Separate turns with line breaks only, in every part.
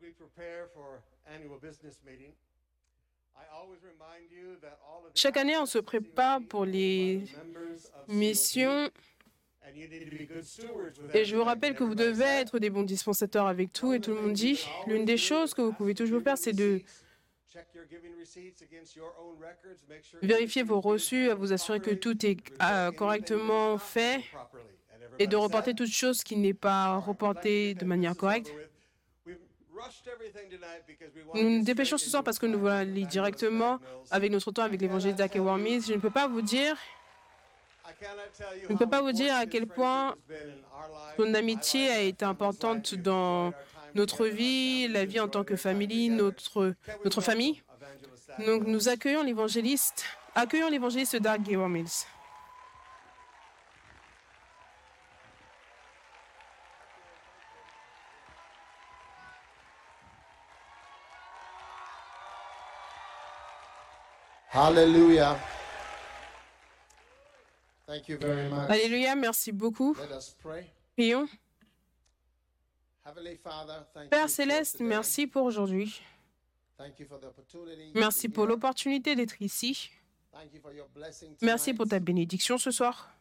we prepare for annual business meeting,
Chaque année, on se prépare pour les missions et je vous rappelle que vous devez être des bons dispensateurs avec tout et tout le monde dit. L'une des choses que vous pouvez toujours faire, c'est de
Check your giving receipts against your own records. Make sure
vérifier vos reçus, à vous assurer que tout est euh, correctement fait et de reporter toute chose qui n'est pas reportée de manière correcte. Nous nous dépêchons ce soir parce que nous allés
Evangelist
directement avec notre temps avec l'évangile d'Ake. Je ne peux pas vous dire Je ne peux pas vous dire à quel point
my
amitié a été importante dans notre vie, la vie en tant que famille, notre, notre famille? Donc nous accueillons l'évangéliste, accueillons l'évangéliste Doug Mills.
Hallelujah. Thank you very much.
Alléluia, merci beaucoup.
Let us pray.
Prions. Père céleste, merci pour aujourd'hui. Merci pour l'opportunité d'être ici. Merci pour ta bénédiction ce soir,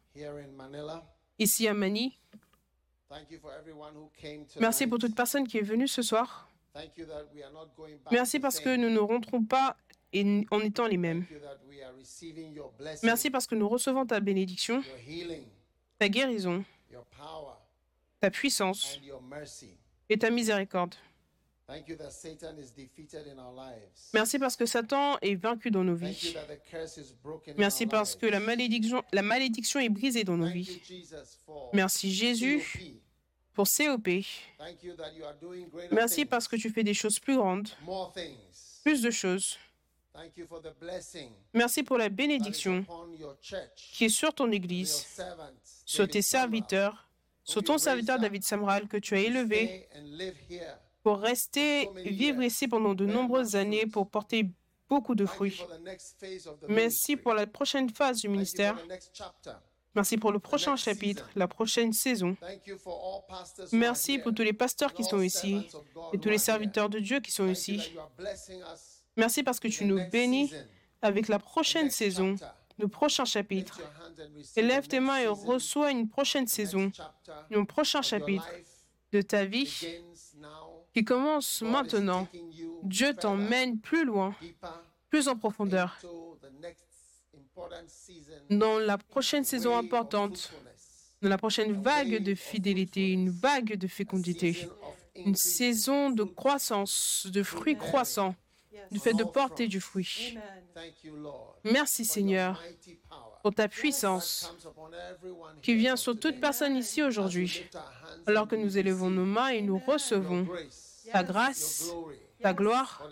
ici à Manille. Merci pour toute personne qui est venue ce soir. Merci parce que nous ne rentrons pas en en étant les mêmes. Merci parce que nous recevons ta bénédiction, ta guérison, ta puissance et ta miséricorde. Merci parce que Satan est vaincu dans nos vies. Merci parce que la malédiction, la malédiction est brisée dans nos vies. Merci Jésus pour COP. Merci parce que tu fais des choses plus grandes, plus de choses. Merci pour la bénédiction qui est sur ton Église, sur tes serviteurs, sur ton serviteur David Samral que tu as élevé pour rester vivre ici pendant de nombreuses années pour porter beaucoup de fruits. Merci pour la prochaine phase du ministère. Merci pour le prochain chapitre, la prochaine saison. Merci pour tous les pasteurs qui sont ici et tous les serviteurs de Dieu qui sont ici. Merci parce que tu nous bénis avec la prochaine saison, le prochain chapitre.
your hands and receive
Et
the
lève tes mains et reçois une prochaine saison, un prochain chapitre de ta vie qui commence maintenant. Dieu t'emmène plus loin, plus en profondeur, dans la prochaine saison importante, dans la prochaine vague de fidélité, une vague de fécondité, une saison de croissance, de fruits croissants, du fait de porter du fruit. Merci Seigneur pour ta puissance qui vient sur toute personne ici aujourd'hui, alors que nous élevons nos mains et nous recevons ta grâce, ta gloire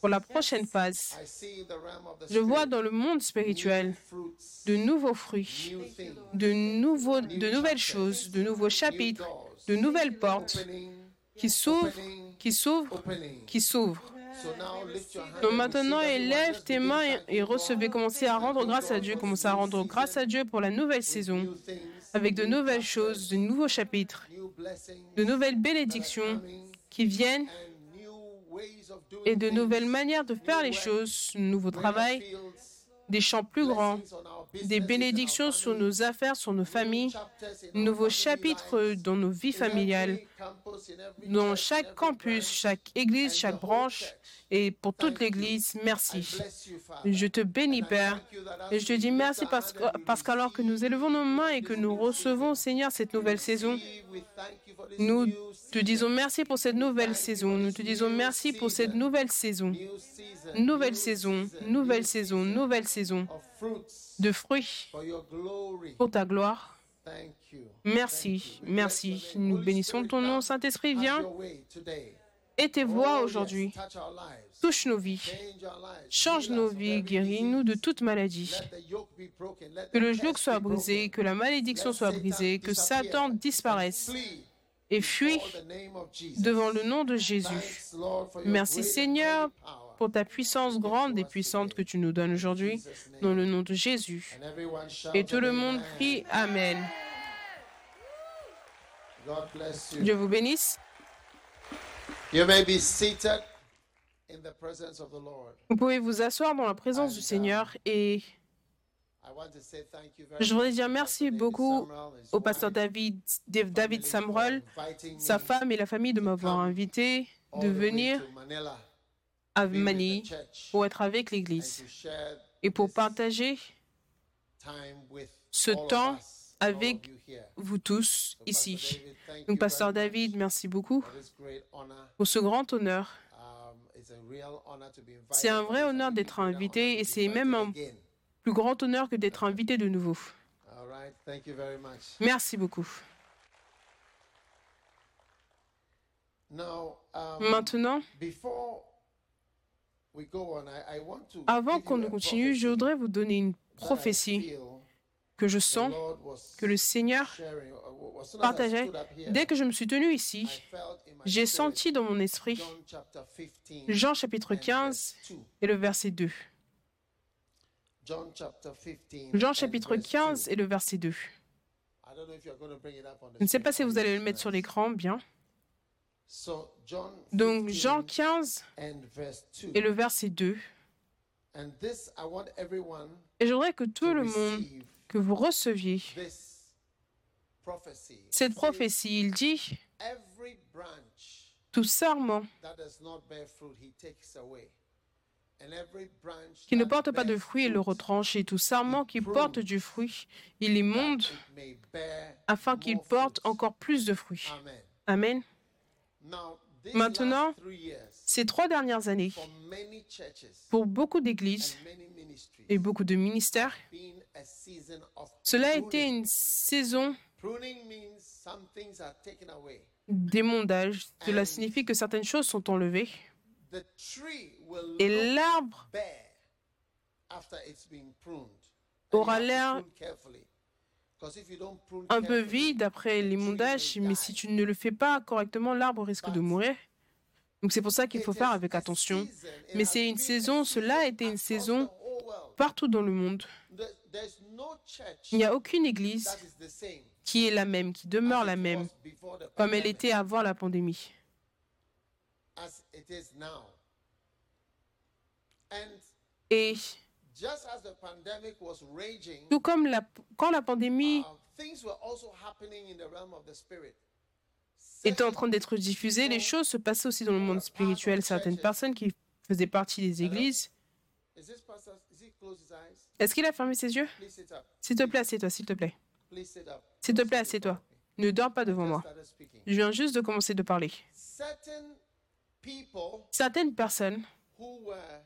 pour la prochaine phase. Je vois dans le monde spirituel de nouveaux fruits, de, nouveaux, de nouvelles choses, de nouveaux chapitres, de nouvelles portes qui s'ouvrent, qui s'ouvrent, qui s'ouvrent. Donc maintenant, élève tes mains et- recevez, commencez à rendre grâce à Dieu, commencez à rendre grâce à Dieu pour la nouvelle saison, avec de nouvelles choses, de nouveaux chapitres, de nouvelles bénédictions qui viennent et de nouvelles manières de faire les choses, nouveau travail, des champs plus grands, des bénédictions sur nos affaires, sur nos familles, nouveaux chapitres dans nos vies familiales, dans chaque campus, chaque église, chaque branche et pour toute l'église. Merci. Je te bénis, Père. Et je te dis merci parce, qu'alors que nous élevons nos mains et que nous recevons, Seigneur, cette nouvelle saison, nous te disons merci pour cette nouvelle saison. Nous te disons merci pour cette nouvelle saison. Nouvelle saison, nouvelle saison, nouvelle saison de fruits. pour ta gloire. Merci, merci. Nous bénissons ton nom. Saint-Esprit, viens. et tes voix
Oh,
aujourd'hui. Touche nos vies.
Change
nos vies, guéris-nous de toute maladie. Que le joug soit brisé, que la malédiction soit brisée, que Satan disparaisse. et fuit devant le nom de Jésus. Merci Seigneur. Pour ta puissance grande et puissante que tu nous donnes aujourd'hui, dans le nom de Jésus.
And everyone shout
Et tout le monde crie Amen.
God bless you.
Dieu vous bénisse.
You may be seated in the presence of the Lord.
Vous pouvez vous asseoir dans la présence du Seigneur et
I want to say thank you very
je voudrais dire merci beaucoup au pasteur David, David Samrol, sa
me
femme et la famille de m'avoir invité de venir à
church
pour être avec l'Église et pour partager ce temps avec vous tous ici. Donc, pasteur David, merci beaucoup pour ce grand honneur. C'est un vrai honneur d'être invité et c'est même un plus grand honneur que d'être invité de nouveau.
All right, thank you very much.
Merci beaucoup.
Um,
Maintenant,
before we go on, I, I want to
avant qu'on ne continue, je voudrais vous donner une prophétie que je sens que le Seigneur.
Uh,
partageait. Dès que je me suis tenu ici, j'ai senti dans mon esprit
John chapter 15
Jean chapitre
and
15
verse 2.
et le verset 2.
John chapter 15
Jean chapitre
verse
15
2.
et le verset 2.
I don't know if you're going to bring it up on the
Je ne sais pas si vous allez le mettre sur l'écran, bien. Donc
15
Jean 15
and verse 2.
et le verset 2.
And this, I want everyone
Et je voudrais que
to
tout le monde, que vous receviez cette prophétie. Il dit, tout serment
fruit,
qui ne porte pas de fruits, il le
fruit,
retranche. Et tout sarment qui porte du fruit, il
bear
afin qu'il porte
fruit.
encore plus de fruits.
Amen.
Maintenant, Ces trois dernières années, pour beaucoup d'églises et beaucoup de ministères, cela a été une saison d'émondage. Cela signifie que certaines choses sont enlevées. et l'arbre aura l'air un peu vide après l'émondage, mais si tu ne le fais pas correctement, l'arbre risque de mourir. Donc c'est pour ça qu'il faut faire avec attention. Mais c'est une saison, cela a été une saison partout dans le monde. Il n'y a aucune église qui est la même, qui demeure la même, comme elle était avant la pandémie. Et
just as the pandemic was raging,
tout comme la, quand la pandémie
uh, things were also happening in the realm of the spirit.
était en train d'être diffusée, les choses se passaient aussi dans le monde spirituel. Certaines personnes qui faisaient partie des églises. Est-ce qu'il a fermé ses yeux?
Please sit up.
S'il te plaît, assieds-toi, s'il te plaît.
Please sit up.
S'il te plaît, assieds-toi. Ne dors pas devant moi. Je viens juste de commencer de parler. Certaines personnes
who were part of us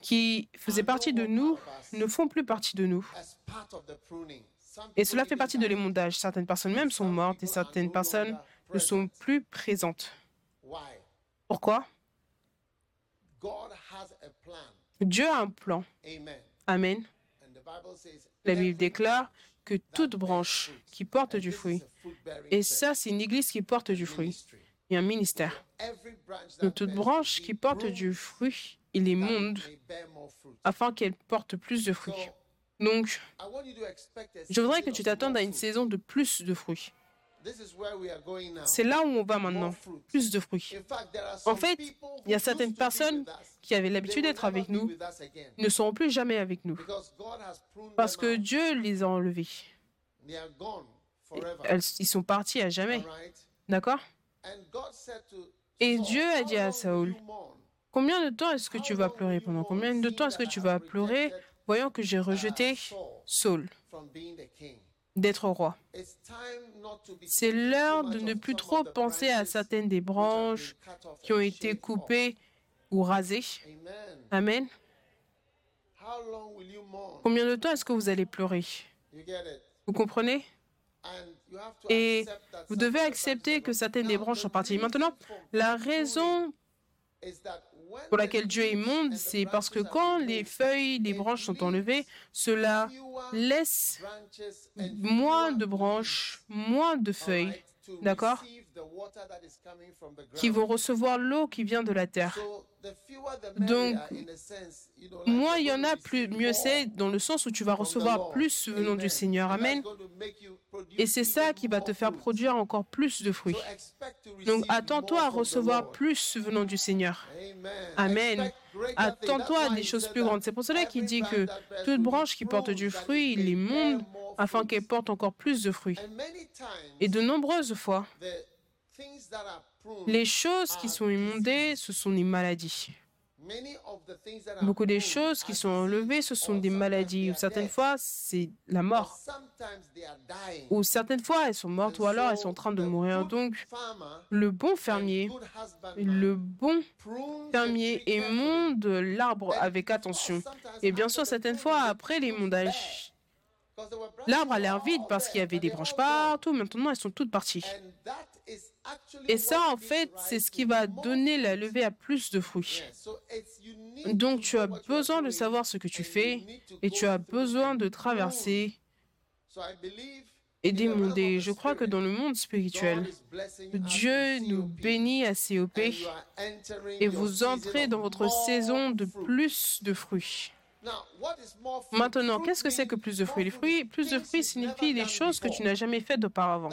qui faisaient partie de nous ne font plus partie de nous. Et cela fait partie de l'émondage. Certaines personnes même sont mortes et certaines personnes ne sont plus présentes. Pourquoi? Dieu a un plan.
Amen.
La Bible déclare que toute branche qui porte du fruit, et ça c'est une église qui porte du fruit. Et un ministère. Donc toute branche qui porte du fruit, il
it
monde afin qu'elle porte plus de fruits. Donc je voudrais que tu t'attendes à une saison de plus de fruits. C'est là où on va maintenant, plus de fruits. En fait, il y a certaines personnes qui avaient l'habitude d'être avec nous ne seront plus jamais avec nous parce que. Dieu les a enlevés. Ils sont partis à jamais. D'accord? Et Dieu a
"How
dit à
mourn?
Combien de temps est-ce que tu vas pleurer pendant combien de temps est-ce que tu vas pleurer voyant que j'ai rejeté
Saul
Saul
from being the king?"
d'être roi C'est l'heure de ne plus trop penser à certaines des branches qui ont été coupées ou rasées.
Amen.
Combien de temps est-ce que vous allez pleurer? Vous comprenez? Et vous devez accepter que certaines des branches sont parties. Maintenant, la raison pour laquelle Dieu est immonde, c'est parce que quand les feuilles, les
it
branches sont enlevées, cela laisse moins de branches, moins de feuilles D'accord qui vont recevoir l'eau qui vient de la terre. Donc, Moins il y en a, plus mieux c'est, dans le sens où tu vas recevoir plus venant du
Amen.
Seigneur. Amen. Et c'est ça qui va te faire produire encore plus de fruits. Donc attends-toi à recevoir plus venant du Seigneur.
Amen.
Attends-toi à des choses plus grandes. C'est pour cela qu'il dit que toute branche qui porte du fruit, il
may
les
bear
monde
more
afin qu'elle porte encore plus de fruits. Et de nombreuses fois, les choses qui sont émondées, ce sont des maladies. Beaucoup des choses qui sont enlevées, ce sont des maladies. Ou certaines fois, c'est la
or
mort. Ou certaines fois, elles sont mortes ou alors elles
so
sont en train de mourir. Donc, le bon fermier, le bon fermier émonde l'arbre avec attention. Et bien sûr, certaines fois, après l'émondage, l'arbre a l'air vide parce qu'il y avait des branches partout. Maintenant, elles sont toutes parties. Et ça, en fait, c'est ce qui va donner la levée à plus de fruits. Donc, tu as besoin de savoir ce que tu fais et tu as besoin de traverser et d'émonder. Je crois que dans le monde spirituel, Dieu nous bénit à COP et vous entrez dans votre saison de plus de fruits. Maintenant, qu'est-ce que c'est que plus de fruits? Les fruits, plus de fruits signifie les choses que tu n'as jamais faites auparavant,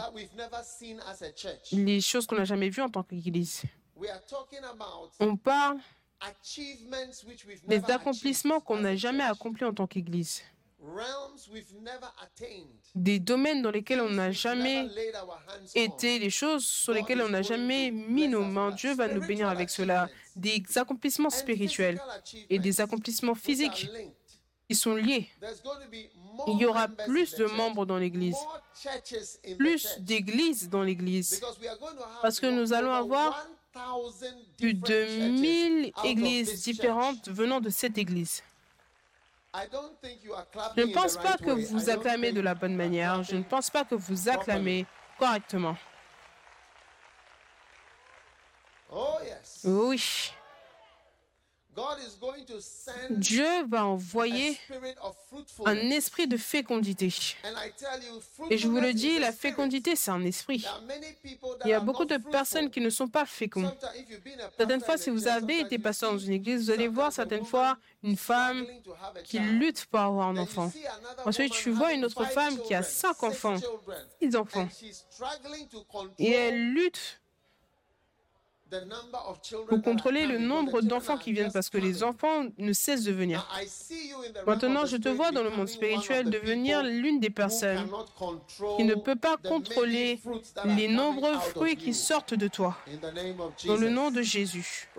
les choses qu'on n'a jamais vues en tant qu'Église. On parle des accomplissements qu'on n'a jamais accomplis en tant qu'Église, des domaines dans lesquels on n'a jamais été, les choses sur lesquelles on n'a jamais mis nos mains. Dieu va nous bénir avec cela. Des accomplissements spirituels et des accomplissements physiques qui sont liés. Il y aura plus de membres dans l'Église, plus d'églises dans l'Église, parce que nous allons avoir
1,000
plus de
churches
1000
out of
églises différentes venant de cette Église. Je ne pense pas que vous acclamez de la bonne manière. Je ne pense pas que vous acclamez correctement.
Oh yes.
Oui, Dieu va envoyer un esprit de fécondité. Et je vous le dis, la fécondité, c'est un esprit. Il y a beaucoup de personnes qui ne sont pas
a
Certaines fois, si vous avez été pasteur dans une église, vous allez voir certaines fois une femme qui lutte pour avoir un enfant. Ensuite, tu vois une autre femme qui a cinq enfants, six enfants. Et elle lutte
are
contrôler le nombre d'enfants qui viennent parce que les enfants ne cessent de venir. Maintenant, je te vois dans le monde spirituel devenir l'une des personnes qui ne peut pas contrôler les nombreux fruits qui sortent de toi. Dans le nom de Jésus.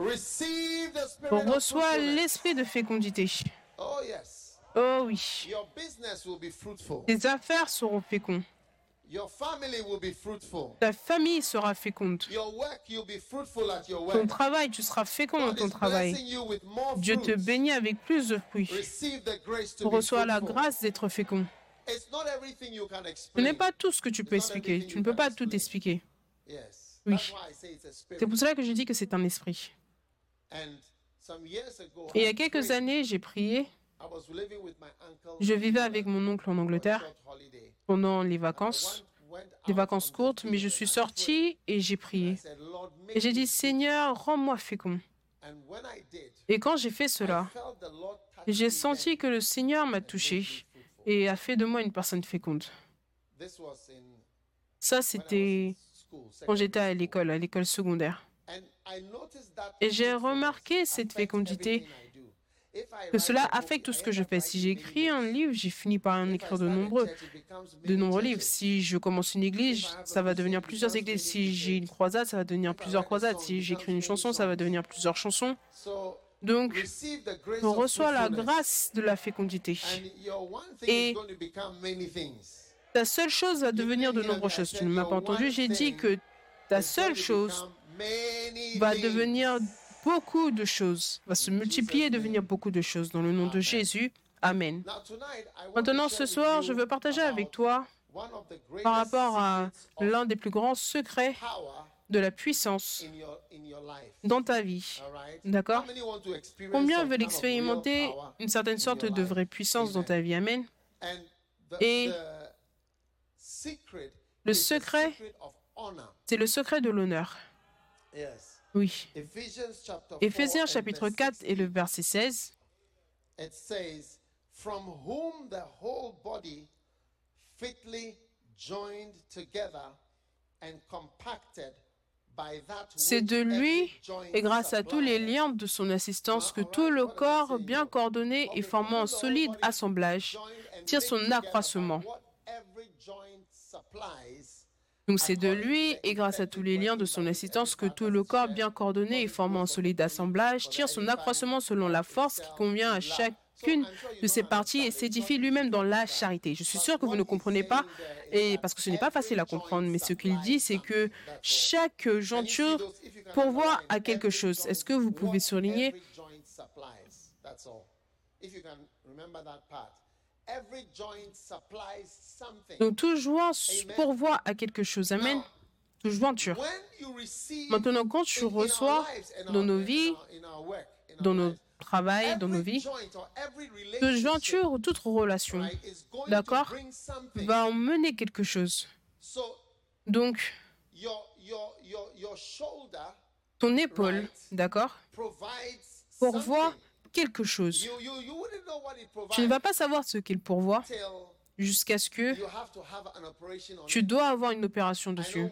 On reçoit l'esprit de fécondité.
Oh.
Oh oui. Tes affaires seront fécondes. Ta famille sera féconde. Ton travail, tu seras fécond dans ton travail. Dieu te bénit avec plus de fruits. Reçois la grâce d'être fécond. Ce n'est pas tout ce que tu peux expliquer. Tu ne peux pas tout expliquer. Oui. C'est pour cela que je dis que c'est un esprit. Et il y a quelques années, j'ai prié. Je vivais avec mon oncle en Angleterre. Pendant les vacances,
out
vacances courtes, mais je suis
I prayed.
sortie et j'ai prié. Et j'ai dit. Seigneur, rends-moi fécond. Et quand j'ai fait cela, j'ai senti que le Seigneur m'a touché et a fait de moi une personne féconde. Ça, c'était quand j'étais à l'école, à l'école secondaire. Et j'ai remarqué cette fécondité, que cela affecte tout ce que je fais. Si j'écris un livre, j'ai fini par en écrire de nombreux, de nombreux livres. Si je commence une église, ça va devenir plusieurs églises. Si j'ai une croisade, ça va devenir plusieurs croisades. Si j'écris une chanson, ça va devenir plusieurs chansons.
So
Donc, on reçoit la grâce de la fécondité. Et. Ta seule chose va devenir de nombreuses choses. Tu ne m'as pas entendu, j'ai dit que ta seule chose va devenir beaucoup de choses, va se multiplier et devenir beaucoup de choses. Dans le nom de. Jésus, Amen. Maintenant, ce soir, je veux partager avec toi par rapport à l'un des plus grands secrets de la puissance dans ta vie. D'accord? Combien veulent expérimenter une certaine
in
sorte de vraie puissance dans ta vie? Amen. Et le secret. C'est le secret de l'honneur. Oui.
Ephesians chapter 4
Éphésiens chapitre
verse
4 et le
16,
verset 16.
it says, From whom the whole body fitly joined together and compacted by that
C'est de lui et grâce à tous les liens de son assistance que tout le corps, bien coordonné et formant un solide assemblage, tire son accroissement. Donc c'est de lui et grâce à tous les liens de son assistance que tout le corps, bien coordonné et formant un solide assemblage, tire son accroissement selon la force qui convient à chacune de ses parties et s'édifie lui-même dans la charité. Je suis sûr que vous ne comprenez pas, et parce que ce n'est pas facile à comprendre, mais ce qu'il dit, c'est que chaque jointure pourvoit à quelque chose. Est-ce que vous pouvez souligner Donc tout joint pourvoit à quelque chose. Amen. Tout jointure. Maintenant, quand tu reçois dans nos vies, dans nos
lives,
travails, dans nos vies, toute jointure ou toute relation, d'accord, va emmener quelque chose. Donc, ton épaule, d'accord, pourvoit. Quelque chose. Tu ne vas pas savoir ce qu'il pourvoit jusqu'à ce que tu dois avoir une opération dessus.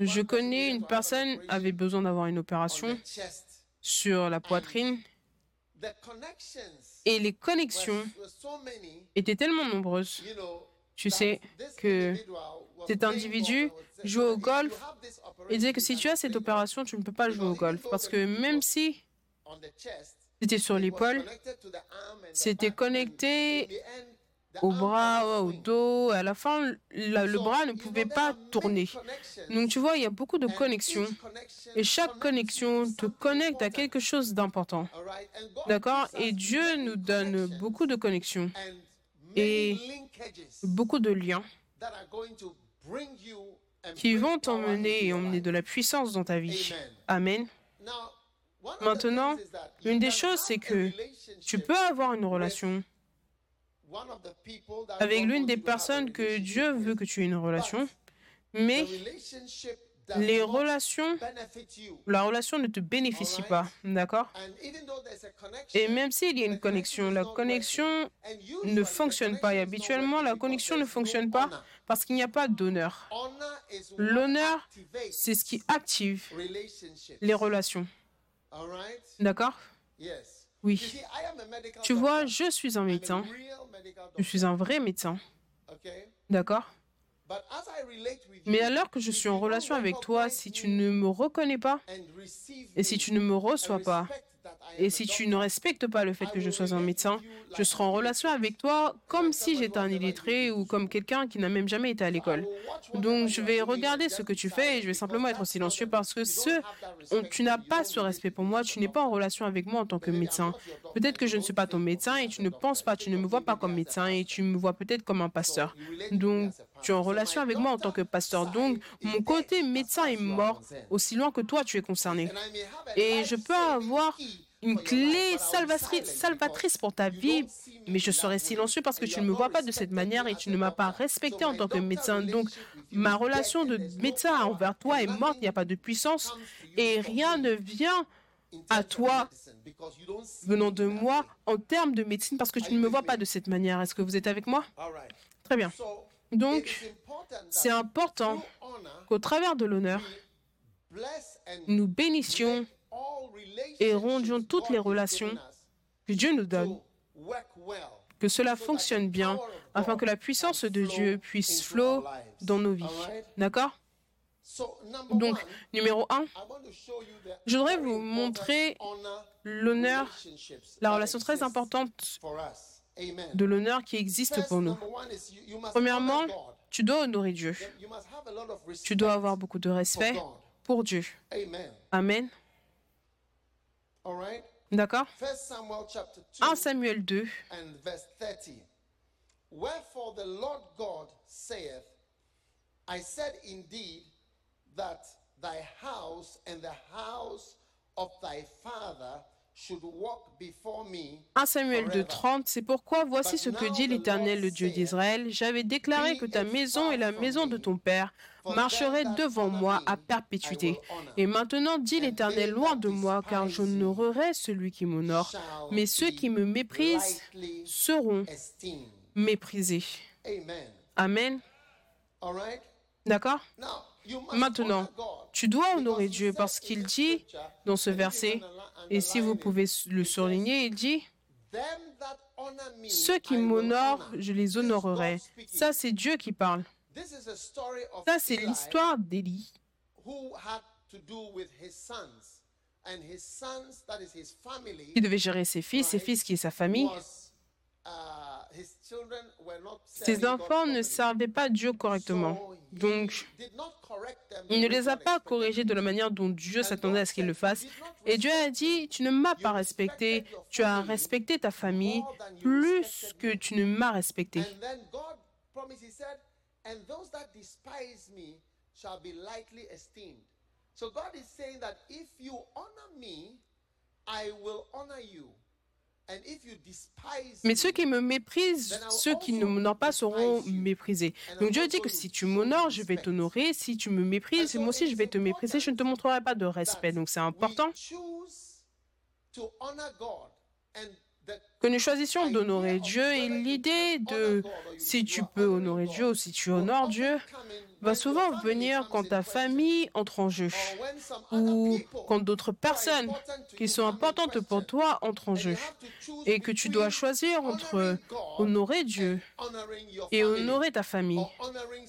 Je connais une personne avait besoin d'avoir une
on
opération sur la poitrine et les connexions étaient tellement nombreuses. Tu sais
this
que cet individu joue au
"If you
golf
have this
Il
operation,
disait que
you
si tu as cette
play golf."
opération, tu ne peux pas jouer au golf. Parce que même si c'était sur l'épaule, c'était connecté au bras, au dos. À la fin, la- le bras ne pouvait pas tourner. Donc tu vois, il y a beaucoup de connexions. Et chaque connexion te connecte à quelque chose d'important. D'accord? Et Dieu nous donne beaucoup de connexions, et beaucoup de liens qui vont t'emmener et emmener de la puissance dans ta vie.
Amen.
Maintenant, une des choses, c'est que Tu peux avoir une relation avec l'une des personnes que Dieu veut que tu aies une relation, mais les relations, la relation ne te bénéficie pas. D'accord? Et même s'il y a une connexion, la connexion ne fonctionne pas. Et habituellement, la connexion ne fonctionne pas parce qu'il n'y a pas d'honneur. L'honneur, C'est ce qui active les relations. D'accord? Oui. Tu vois, je suis un médecin. Je suis un vrai médecin. D'accord? Mais alors que je suis en relation avec toi, si tu ne me reconnais pas et si tu ne me reçois pas, et si tu ne respectes pas le fait que je sois un médecin, je serai en relation avec toi comme si j'étais un illettré ou comme quelqu'un qui n'a même jamais été à l'école. Donc je vais regarder ce que tu fais et je vais simplement être silencieux parce que ce, tu n'as pas ce respect pour moi, tu n'es pas en relation avec moi en tant que médecin. Peut-être que je ne suis pas ton médecin et tu ne penses pas, tu ne me vois pas comme médecin et tu me vois peut-être comme un pasteur. Donc. Tu es en relation avec moi en tant que pasteur. Donc mon côté médecin est mort aussi loin que toi tu es concerné. Et je peux avoir une clé salvatrice, pour ta vie, mais je serai silencieux parce que tu ne me vois pas de cette manière et tu ne m'as pas respecté en tant que médecin. Donc ma relation de médecin envers toi est morte, il n'y a pas de puissance et rien ne vient à toi venant de moi en termes de médecine parce que tu ne me vois pas de cette manière. Est-ce que vous êtes avec moi? Très bien. Donc, c'est important qu'au travers de l'honneur, nous bénissions et rendions toutes les relations que Dieu nous donne, que cela fonctionne bien, afin que la puissance de Dieu puisse flot dans nos vies. D'accord? Donc, numéro 1,
I want to show you the
je voudrais vous montrer l'honneur, la relation très importante. De l'honneur qui existe pour nous. Premièrement, tu dois honorer Dieu. Tu dois avoir beaucoup de respect pour Dieu.
Amen.
D'accord?
First Samuel chapter 2
1 Samuel 2,
and verse 30. Wherefore the Lord God saith, I said indeed that thy house and the house of thy father should walk before me
1 Samuel 2, 30, c'est pourquoi voici ce que dit l'Éternel, le Dieu d'Israël. J'avais déclaré que ta maison et la maison de ton père marcheraient devant moi à perpétuité. Et maintenant, dit l'Éternel, loin de moi, car j'honorerai celui qui m'honore, mais ceux qui me méprisent seront méprisés.
Amen.
D'accord? Maintenant, tu dois honorer Dieu parce qu'il dit dans ce verset, et si vous pouvez le surligner, il dit, ceux qui m'honorent,
honor.
je les honorerai. Ça, c'est Dieu qui parle. Ça, c'est l'histoire d'Élie qui devait gérer ses fils, ses fils qui est sa famille. Ses
serving God
enfants ne servaient pas Dieu correctement. Donc, il ne les a pas corrigés de la manière dont Dieu s'attendait à ce qu'il le fasse. Et Dieu a dit, tu ne m'as pas respecté, tu as respecté ta famille plus que tu ne m'as respecté.
And then God promised, He said, and those that despise me shall be lightly esteemed. So God is saying that if you honor me, I will honor you. And if you despise
Mais ceux qui me méprisent, ceux qui ne m'honorent pas seront méprisés. Donc Dieu dit que si tu m'honores, je vais t'honorer. Si tu me méprises, moi aussi je vais te mépriser. Je ne te montrerai pas de respect. Donc c'est important que nous choisissions d'honorer Dieu. Et l'idée de si tu peux honorer Dieu ou si tu honores Dieu va souvent venir quand ta famille entre en jeu ou quand d'autres personnes qui sont importantes pour toi entrent en jeu et que tu dois choisir entre honorer Dieu et honorer ta famille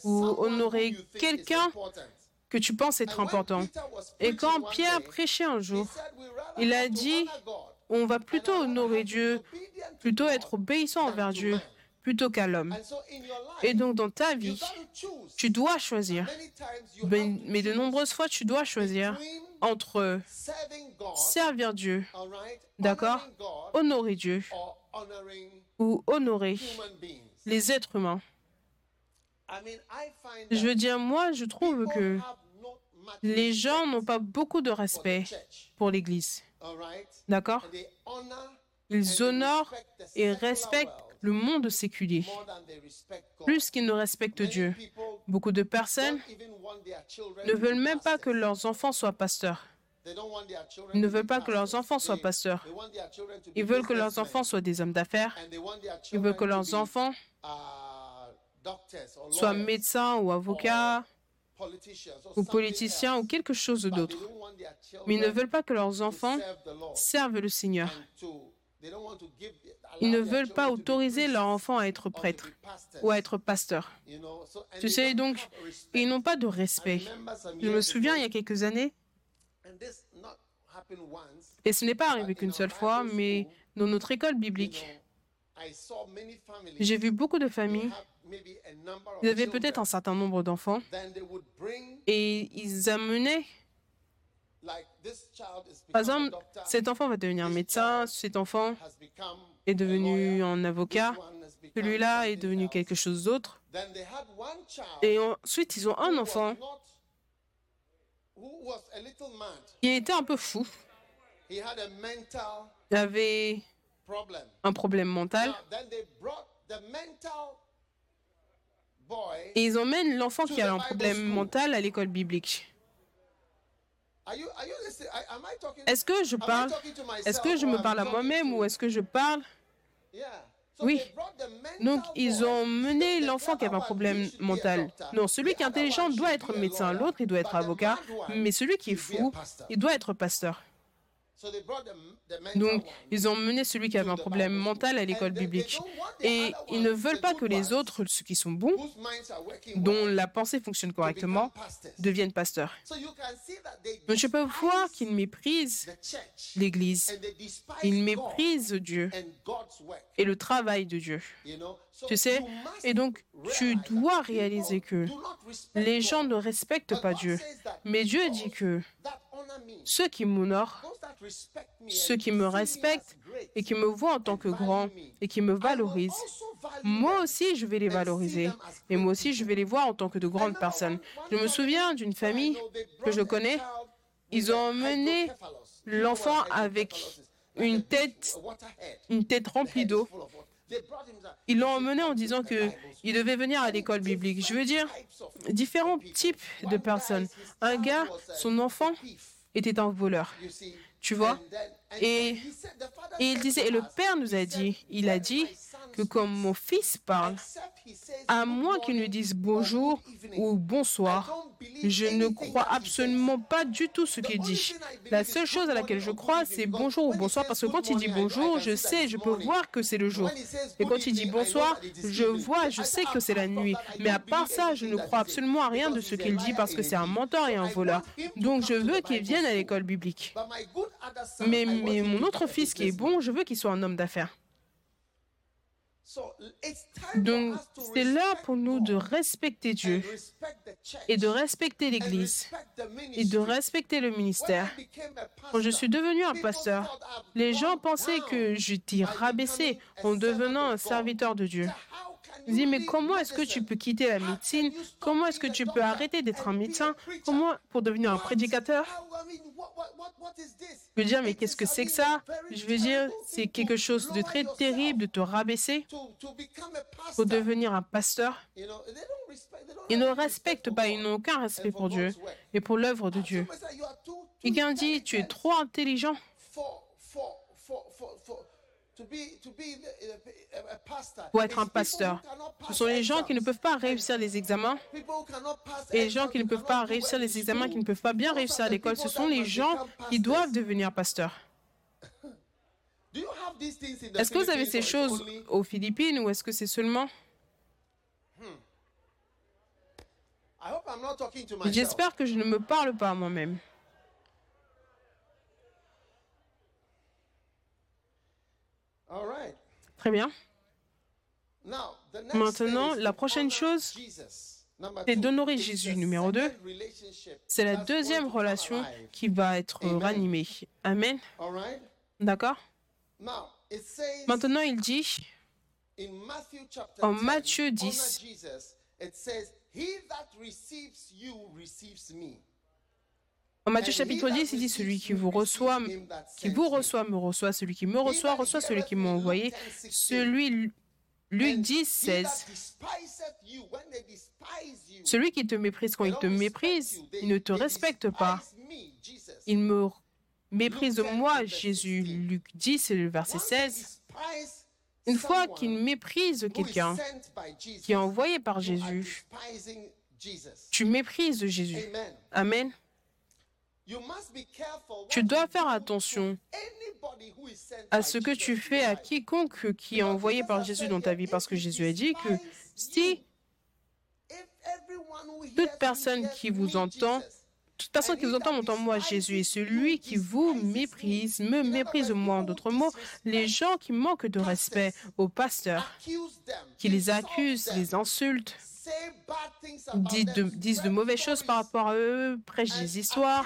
ou honorer quelqu'un que tu penses être important. Et quand Pierre prêchait un jour, il a dit, on va plutôt honorer Dieu, plutôt être obéissant envers Dieu, plutôt qu'à l'homme. Et donc dans ta vie, tu dois choisir, mais mais de nombreuses fois, tu dois choisir entre servir Dieu, d'accord, honorer Dieu ou honorer les êtres humains. Je veux dire, moi, je trouve que les gens n'ont pas beaucoup de respect pour l'Église. D'accord? Ils honorent et respectent le monde séculier plus qu'ils ne respectent Dieu. Beaucoup de personnes ne veulent même pas que leurs enfants soient pasteurs. Ils ne veulent pas que leurs enfants soient pasteurs. Ils veulent que leurs enfants soient des hommes d'affaires. Ils veulent que leurs enfants soient médecins ou avocats ou politiciens ou quelque chose d'autre. Mais ils ne veulent pas que leurs enfants servent le Seigneur. Ils ne veulent pas autoriser leurs enfants à être prêtres ou à être pasteurs. Tu sais, donc, ils n'ont pas de respect. Je me souviens, il y a quelques années, et ce n'est pas arrivé qu'une seule fois, mais dans notre école biblique, j'ai vu beaucoup de familles, ils avaient peut-être un certain nombre d'enfants, et ils amenaient, par exemple, cet enfant va devenir médecin, cet enfant est devenu un avocat, celui-là est devenu quelque chose d'autre. Et ensuite, ils ont un enfant qui était un peu fou. Il avait un problème mental. Et ils emmènent l'enfant qui a un problème mental à l'école biblique. Est-ce que je parle? Est-ce que je me parle à moi-même ou est-ce que je parle? Oui. Donc, ils ont mené l'enfant qui avait un problème mental. Non, celui qui est intelligent doit être médecin, l'autre, il doit être avocat, mais celui qui est fou, il doit être pasteur. Donc, ils ont mené celui qui avait un problème mental à l'école biblique. Et ils ne veulent pas que les autres, ceux qui sont bons, dont la pensée fonctionne correctement, deviennent pasteurs. Donc, je peux voir qu'ils méprisent l'Église. Ils méprisent Dieu et le travail de Dieu. Tu sais? Et donc, tu dois réaliser que les gens ne respectent pas Dieu. Mais Dieu dit que ceux qui m'honorent, ceux qui me respectent et qui me voient en tant que grand et qui me valorisent, moi aussi je vais les valoriser. Et moi aussi je vais les voir en tant que de grandes personnes. Je me souviens d'une famille que je connais. Ils ont emmené l'enfant avec une tête, une tête remplie d'eau. Ils l'ont emmené en disant que il devait venir à l'école biblique. Je veux dire, différents types de personnes. Un gars, son enfant était un voleur. Tu vois? Et, et il disait, et le Père nous a dit, il a
"When
dit que comme mon fils parle, à moins qu'il ne dise bonjour ou bonsoir, je ne crois absolument pas du tout ce qu'il dit. La seule chose à laquelle je crois, c'est bonjour ou bonsoir, parce que quand il dit bonjour, je sais, je peux voir que c'est le jour. Et quand il dit bonsoir, je vois, je sais que c'est la nuit. Mais à part ça, je ne crois absolument à rien de ce qu'il dit parce que c'est un menteur et un voleur. Donc je veux qu'il vienne à l'école biblique. Mais, mon autre fils qui est bon, je veux qu'il soit un homme d'affaires. Donc c'est
respect
pour nous de respecter Dieu et de respecter l'Église et de respecter le ministère. Quand je suis devenu un pasteur, les gens pensaient que j'étais rabaissé en devenant un serviteur de Dieu. Je dis, mais comment est-ce que tu peux quitter la médecine? Comment est-ce que tu peux arrêter d'être un médecin? Comment pour devenir un prédicateur? Je veux dire, mais qu'est-ce que c'est que ça? Je veux dire, c'est quelque chose de très terrible de te rabaisser pour devenir un pasteur. Ils ne respectent pas, ils n'ont aucun respect pour Dieu et pour l'œuvre de Dieu.
Somebody said, "You are too- too
Quelqu'un dit, tu es trop intelligent
for- for- for- for- for- to be- to be the- a- a pastor."
Pour être un pasteur. Ce sont les gens qui ne peuvent pas réussir les examens et les gens qui ne peuvent pas réussir les examens, qui ne peuvent pas bien réussir à l'école, ce sont les gens qui doivent devenir pasteurs. Est-ce que vous avez ces choses aux Philippines ou est-ce que c'est seulement
myself.
J'espère que je ne me parle pas à moi-même.
All right.
Très bien. Maintenant, la prochaine chose, c'est d'honorer Jésus. Numéro deux,
second relationship
C'est la deuxième relation qui va être ranimée. Amen. D'accord? Maintenant, il dit en
10,
Matthieu
honor
10, en Matthieu chapitre
that
10, il dit celui qui vous reçoit, qui vous reçoit me reçoit, celui qui me reçoit reçoit celui qui m'a envoyé. Celui Luc
And
10,
he
16.
that despiseth you, when they despise you,
Celui qui te méprise quand il te méprise, il ne te respecte pas. Il me méprise de
Luke 10,
moi, Jésus.
16.
Luc 10, c'est le verset
Once they
16.
despise
Une fois qu'il méprise quelqu'un qui est envoyé par Jésus, tu méprises Jésus.
Amen.
Amen.
You must be careful
Tu dois faire attention à ce que tu fais à quiconque qui est envoyé par Jésus dans ta vie, parce que Jésus a dit que si toute personne qui vous entend, toute personne qui vous entend m'entend moi, Jésus, et celui qui vous méprise me méprise moi. En d'autres mots, les gens qui manquent de respect aux pasteurs, qui les accusent, les insultent, disent de, disent mauvaises choses par rapport à eux, prêchent des histoires,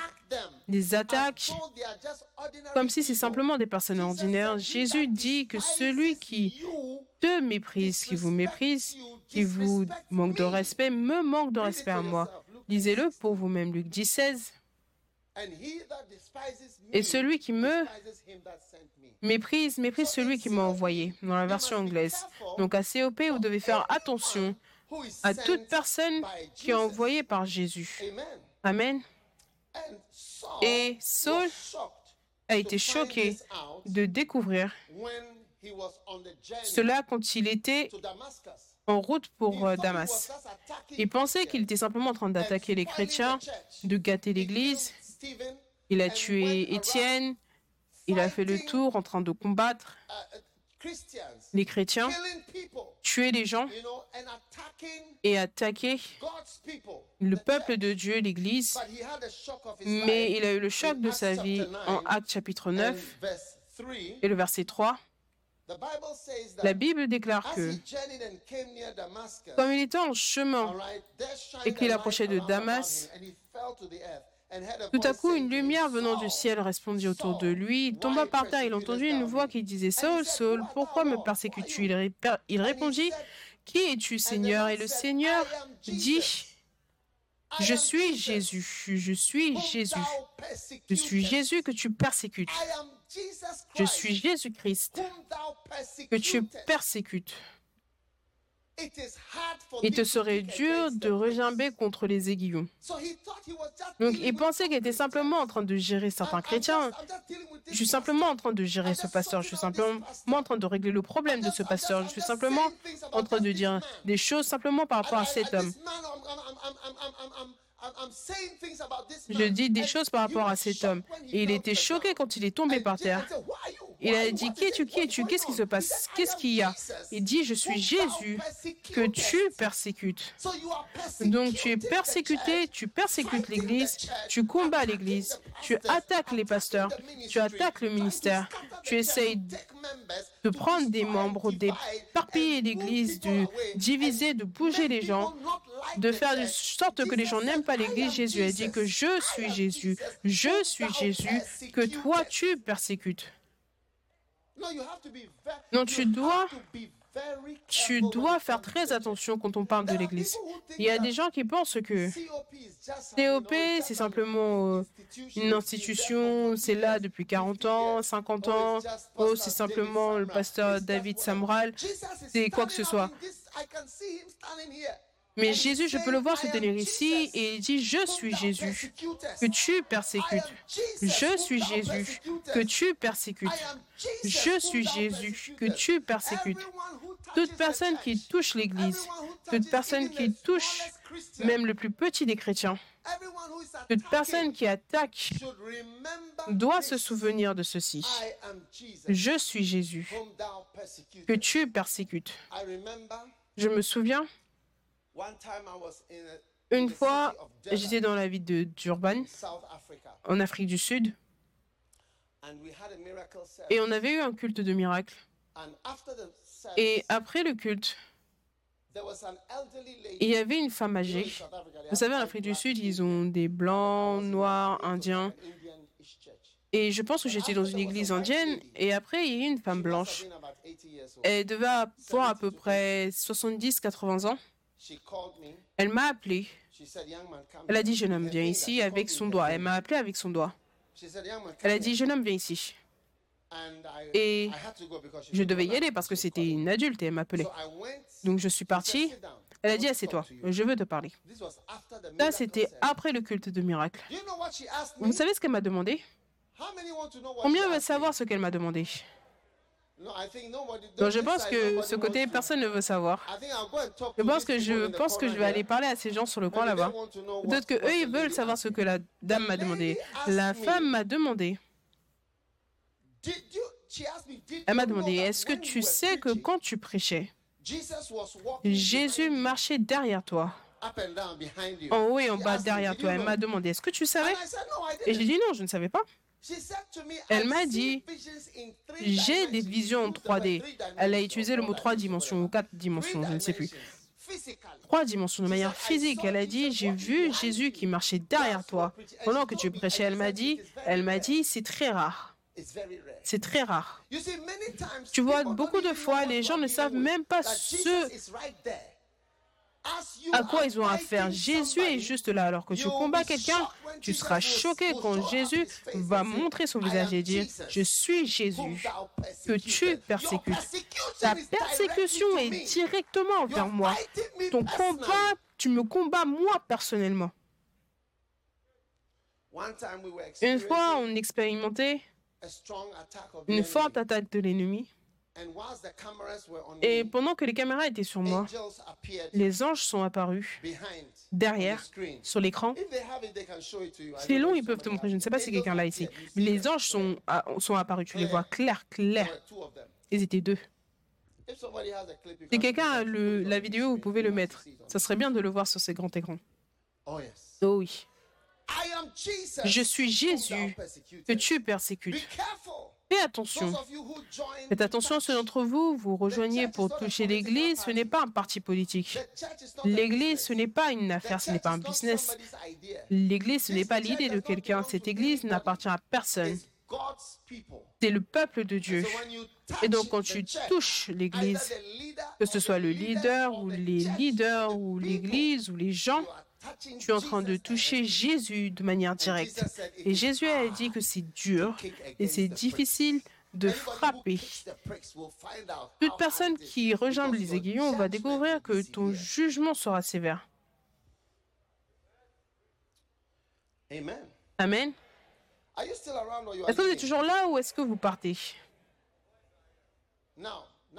just ordinary
comme si c'est simplement des personnes ordinaires.
said, "He
Jésus dit que celui qui te méprise, qui vous méprise, qui vous manque de respect, me manque de respect à moi. Lisez-le pour vous-même, Luc 10, 16.
Et
Et celui qui me méprise, méprise celui qui m'a envoyé, dans la version anglaise. Donc à COP, vous devez faire attention à toute personne qui est envoyée par Jésus. Amen.
Et Saul
A été choqué de découvrir cela quand il était en route pour euh, Damas. Il pensait qu'il était simplement en train d'attaquer les chrétiens, de gâter l'Église. Il a tué Étienne. Il a fait le tour en train de combattre les chrétiens, tuer les gens et attaquer le peuple de Dieu, l'Église. Mais il a eu le choc de sa vie en Actes chapitre 9 et le verset 3. La Bible déclare que, comme il était en chemin
et qu'il approchait de Damas,
Tout à coup, une lumière venant du ciel répondit autour de lui. Il tomba par terre. Il entendit une voix qui disait Saul, Saul, pourquoi me persécutes-tu? Il, il répondit Qui es-tu, Seigneur? Et le Seigneur dit Je suis Jésus. Je suis Jésus. Je suis Jésus que tu persécutes. Je suis Jésus-Christ que tu persécutes. Il te serait dur de regimber contre les aiguillons. Donc il pensait qu'il était simplement en train de gérer certains chrétiens. Je suis simplement en train de gérer ce pasteur. Je suis simplement en train de régler le problème de ce pasteur. Je suis simplement en train de dire des choses simplement par rapport à cet homme. Je dis des choses par rapport à cet homme. Et il était choqué quand il est tombé par terre. Il a dit, qui es-tu, qui es-tu, qu'est-ce qui se passe, qu'est-ce qu'il y a? Il dit, je suis Jésus que tu persécutes. Donc tu es persécuté, tu persécutes l'Église, tu combats l'Église, tu attaques les pasteurs, tu attaques le ministère, tu essayes de prendre des membres, d'éparpiller l'Église, de diviser, de bouger les gens, de faire de sorte que les gens n'aiment pas l'Église. Jésus a dit que je suis Jésus, je suis Jésus, que toi tu persécutes. Non, tu dois, tu dois faire très attention quand on parle de l'Église. Il y a des gens qui pensent que COP, c'est simplement euh, une institution, c'est là depuis 40 ans, 50 ans, oh, c'est simplement le pasteur David Samral, c'est quoi que ce soit. Mais Jésus, je peux le voir se tenir ici et il dit, je suis Jésus, que tu persécutes. Je suis Jésus, que tu persécutes. Je suis Jésus, que tu persécutes. Toute personne qui touche l'Église, toute personne qui touche même le plus petit des chrétiens, toute personne qui attaque doit se souvenir de ceci. Je suis Jésus, que tu persécutes. Je me souviens, une fois, j'étais dans la ville de Durban, en Afrique du Sud, et on avait eu un culte de miracle. Et après le culte, il y avait une femme âgée. Vous savez, en Afrique du Sud, ils ont des blancs, noirs, indiens. Et je pense que j'étais dans une église indienne. Et après, il y a eu une femme blanche. Elle devait avoir à peu près 70-80 ans. Elle m'a appelé. Elle a dit, jeune homme, viens ici avec son doigt. Elle m'a appelé avec son doigt. Elle a dit, jeune homme, viens ici. Et je devais y aller parce que c'était une adulte et elle m'appelait. Donc je suis parti. Elle a dit, assieds-toi, je veux te parler. Ça, c'était après le culte de miracle. Vous savez ce qu'elle m'a demandé? Combien veut savoir ce qu'elle m'a demandé? Donc je pense que ce côté, personne ne veut savoir. Je pense que je pense que je vais aller parler à ces gens sur le coin là-bas. Peut-être que eux, ils veulent savoir ce que la dame m'a demandé. La femme m'a demandé. Elle m'a demandé, est-ce que tu sais que quand tu prêchais, Jésus marchait derrière toi? en haut et en bas derrière toi. Elle m'a demandé, est-ce que tu savais? Et j'ai dit non, je ne savais pas. Elle m'a dit, j'ai des visions en 3D. Elle a utilisé le mot 3 dimensions ou 4 dimensions, je ne sais plus. Trois dimensions de manière physique. Elle a dit, j'ai vu Jésus qui marchait derrière toi. Pendant que tu prêchais, elle m'a dit, elle m'a dit, c'est très rare. C'est très rare. Tu vois, beaucoup de fois, les gens ne savent même pas ce à quoi ils ont affaire? Jésus est juste là. Alors que tu combats quelqu'un, tu seras choqué quand Jésus va montrer son visage et dire, je suis Jésus que tu persécutes. Ta persécution est directement envers moi. Ton combat, tu me combats moi personnellement. Une fois, on expérimentait une forte attaque de l'ennemi. Et pendant que les caméras étaient sur moi, les anges sont apparus derrière, sur l'écran. C'est long, ils peuvent te montrer. Je ne sais pas si quelqu'un là ici. Mais les anges sont, sont apparus. Tu les vois clair, clair. Ils étaient deux. Si quelqu'un a le, la vidéo, vous pouvez le mettre. Ça serait bien de le voir sur ces grands écrans. Oh oui. Je suis Jésus que tu persécutes. Fais attention. Faites attention à ceux d'entre vous, vous rejoignez pour toucher l'Église, ce n'est pas un parti politique. L'Église, ce n'est pas une affaire, ce n'est pas un business. L'Église, ce n'est pas l'idée de quelqu'un. Cette Église n'appartient à personne. C'est le peuple de Dieu. Et donc quand tu touches l'Église, que ce soit le leader ou les leaders ou l'Église ou les gens, tu es en train de toucher Jésus de manière directe.
Jesus said, "It
Et Jésus a dit que c'est dur et c'est difficile de frapper. Toute personne qui rejoint
because
les aiguillons va découvrir que ton jugement sera sévère.
Amen.
Est-ce que vous êtes toujours là ou est-ce que vous partez?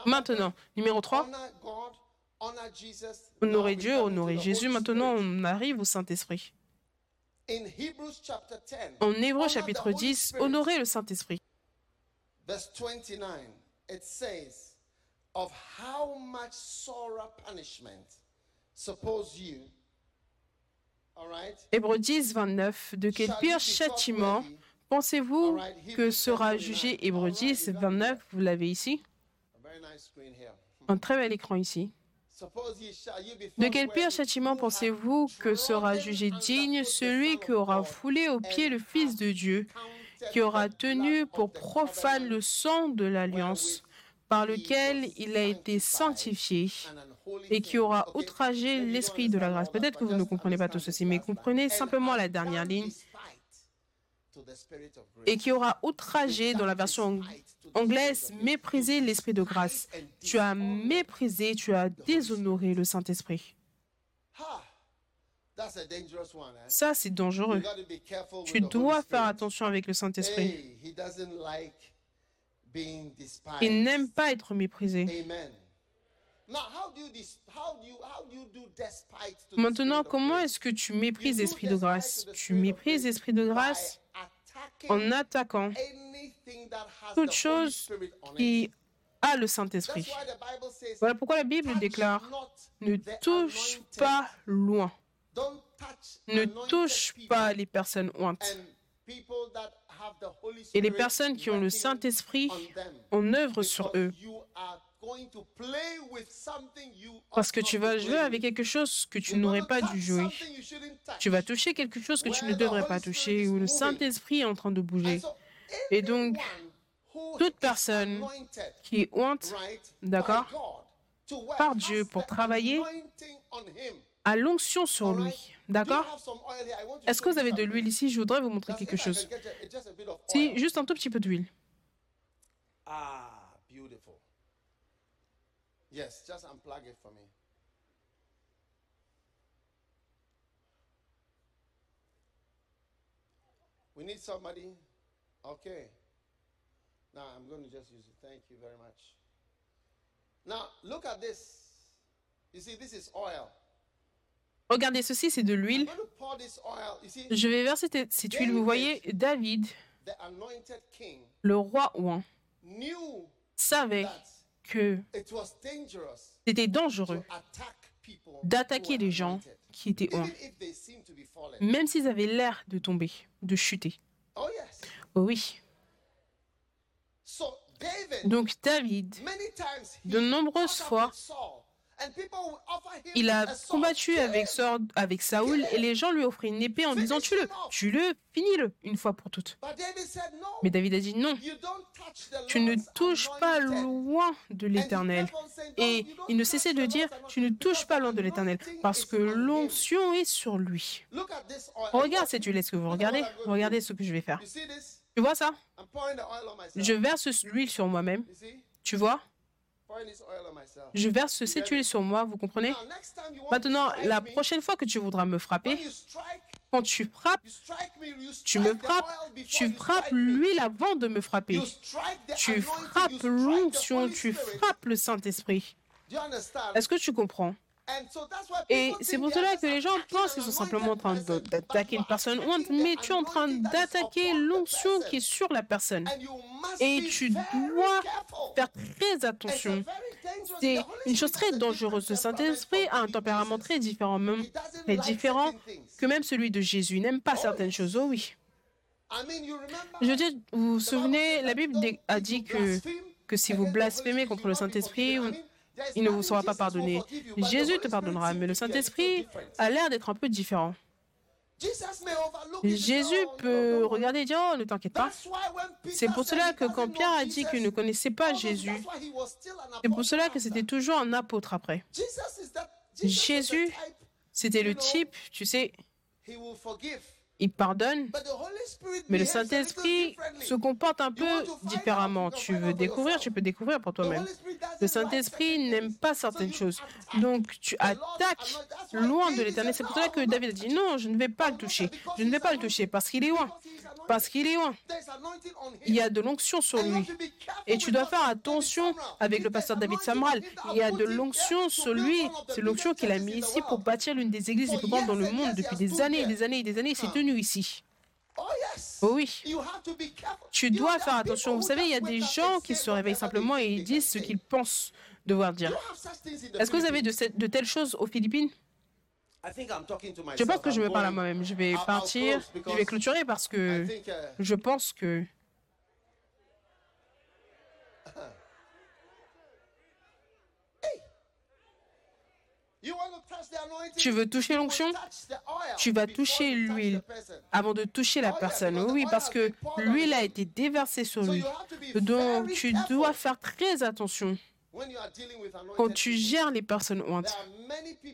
Maintenant, numéro
three,
3, honorer Dieu, honorer Jésus. Maintenant, on arrive au Saint-Esprit.
In Hebrews chapter 10,
En Hébreux chapitre
the Holy
10,
Spirit.
honorer le Saint-Esprit.
verse 29, it says, Of how much sorrow punishment suppose you, all right?
Hébreux 10, 29. De quel pire châtiment pensez-vous que sera
10,
jugé?
29.
Hébreux
All right,
10,
you got it
29, vous l'avez ici. Un très bel écran ici. De quel pire châtiment pensez-vous que sera jugé digne celui qui aura foulé au pied le Fils de Dieu, qui aura tenu pour profane le sang de l'alliance par lequel il a été sanctifié et qui aura outragé l'esprit de la grâce. Peut-être que vous ne comprenez pas tout ceci, mais comprenez simplement la dernière ligne. Et qui aura outragé, dans la version anglaise, méprisé l'esprit de grâce. Tu as méprisé, tu as déshonoré le Saint-Esprit. Ça, c'est dangereux. Tu dois faire attention avec le Saint-Esprit. Il n'aime pas être méprisé. Maintenant, comment est-ce que tu méprises l'esprit de grâce? Tu méprises l'esprit de grâce? En attaquant toute chose qui a le Saint-Esprit. Voilà pourquoi la Bible
"Touch
déclare ne touche
anointed."
pas loin, ne touche pas les personnes ointes. Et les personnes qui ont le Saint-Esprit en œuvre sur eux. Parce que tu
to
vas jouer avec quelque chose que tu n'aurais pas dû jouer. Tu vas toucher quelque chose que tu ne devrais pas toucher, où le. Saint-Esprit est en train de bouger. Et donc, toute personne qui est ointe
right,
d'accord,
by God, to work,
par Dieu pour travailler,
anointing on him.
a l'onction sur lui. D'accord? Est-ce que vous avez de l'huile ici? Je voudrais vous montrer quelque chose. Si, juste un tout petit peu d'huile.
Ah. Yes, just unplug it for me. We need somebody? Okay. Now I'm going to just use it. Thank you very much. Now look at this. You see, this is oil.
Regardez, ceci, c'est de l'huile. Je vais verser cette cette huile. Vous voyez, David, le roi
knew
savait que c'était dangereux d'attaquer les gens qui étaient
fallen.
même s'ils avaient l'air de tomber, de chuter.
Oh.
Oh oui. Donc David, de nombreuses fois, il a combattu avec. Saul- avec Saoul et les gens lui offraient une épée en disant tue-le, tue-le, finis-le une fois pour toutes. Mais David a dit non, tu ne touches pas loin de l'Éternel. Et
"No, you don't
il ne cessait de dire, tu ne touches pas loin de l'Éternel, parce que
on him."
l'onction est sur lui. Regarde cette huile, est-ce que vous regardez? Regardez ce que je vais faire. Tu vois ça? Je verse l'huile sur moi-même. Tu vois? Je verse cette huile sur moi, vous comprenez? Maintenant, la prochaine fois que tu voudras me frapper, quand tu frappes, tu me frappes, tu frappes l'huile avant de me frapper. Tu frappes l'onction, tu frappes le Saint-Esprit. Est-ce que tu comprends?
And so that's why
Et c'est pour cela que les gens pensent qu'ils sont simplement en train d'attaquer une personne mais tu es en train d'attaquer l'onction qui est sur la personne.
And you must
Et tu dois. Faire très attention. C'est une chose très
has a
dangereuse. Le Saint-Esprit a un tempérament très
Jesus.
différent, même très différent que même celui de Jésus. Il n'aime pas
Oh,
certaines choses. Oh oui.
I mean, you remember
Je veux dire, vous vous souvenez, la
that
Bible a dit que, que si vous blasphémez contre le Saint-Esprit, il ne vous sera pas pardonné. Jésus te pardonnera, mais le Saint-Esprit a l'air d'être un peu différent. Jésus
"Oh,
peut
don't worry."
regarder et dire, oh, ne t'inquiète pas. C'est pour cela que quand Pierre a dit qu'il ne connaissait pas
although
Jésus, c'est pour cela que c'était toujours un apôtre après. Jésus, C'était le type, tu sais. Il pardonne, mais le Saint-Esprit se comporte un peu différemment. Tu veux découvrir, tu peux découvrir pour toi-même. Le Saint-Esprit n'aime pas certaines choses. Donc tu attaques loin de l'éternel. C'est pour cela
"No,
que David a dit non, je ne vais pas le toucher. Je ne vais pas le toucher parce qu'il est loin. Parce qu'il est loin. Il y a de l'onction sur lui. Et tu dois faire attention avec le pasteur David Samral. Il y a de l'onction sur lui. C'est l'onction qu'il a mis ici pour bâtir l'une des églises les plus grandes dans le monde depuis des années et des années et des années. Il s'est Ici.
Oh yes.
Oh oui.
You have to be careful.
Tu dois faire attention. Vous savez, il y a des gens qui se réveillent simplement et ils disent ce qu'ils pensent devoir dire. Est-ce que vous avez de, de telles choses aux Philippines?
I think I'm talking to
Je pense que je me parle à moi-même. Je vais partir. Je vais clôturer parce que
uh,
je pense que
you want to touch the anointing,
tu veux toucher l'onction? tu vas toucher l'huile avant de toucher la
Oh,
personne. Oui, parce que l'huile a été déversée sur lui. Donc tu dois faire très attention quand tu gères les personnes ointes.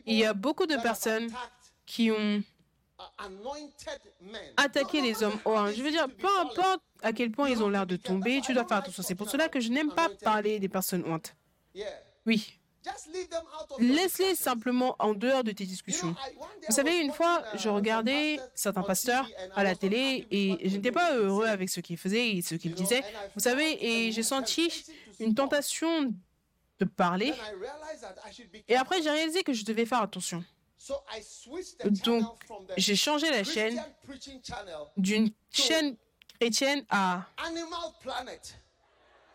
Il y a beaucoup de personnes qui ont
no
les hommes oints. Je veux dire, peu importe à quel point ils ont l'air de tomber, tu dois faire attention. C'est pour cela que je n'aime pas parler des personnes ointes. Oui, Laisse-les simplement en dehors de tes discussions. Vous savez, une fois,
uh,
je regardais certains pasteurs à la télé et je n'étais pas heureux avec ce qu'ils faisaient et ce qu'ils disaient. Vous savez, et j'ai senti une tentation de parler. Et après, j'ai réalisé que je devais faire attention. Donc, j'ai changé la chaîne d'une chaîne chrétienne à,
Animal Planet.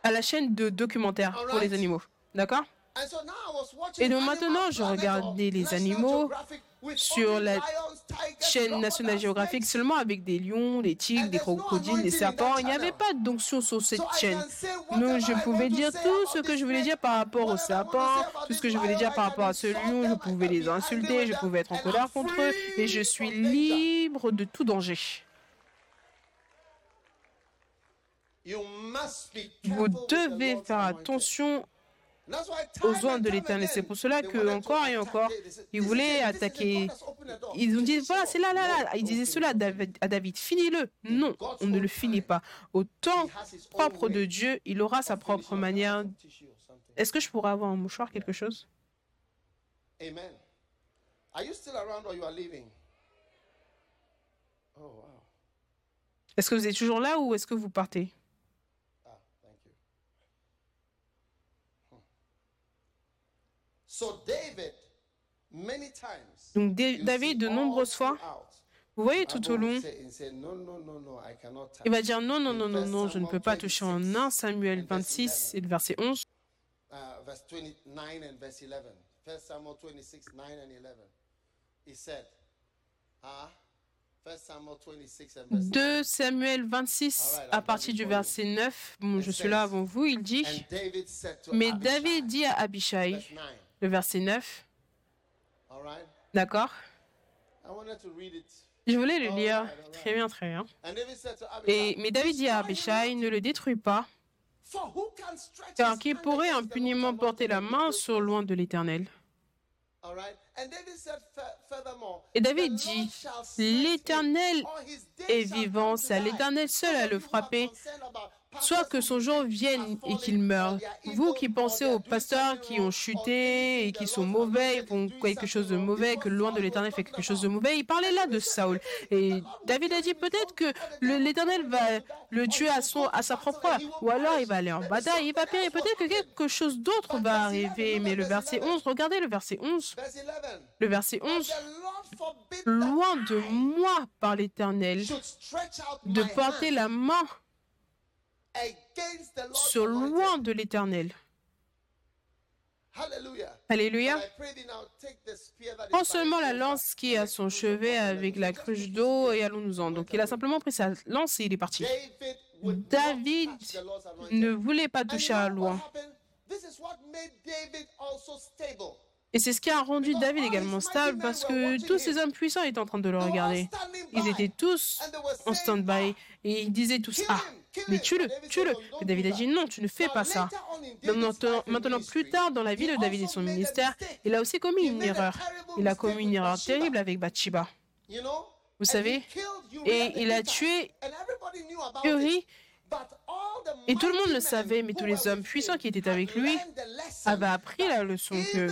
à la chaîne de documentaires pour les animaux. D'accord? Et donc maintenant, je regardais les animaux sur la chaîne nationale géographique seulement avec des lions, des tigres, des crocodiles, des serpents. Il n'y avait pas d'onction sur cette chaîne. Donc je pouvais dire tout ce que je voulais dire par rapport aux serpents, tout ce que je voulais dire par rapport à ce lion. Je pouvais les insulter, je pouvais être en colère contre eux. Et je suis libre de tout danger. Vous devez faire attention aux oins de l'éternel. C'est pour cela que encore et encore, ils
"This is
voulaient attaquer. Ils ont dit voilà, c'est là, là,
all."
là. Ils disaient cela à. David. Finis-le. Non, on ne le finit pas. Au temps propre de Dieu, il aura sa propre manière. Est-ce que je pourrais avoir un mouchoir, quelque chose?
Amen. Are you still around or you are leaving? Oh.
Est-ce que vous êtes toujours là ou est-ce que vous partez
Ah, thank you. Hmm. So David, many times.
Donc David, de nombreuses fois, vous voyez tout au long, il va dire non, non, non, non, non, je ne peux pas toucher en
26,
1 Samuel
and verse
26
11.
et le verset 11.
uh, verse 29 and verse 11. First Samuel 26, 9 and 11. He said, ah, First Samuel 26 and verse
2 Samuel 26 à partir du verset 9. Bon, je suis là avant vous, il dit
9. And David said to
Mais David dit à Abishai,
verse 9,
le verset 9,
all right?
d'accord. Je voulais le lire. Très bien, très bien. Et, mais David dit à
"Destroy
Abishai, ne le détruis pas, car qui pourrait
Lord's
porter la main sur loin de l'Éternel? Et David
"The Lord
dit, L'Éternel est vivant, c'est à
die."
l'Éternel seul à le frapper, soit que son jour vienne et qu'il meure. Vous qui pensez aux pasteurs qui ont chuté et qui sont mauvais, font quelque chose de mauvais, que loin de l'Éternel fait quelque chose de mauvais. Il parlait là de Saul. Et David a dit peut-être que l'Éternel va le tuer à, son, à sa propre heure. Ou alors il va aller en bataille, il va périr. Peut-être que quelque chose d'autre va arriver. Mais le verset 11, regardez le verset 11.
Verse 11.
Le verset
But
11.
the Lord forbid that
Loin de moi par l'Éternel de porter la main
anointed.
loin de l'Éternel.
Hallelujah.
Alléluia. Prends seulement la lance qui est à son chevet avec la cruche d'eau et allons-nous-en. Donc il a simplement pris sa lance et il est parti.
David.
Ne voulait pas toucher à
also stable.
Et c'est ce qui a rendu David également stable parce que tous ces hommes puissants étaient en train de le regarder. Ils étaient tous en stand-by
"Ah,
et ils disaient tous Ah, mais tue-le, tue-le. Mais David a dit non, tu ne fais pas ça. Maintenant, maintenant, plus tard, dans la vie de David et son ministère, il a aussi commis une erreur. Il a commis une erreur terrible avec Bathsheba. Vous savez? Et il a tué Uri et tout le monde le savait, mais tous les hommes puissants qui étaient avec lui avaient appris la leçon que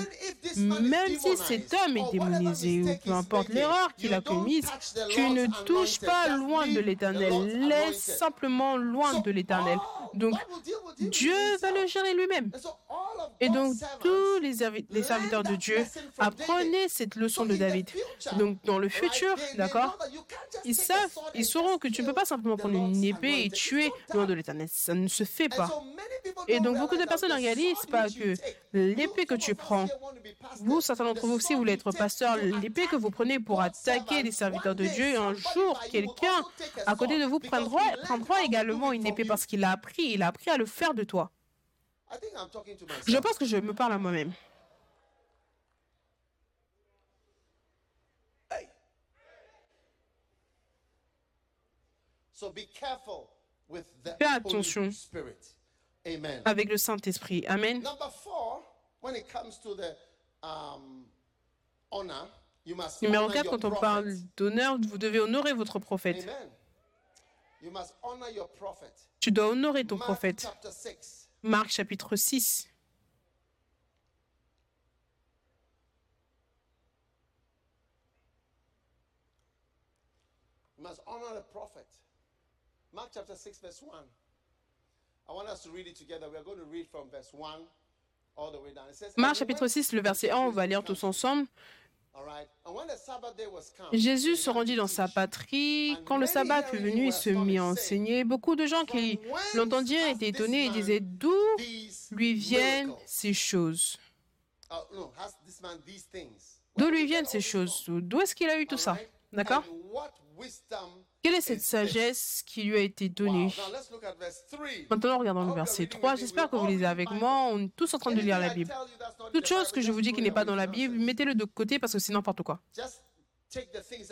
même si cet homme est démonisé ou peu importe l'erreur qu'il a commise, tu ne touches pas loin de l'éternel. Laisse simplement loin de l'éternel. Donc, Dieu va le gérer lui-même. Et donc, tous les, serviteurs de Dieu apprenaient cette leçon de David. Donc, dans le futur, d'accord, ils savent, ils sauront que tu ne peux pas simplement prendre une épée et tuer de l'éternel. Ça ne se fait pas. Et donc, beaucoup de personnes ne réalisent pas que l'épée que tu prends, vous, certains d'entre vous aussi voulez être pasteur, l'épée que vous prenez pour attaquer les serviteurs de Dieu, un jour, quelqu'un à côté de vous prendra, prendra également une épée parce qu'il a appris, il a appris à le faire de toi. Je pense que je me parle à moi-même. Fais attention avec le Saint-Esprit. Amen. Numéro 4, quand on parle d'honneur, vous devez honorer votre prophète. Tu dois honorer ton prophète. Marc chapitre 6.
You must honor the prophet. Mark chapter 6, verse 1. I want us to read it together. We are going to read from verse 1 all the way down. It says,
Marc chapitre 6, le verset 1, on va lire tous ensemble. Jésus se rendit dans sa patrie. Quand le sabbat fut venu, il se mit à enseigner. Beaucoup de gens qui l'entendirent étaient étonnés et disaient D'où lui viennent ces choses? D'où lui viennent ces choses? D'où est-ce qu'il a eu tout ça? D'accord? Quelle est cette sagesse qui lui a été donnée Maintenant, regardons le verset 3. J'espère que vous lisez avec moi. On est tous en train de lire la Bible. Toute chose que je vous dis qui n'est pas dans la Bible, mettez-le de côté parce que c'est n'importe quoi.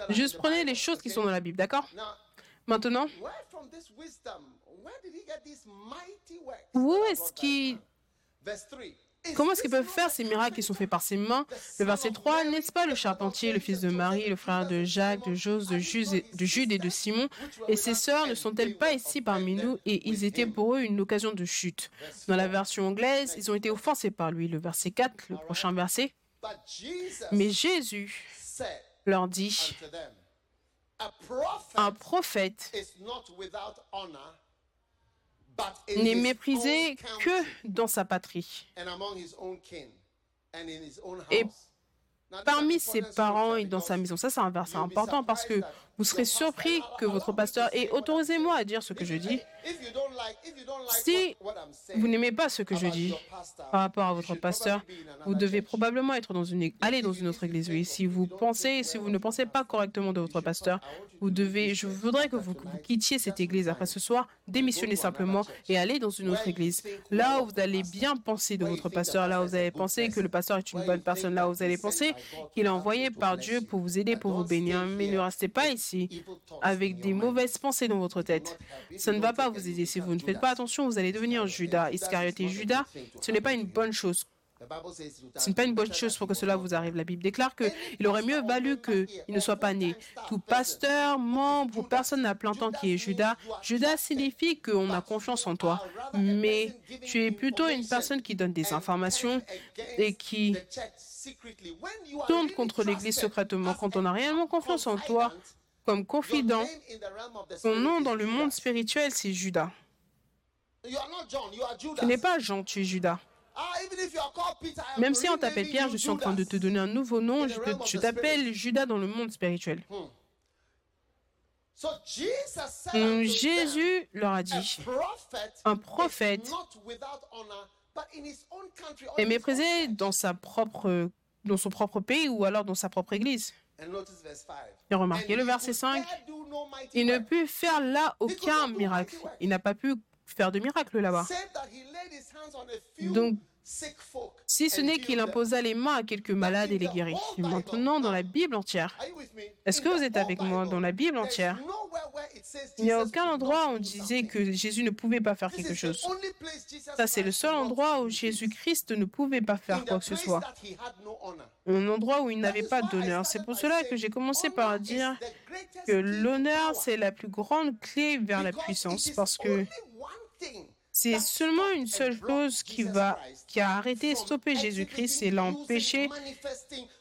Juste prenez les choses qui sont dans la Bible, d'accord? Maintenant, où est-ce qu'il Comment est-ce qu'ils peuvent faire ces miracles qui sont faits par ses mains Le verset 3, n'est-ce pas le charpentier, le fils de Marie, le frère de Jacques, de Jose, de, Jude et de Simon Et ses sœurs ne sont-elles pas ici parmi nous Et ils étaient pour eux une occasion de chute. Dans la version anglaise, ils ont été offensés par lui. Le verset 4, le prochain verset. Mais Jésus leur dit, un prophète n'est méprisé que dans sa patrie. et parmi ses parents et dans sa maison. Ça, c'est un verset important parce que vous serez surpris que votre pasteur ait autorisez-moi à dire ce que je dis. Si vous n'aimez pas ce que je dis par rapport à votre pasteur, vous devez probablement être dans une, aller dans une autre église. Oui, si vous pensez, si vous ne pensez pas correctement de votre pasteur, vous devez, je voudrais que vous, quittiez cette église après ce soir, démissionnez simplement et allez dans une autre église. Là où vous allez bien penser de votre pasteur, là où vous allez penser que le pasteur est une bonne personne, là où vous allez penser qu'il est envoyé par Dieu pour vous aider, pour vous bénir. Mais ne restez pas ici avec des mauvaises pensées dans votre tête. Ça ne va pas vous aider. Si vous ne faites pas attention, vous allez devenir Judas. Iscariote et Judas, ce n'est pas une bonne chose. Ce n'est pas une bonne chose pour que cela vous arrive. La Bible déclare qu'il aurait mieux valu qu'il ne soit pas né. Tout pasteur, membre ou personne à plein temps qui est Judas, Judas signifie qu'on a confiance en toi. Mais tu es plutôt une personne qui donne des informations et qui tourne contre l'Église secrètement. Quand on a réellement confiance en toi, comme confident. Son nom dans le monde spirituel, c'est Judas. Tu n'es pas Jean, tu es Judas. Même si on t'appelle Pierre, je suis en train de te donner un nouveau nom. Je, t'appelle Judas dans le monde spirituel. Jésus leur a dit, un prophète est méprisé dans, sa propre, dans son propre pays ou alors dans sa propre église. Et remarquez le verset 5. Il ne put faire là aucun miracle. Il n'a pas pu faire de miracle là-bas. Donc. Si ce n'est qu'il imposa les mains à quelques malades et les guérit. Maintenant, dans la Bible entière,
Are you with me?
est-ce que vous êtes avec moi dans la Bible entière? Il n'y a aucun endroit où on disait que Jésus ne pouvait pas faire quelque chose. Ça, c'est le seul endroit où. Jésus-Christ ne pouvait pas faire quoi que ce soit. Un endroit où il n'avait pas d'honneur. C'est pour cela que j'ai commencé par dire que l'honneur, c'est la plus grande clé vers la puissance parce que c'est seulement une seule chose qui a arrêté,
from
stoppé Jésus-Christ et
manifesting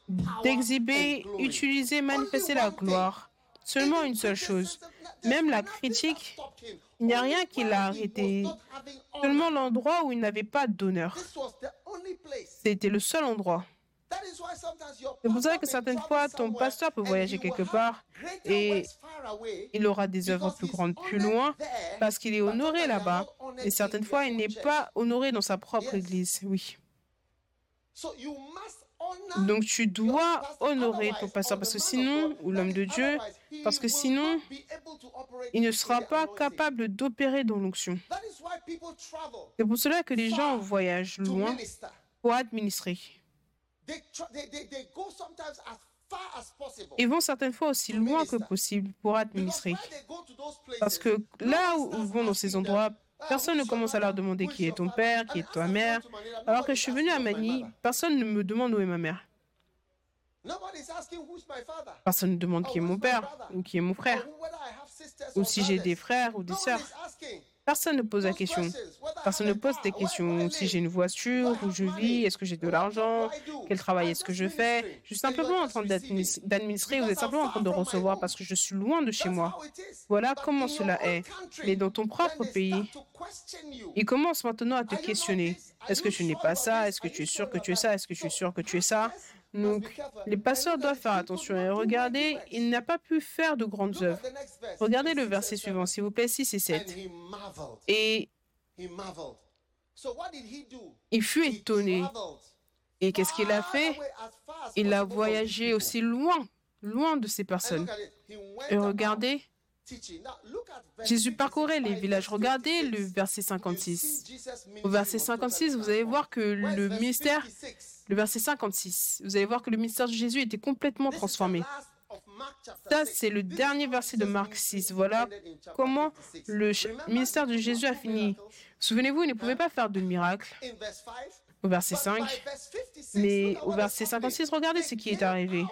power
d'exhiber, utiliser, manifester la gloire. Seulement une seule chose. Même la critique, il n'y a rien qui l'a arrêté. Seulement l'endroit où il n'avait pas d'honneur. C'était le seul endroit. C'est pour ça que certaines fois, ton pasteur peut voyager quelque part et il aura des œuvres plus grandes plus loin parce qu'il est honoré là-bas. Et certaines fois, il n'est pas honoré dans sa propre église. Oui. Donc tu dois honorer ton pasteur parce que sinon, ou l'homme de Dieu, parce que sinon, il ne sera pas capable d'opérer dans l'onction. C'est pour cela que les gens voyagent loin pour administrer. Ils vont certaines fois aussi loin que possible pour administrer. Parce que là où ils vont dans ces endroits, personne ne commence à leur demander qui est ton père, qui est ta mère. Alors que je suis venu à Manille, personne ne me demande où est ma mère. Personne ne demande qui est mon père ou qui est mon frère. Ou si j'ai des frères ou des sœurs. Personne ne pose la question. Personne ne pose des questions. Si j'ai une voiture, où je vis, est-ce que j'ai de l'argent, quel travail est-ce que je fais? Je suis simplement en train d'adminis- d'administrer, vous êtes simplement en train de recevoir parce que je suis loin de chez moi. Voilà comment cela est. Mais dans ton propre pays, ils commencent maintenant à te questionner. Est-ce que tu n'es pas ça? Est-ce que tu es sûr que tu es ça? Est-ce que tu es sûr que tu es ça? Donc, les pasteurs doivent faire attention. Et regardez, il n'a pas pu faire de grandes œuvres. Regardez le verset suivant, s'il vous plaît, 6 et 7. Et il fut étonné. Et qu'est-ce qu'il a fait? Il a voyagé aussi loin, loin de ces personnes. Et regardez, Jésus parcourait les villages. Regardez le verset 56. Au verset 56, vous allez voir que le ministère, le verset 56, vous allez voir que le ministère de Jésus était complètement transformé. Ça, c'est le dernier verset de Marc 6. Voilà comment le ministère de Jésus a fini. Souvenez-vous, il ne pouvait pas faire de miracle au verset 5. Mais au verset 56, regardez ce qui est arrivé.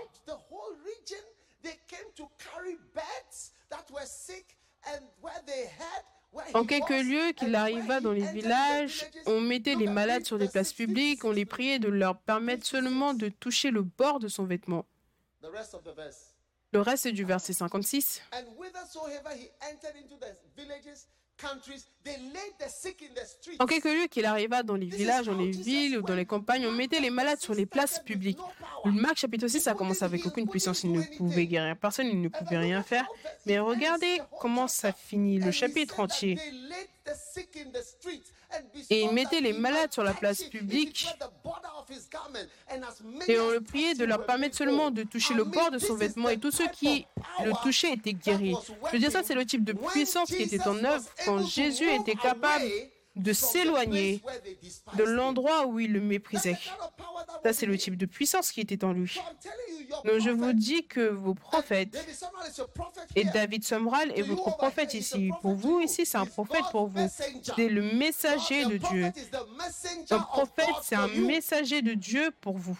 En quelques lieux qu'il arriva dans les villages, on mettait les malades sur des places publiques, on les priait de leur permettre seulement de toucher le bord de son vêtement. Le reste du verset 56. En quelques lieux qu'il arriva dans les villages, dans les villes ou dans les campagnes, on mettait les malades sur les places publiques. Marc chapitre 6, ça commence avec aucune puissance, il ne pouvait guérir. Personne, il ne pouvait rien faire. Mais regardez comment ça finit, le chapitre entier. Et il mettait les malades sur la place publique. et on le priait de leur permettre seulement de toucher le bord de son vêtement et tous ceux qui le touchaient étaient guéris. Je veux dire, ça c'est le type de puissance qui était en œuvre quand Jésus était capable de s'éloigner de l'endroit où il le méprisait. Ça c'est le type de puissance qui était en lui. Donc je vous dis que vos prophètes, et David Somral est votre prophète ici. Pour vous ici, c'est un prophète pour vous. C'est le messager de Dieu. Un prophète, c'est un messager de Dieu pour vous.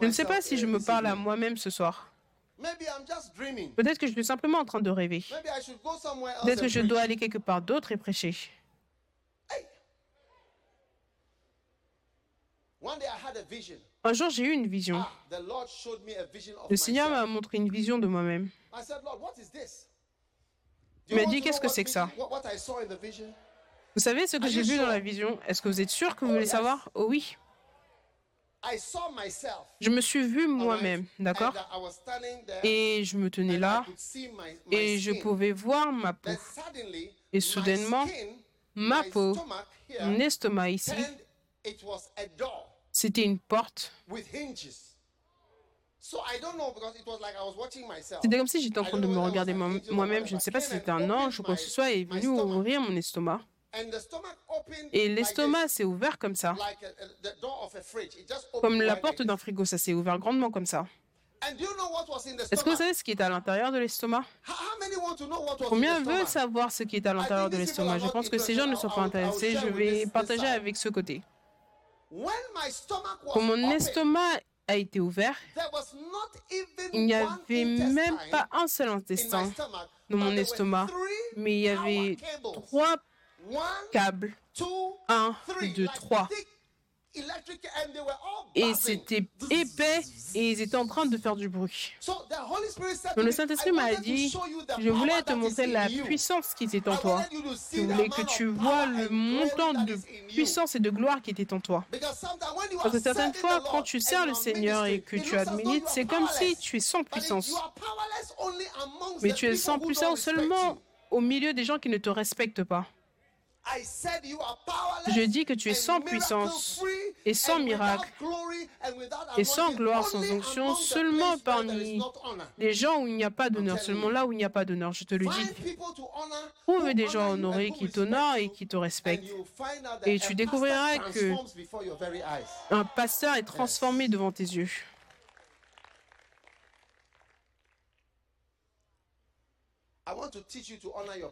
Je ne sais pas si je me parle à moi-même ce soir. Peut-être que je suis simplement en train de rêver. Peut-être que je dois aller quelque part d'autre et prêcher. Un jour, j'ai eu une vision. Le Seigneur m'a montré une vision de moi-même. Il m'a dit, qu'est-ce que c'est que ça? Vous savez ce que j'ai vu dans la vision? Est-ce que vous êtes sûr que vous voulez savoir? Oh oui. Je me suis vu moi-même, d'accord? Et je me tenais là et je pouvais voir ma peau. Et soudainement, ma peau, mon estomac ici, c'était une porte. C'était comme si j'étais en train de me regarder moi- moi-même. Je ne sais pas si c'était un ange ou quoi que ce soit, et est venu ouvrir mon estomac.
And the stomach opened
Et l'estomac s'est ouvert comme ça.
this, like a- a- the door of a fridge. It just opened
Comme la porte d'un frigo, ça s'est ouvert grandement comme ça.
And do you know what was in the
Est-ce que vous
stomach?
savez ce qui est à l'intérieur de l'estomac? Combien veulent savoir ce qui est à l'intérieur de l'estomac? Je pense que ces gens ne sont pas intéressés. Je vais partager avec ce côté.
When my stomach was
Quand mon estomac a été ouvert,
there was not even
il n'y avait même
intestine
pas un seul intestin dans mon estomac, mais il y avait trois
And they were all
Et
buzzing.
c'était épais et ils étaient en train de faire du bruit. Donc le Saint-Esprit
"I
m'a dit, je voulais te montrer la puissance qui était en toi. Je voulais que tu vois le montant de puissance et de gloire qui était en toi. Parce que certaines fois, quand tu sers le Seigneur et que tu administres, c'est comme si tu es sans puissance. Mais tu es sans puissance seulement au milieu des gens qui ne te respectent pas. Je dis que tu es sans puissance et sans miracle et sans gloire, sans onction, seulement parmi les gens où il n'y a pas d'honneur, seulement là où il n'y a pas d'honneur. Je te le dis. Trouve des gens honorés qui t'honorent et qui te respectent. Et tu découvriras que un pasteur est transformé devant tes yeux.
I want to teach you to honor your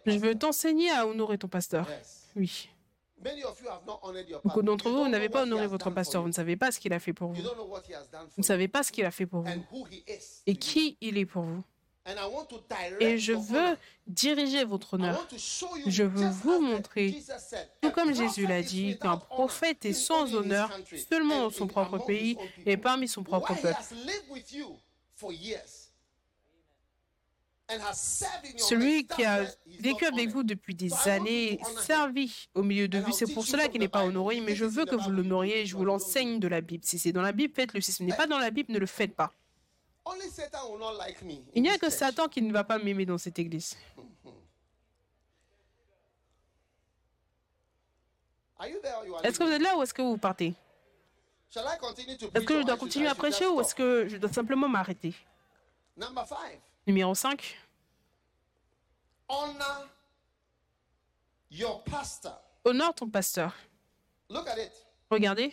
Je veux t'enseigner à honorer ton pasteur. Oui. Beaucoup
pastor.
d'entre
You
vous
don't
n'avez
know
pas
what he
honoré
has
votre
done for
pasteur. Vous
you.
ne savez pas ce qu'il a fait pour vous. Vous ne savez pas ce qu'il a fait pour vous et qui il est pour vous.
And I want to direct
Et je veux diriger votre honneur. Je veux vous montrer, Tout comme Jésus l'a dit, qu'un prophète est sans honneur seulement dans son propre pays et parmi son propre peuple.
has lived with you for years and has served in your
Celui qui a vécu avec vous depuis des années, servi au milieu de vous, c'est pour cela qu'il n'est pas honoré, mais je veux que vous l'honoriez je vous l'enseigne de la Bible. Si c'est dans la Bible, faites-le. Si ce n'est pas dans la Bible, ne le faites pas. Il n'y a que. Satan qui ne va pas m'aimer dans cette église. Est-ce que vous êtes là ou est-ce que vous partez? Est-ce que je dois continuer à prêcher ou est-ce que je dois simplement m'arrêter?
Number five,
Numéro 5.
honor your pastor.
Honore ton pasteur.
Look at it.
Regardez.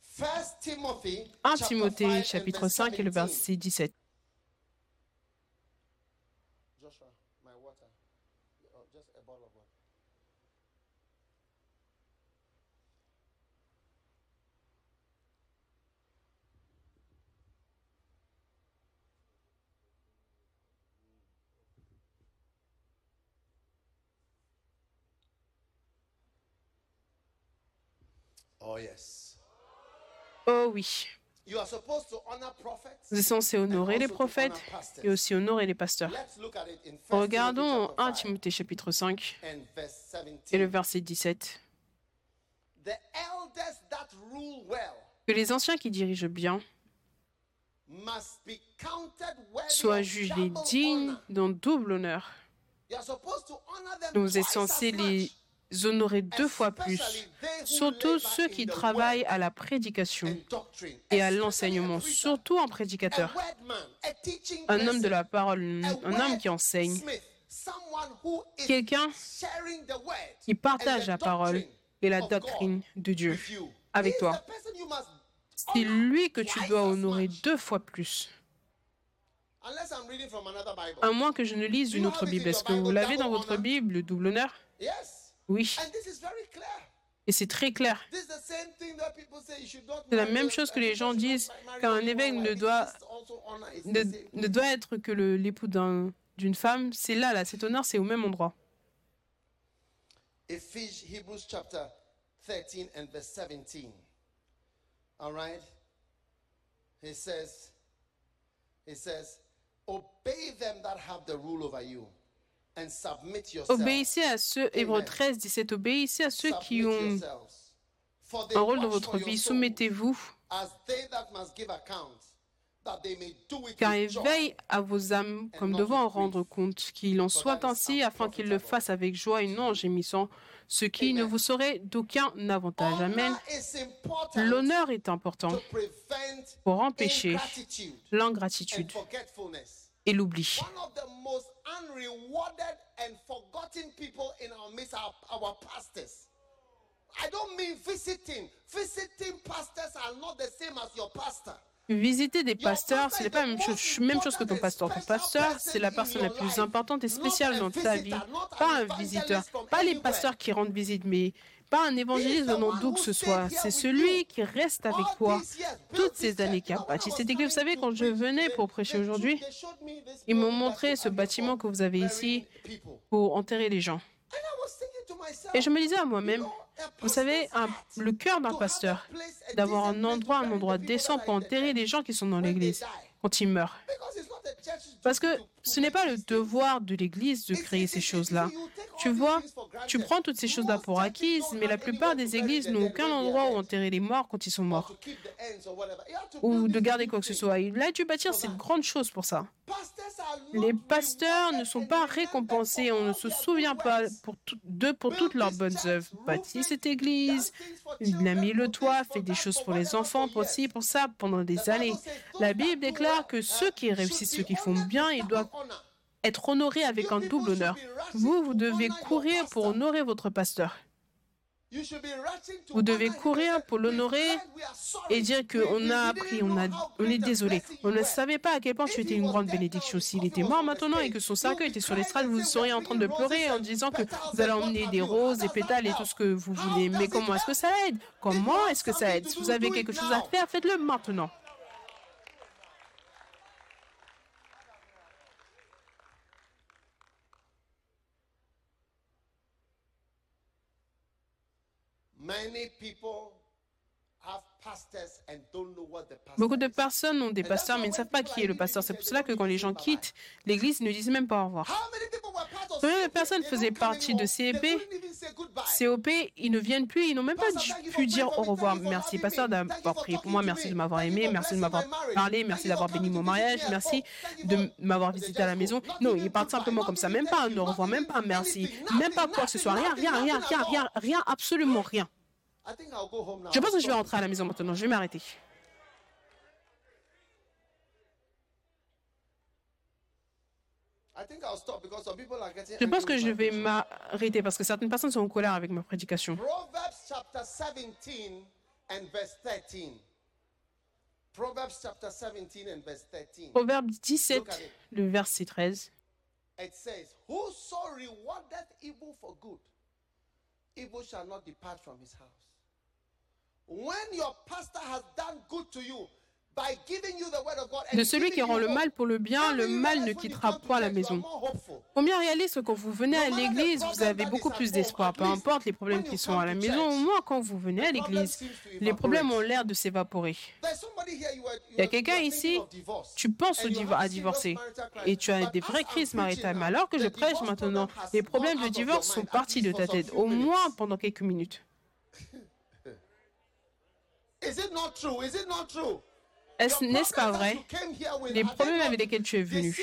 First Timothy,
1
chapter
Timothée
5 and
chapitre
verse
5 et le
17.
verset 17.
Joshua, my water. Oh, just a bottle of water. Oh yes.
Oh oui.
You are supposed to honor prophets.
Vous êtes censé honorer les prophètes et aussi honorer les pasteurs.
Let's look at it in 1 Timothy
Regardons
chapter
1
5
Timothée chapitre 5
and verse
et
17.
le verset 17.
The elders that rule well
Que les anciens qui dirigent bien soient jugés dignes d'un double honneur.
You are supposed to honor them
Donc vous êtes
twice
censé
as
les honorer deux fois plus, surtout ceux qui travaillent à la prédication et à l'enseignement, surtout un prédicateur, un homme de la parole, un homme qui enseigne, quelqu'un
sharing the word
qui partage la parole et la doctrine de Dieu avec toi. C'est lui que tu dois honorer deux fois plus. À moins que je ne lise une autre Bible. Est-ce que vous l'avez dans votre? Bible, le double honneur? Oui. Et c'est très clair. C'est la même chose que les gens disent qu'un évêque ne doit- Ne, ne doit être que l'époux d'un- d'une femme. C'est là, là, cet honneur, c'est au même endroit.
Hebrews chapter 13 and verse 17. All right? He says, he says, obey them that have the rule over you.
Obéissez à ceux, Hébreux
Amen.
13, 17, obéissez à ceux qui ont un rôle dans votre vie. Soumettez-vous car
with
il
joy.
veille à vos âmes comme devant en rendre compte, qu'il en soit ainsi afin qu'il le fasse avec joie et non en gémissant, ce qui ne vous serait d'aucun avantage. Amen. L'honneur est important pour empêcher
ingratitude
l'ingratitude et l'oubli.
Unrewarded and forgotten people in our midst are our pastors. I don't mean visiting. Visiting pastors are not the same as your pastor.
Visiter des pasteurs, ce n'est pas la même chose, même chose que ton pasteur. Ton pasteur, c'est la personne la plus importante et spéciale dans ta vie. Pas un visiteur, pas les pasteurs qui rendent visite, mais pas un évangéliste venant d'où que ce soit. C'est celui qui reste avec toi toutes ces années qui a bâti cette église. Vous savez, quand je venais pour prêcher aujourd'hui, ils m'ont montré ce bâtiment que vous avez ici pour enterrer les gens. Et je me disais à moi-même, vous savez, le cœur d'un pasteur, d'avoir un endroit, un endroit décent pour enterrer les gens qui sont dans l'église quand ils meurent. Parce que ce n'est pas le devoir de l'Église de créer ces choses-là. Tu vois, tu prends toutes ces choses-là pour acquises, mais la plupart des églises n'ont aucun endroit où enterrer les morts quand ils sont morts, ou de garder quoi que ce soit. Il a dû bâtir cette grande chose pour ça. Les pasteurs ne sont pas récompensés, on ne se souvient pas pour d'eux pour toutes leurs bonnes œuvres. Bâtit cette église, il a mis le toit, fait des choses pour les enfants, pour ci, pour ça, pendant des années. La Bible déclare que ceux qui réussissent, ceux qui font bien, ils doivent être honorés avec un double honneur. Vous, vous devez courir pour honorer votre pasteur. Vous devez courir pour l'honorer et dire qu'on a appris, on est désolé. On ne savait pas à quel point tu étais une grande bénédiction. S'il était mort maintenant et que son cercueil était sur l'estrade, vous seriez en train de pleurer en disant que vous allez emmener des roses, des pétales et tout ce que vous voulez. Mais comment est-ce que ça aide? Comment est-ce que ça aide? Si vous avez quelque chose à faire, faites-le maintenant.
Many people
Beaucoup de personnes ont des pasteurs mais ne savent pas qui est le pasteur. C'est pour cela que quand les gens quittent l'église, ils ne disent même pas au revoir. Combien de personnes faisaient partie de. CEP? COP, ils ne viennent plus, ils n'ont même pas pu dire au revoir. Merci, pasteur, d'avoir prié pour moi. Merci de m'avoir aimé. Merci de m'avoir parlé. Merci d'avoir béni mon mariage. Merci de m'avoir visité à la maison. Non, ils partent simplement comme ça. Même pas un au revoir, même pas un merci. Même pas quoi que ce soit. Rien, rien, rien, rien, rien, rien, absolument rien. Je pense que je vais rentrer à la maison maintenant. Je vais m'arrêter. Je pense que je vais m'arrêter parce que certaines personnes sont en colère avec ma prédication.
Proverbs chapter 17 and verse 13. Proverbs chapter 17 and verse 13.
Proverbe 17, le verset 13.
It says, Whoso rewardeth evil for good, evil shall not depart from his house.
De celui qui rend le mal pour le bien, le mal ne quittera point la maison. Combien réalise que quand vous venez à l'église, vous avez beaucoup plus d'espoir, peu importe les problèmes qui sont à la maison, au moins quand vous venez à l'église, les problèmes ont l'air de s'évaporer. Il y a quelqu'un ici, tu penses à divorcer et tu as des vraies crises maritales. Mais alors que je prêche maintenant, les problèmes de divorce sont partis de ta tête, au moins pendant quelques minutes.
Is it not true? Is it not true?
Est-ce- N'est-ce pas vrai? Les problèmes
not-
avec lesquels tu es venu,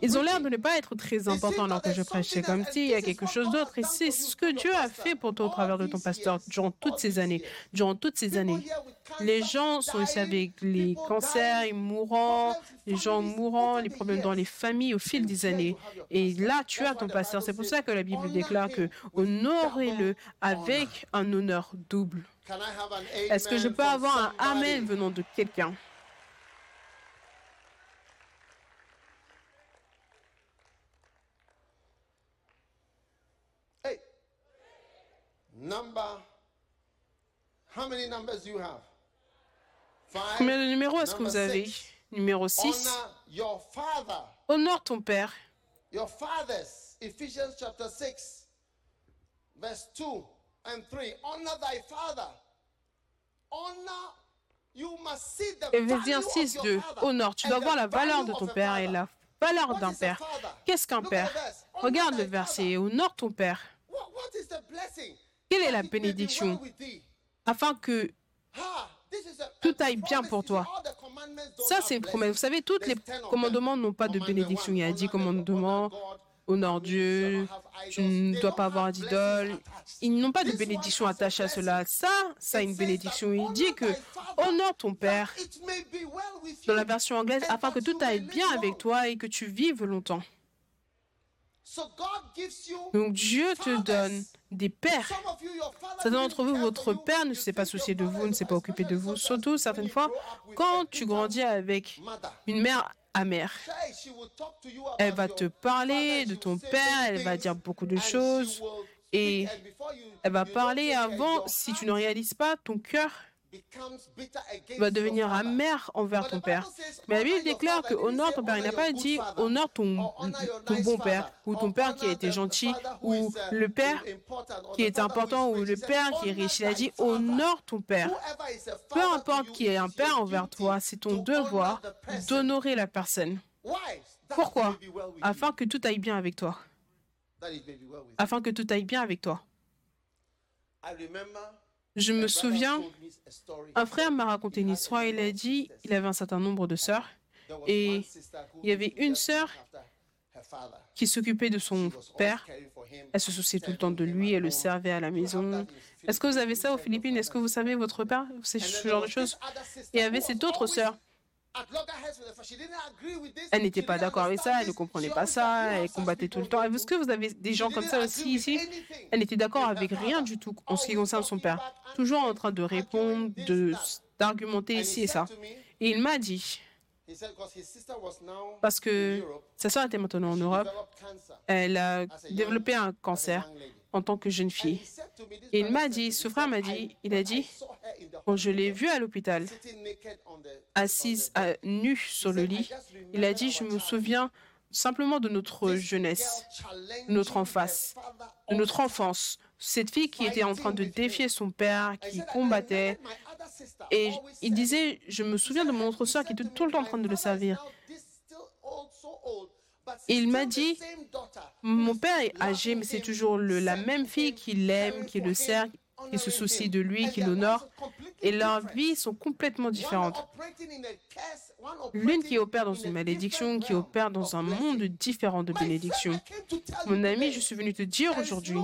ils ont l'air de ne pas être très importants alors que je prêche. C'est comme s'il y a quelque chose d'autre. Et c'est ce que Dieu a fait pour toi au travers de ton pasteur durant toutes ces années. Durant toutes ces années. Les gens sont ici avec les cancers, ils mourants, les gens mourants, les problèmes dans les familles au fil des années. Et là, tu as ton pasteur. C'est pour ça que la Bible déclare que honorez-le avec un honneur double.
Can I have an
Est-ce que je peux avoir un? Amen venant de quelqu'un?
Hey. Number. How many numbers do you have? Five.
Combien de numéros est-ce que vous avez?
six.
Numéro 6.
Honor your father.
Honore ton père.
Your fathers. Ephesians chapter 6, verse 2 and 3. Honor thy father. Honor. You must see the value
Éphésiens
of
6,
your
2.
father
Honore. Tu dois voir la valeur de ton père et la valeur d'un père. Qu'est-ce qu'un père? Regarde le verset. Honore ton père. Quelle est la bénédiction afin que tout aille bien pour toi. Ça, c'est une promesse. Vous savez, tous les commandements n'ont pas de bénédiction. Il y a dix commandements. Honore Dieu, tu ne dois pas avoir d'idole. Ils n'ont pas de bénédiction attachée à cela. Ça, ça a une bénédiction. Il dit que honore ton Père dans la version anglaise afin que tout aille bien avec toi et que tu vives longtemps. Donc Dieu te donne des pères. Certains d'entre vous, votre père ne s'est pas soucié de vous, ne s'est pas occupé de vous. Surtout, certaines fois, quand tu grandis avec une mère amère, elle va te parler de ton père, elle va dire beaucoup de choses et elle va parler avant, si tu ne réalises pas, ton cœur va devenir amer envers ton père. Mais la Bible déclare que honore ton père. Il n'a pas dit honore ton, ton bon père ou ton père qui a été gentil ou le père qui est important ou le père qui est riche. Il a dit honore ton père. Peu importe qui est un père envers toi, c'est ton devoir d'honorer la personne. Pourquoi? Afin que tout aille bien avec toi. Afin que tout aille bien avec toi. Je me souviens, un frère m'a raconté une histoire. Il a dit il avait un certain nombre de sœurs et il y avait une sœur qui s'occupait de son père. Elle se souciait tout le temps de lui, elle le servait à la maison. Est-ce que vous avez ça aux Philippines? Est-ce que vous savez votre père? C'est ce genre de choses. Et il y avait cette autre sœur elle n'était pas d'accord avec ça, elle ne comprenait pas ça, elle combattait tout le temps. Est-ce que vous avez des gens comme ça aussi ici Elle n'était d'accord avec rien du tout en ce qui concerne son père. Toujours en train de répondre, d'argumenter ici et ça. Et il m'a dit, parce que sa soeur était maintenant en Europe, elle a développé un cancer en tant que jeune fille. Et il m'a dit, ce frère m'a dit, il a dit, quand je l'ai vue à l'hôpital, assise à nu sur le lit, il a dit, je me souviens simplement de notre jeunesse, de notre enfance, de notre enfance. Cette fille qui était en train de défier son père, qui combattait. Et il disait, je me souviens de mon autre soeur qui était tout le temps en train de le servir. Il m'a dit, mon père est âgé, mais c'est toujours la même fille qui l'aime, qui le sert, qui se soucie de lui, qui l'honore. Et leurs vies sont complètement différentes. L'une qui opère dans une malédiction, qui opère dans un monde différent de bénédiction. Mon ami, je suis venu te dire aujourd'hui,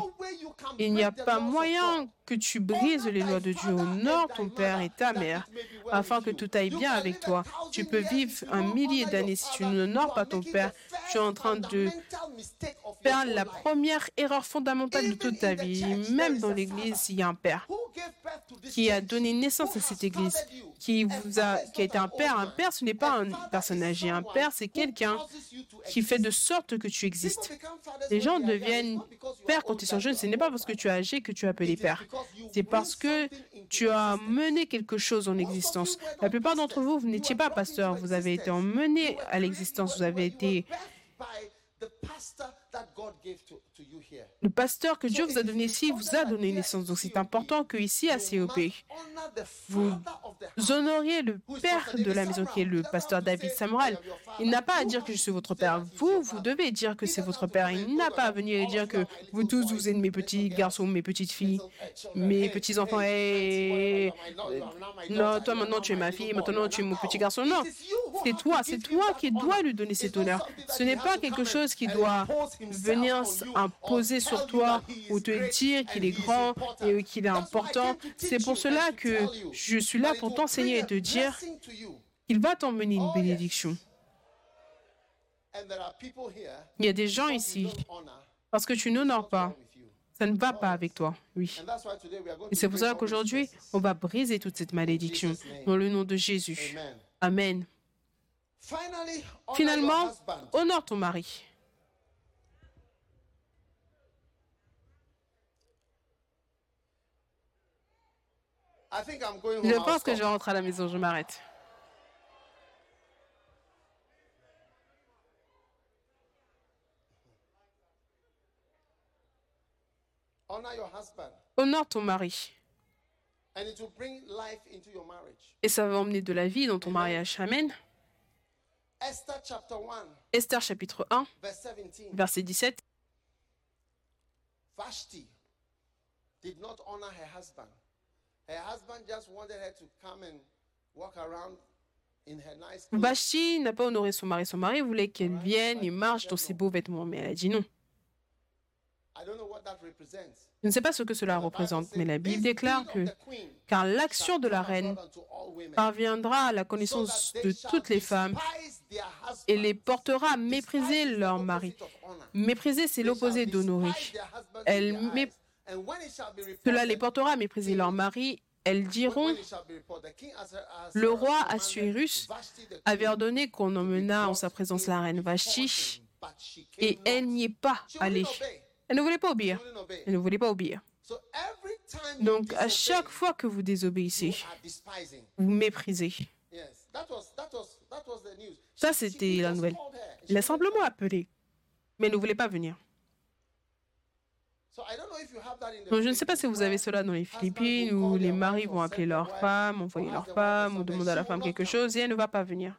il n'y a pas moyen que tu brises les lois de Dieu. Honore ton père et ta mère, afin que tout aille bien avec toi. Tu peux vivre un millier d'années si tu n'honores pas ton père. Tu es en train de faire la première erreur fondamentale de toute ta vie. Même dans l'Église, il y a un père qui a donné naissance à cette Église, qui a, été un père. Un père, ce n'est pas un personne âgée. Un père, c'est quelqu'un qui fait de sorte que tu existes. Les gens deviennent pères quand ils sont jeunes. Ce n'est pas parce que tu es âgé que tu es appelé père. C'est parce que tu as mené quelque chose en existence. La plupart d'entre vous, vous n'étiez pas pasteur. Vous avez été emmené à l'existence. Vous avez été le pasteur que Dieu vous a donné ici vous a donné naissance. Donc c'est important que ici à COP, vous honoriez le père de la maison qui est le pasteur David Samuel. Il n'a pas à dire que je suis votre père. Vous, vous devez dire que c'est votre père. Il n'a pas à venir et dire que vous tous, vous êtes mes petits garçons, mes petites filles, mes petits enfants. Non, toi maintenant tu es ma fille, maintenant tu es mon petit garçon. Non, c'est toi, c'est toi qui dois lui donner cet honneur. Ce n'est pas quelque chose qui doit venir imposer sur toi ou te dire qu'il est grand et qu'il est important. C'est pour cela que je suis là pour t'enseigner et te dire qu'il va t'emmener une bénédiction. Il y a des gens ici, parce que tu n'honores pas, ça ne va pas avec toi, oui. Et c'est pour cela qu'aujourd'hui, on va briser toute cette malédiction dans le nom de Jésus. Amen. Finalement, honore ton mari. Je pense que je rentre à la maison, je m'arrête. Honore ton mari. Et ça va emmener de la vie dans ton mariage. Amen. Esther chapitre 1, verset 17.
Her husband just wanted her to come and walk around in her nice clothes.
Vashti n'a pas honoré son mari. Son mari voulait qu'elle vienne et marche dans ses beaux vêtements, mais elle a dit non. Je ne sais pas ce que cela représente, mais la Bible déclare que car l'action de la reine parviendra à la connaissance de toutes les femmes et les portera à mépriser leur mari. Mépriser, c'est l'opposé d'honorer. Elle Cela les portera à mépriser leur mari. Elles diront Le roi Assuérus avait ordonné qu'on emmenât en sa présence la reine Vashti et elle n'y est pas allée. Elle ne voulait pas obéir. Elle ne voulait pas obéir. Donc, à chaque fois que vous désobéissez, vous méprisez. Ça, c'était la nouvelle. Il a simplement appelé, mais elle ne voulait pas venir. Donc, je ne sais pas si vous avez cela dans les Philippines où les maris vont appeler leur femme, envoyer leur femme, ou demander à la femme quelque chose et elle ne va pas venir.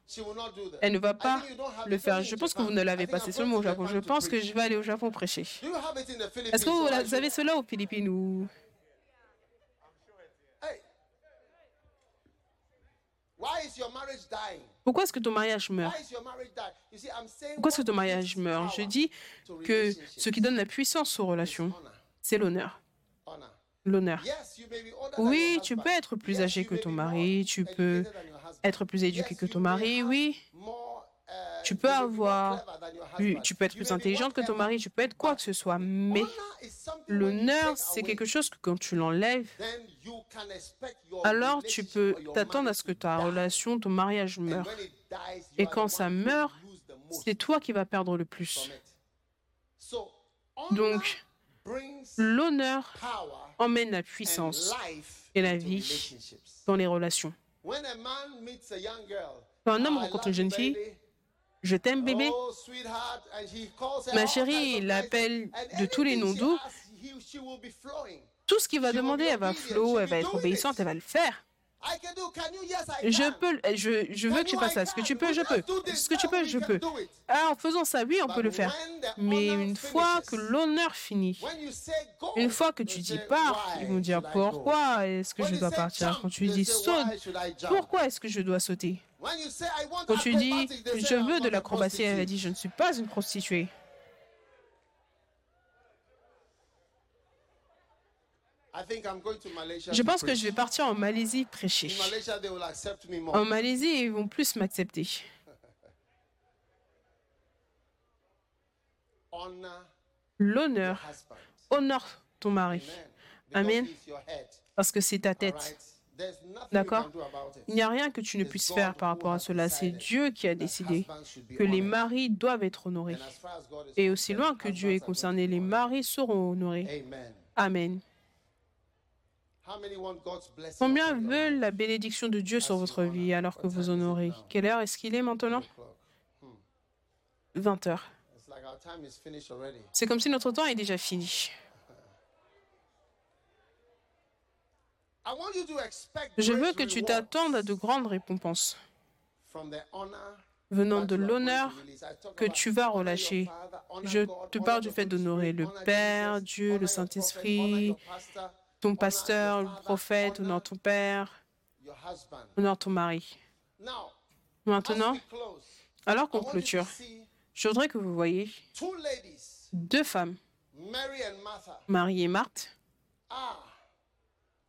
Elle ne va pas le faire. Je pense que vous ne l'avez pas, c'est seulement au Japon. Je pense que je vais aller au Japon prêcher. Est-ce que vous avez cela aux Philippines ou
why is your marriage dying?
Pourquoi est-ce que ton mariage meurt? Pourquoi est-ce que ton mariage meurt? Je dis que ce qui donne la puissance aux relations, c'est l'honneur. L'honneur. Oui, tu peux être plus âgé que ton mari, tu peux être plus éduqué que ton mari, oui. Tu
you
peux avoir tu peux être plus intelligente que ton mari, tu peux être quoi que ce soit, mais l'honneur, c'est quelque chose que quand tu l'enlèves, alors tu peux t'attendre à ce que ta relation, ton mariage meure. Et quand ça meurt, c'est toi qui vas perdre le plus. Donc, l'honneur emmène la puissance et la vie. dans les relations. Quand un homme
"Oh, I
rencontre une jeune fille. Je t'aime bébé.
Oh,
Ma chérie, il l'appelle de tous les noms doux. Tout ce qu'il va demander, elle va
She'll
elle va être obéissante, elle va le faire. Je peux, je, je veux que tu fasses ça. Est-ce que tu peux Je peux. Est-ce que tu peux Je peux. Ah, en faisant ça, oui, on peut le faire. Mais une fois que l'honneur finit, une fois que tu dis pars, ils vont dire pourquoi est-ce que je dois partir? Quand tu dis saute, pourquoi est-ce que je dois sauter? Quand tu dis je veux de l'acrobatie, elle a dit je ne suis pas une prostituée. Je pense que je vais partir en Malaisie prêcher. En Malaisie, ils vont plus m'accepter. L'honneur, honore ton mari,
Amen.
Parce que c'est ta tête. D'accord. Il n'y a rien que tu ne puisses faire par rapport à cela. C'est Dieu qui a décidé que les maris doivent être honorés. Et aussi loin que Dieu est concerné, les maris seront honorés.
Amen.
Combien veulent la bénédiction de Dieu sur votre vie alors que vous honorez? Quelle heure est-ce qu'il est maintenant?
Eight o'clock.
20 heures. C'est comme si notre temps est déjà fini.
I want you to expect
Je veux que tu t'attendes à de grandes récompenses venant de l'honneur que tu vas relâcher. Je te parle du fait d'honorer le Père, Dieu, le Saint-Esprit, ton pasteur, le prophète,
honor
honore ton Père, honore ton mari. Maintenant, alors qu'on clôture, je voudrais que vous voyez deux femmes. Marie et Marthe.
Ah, Jesus had great respect for them.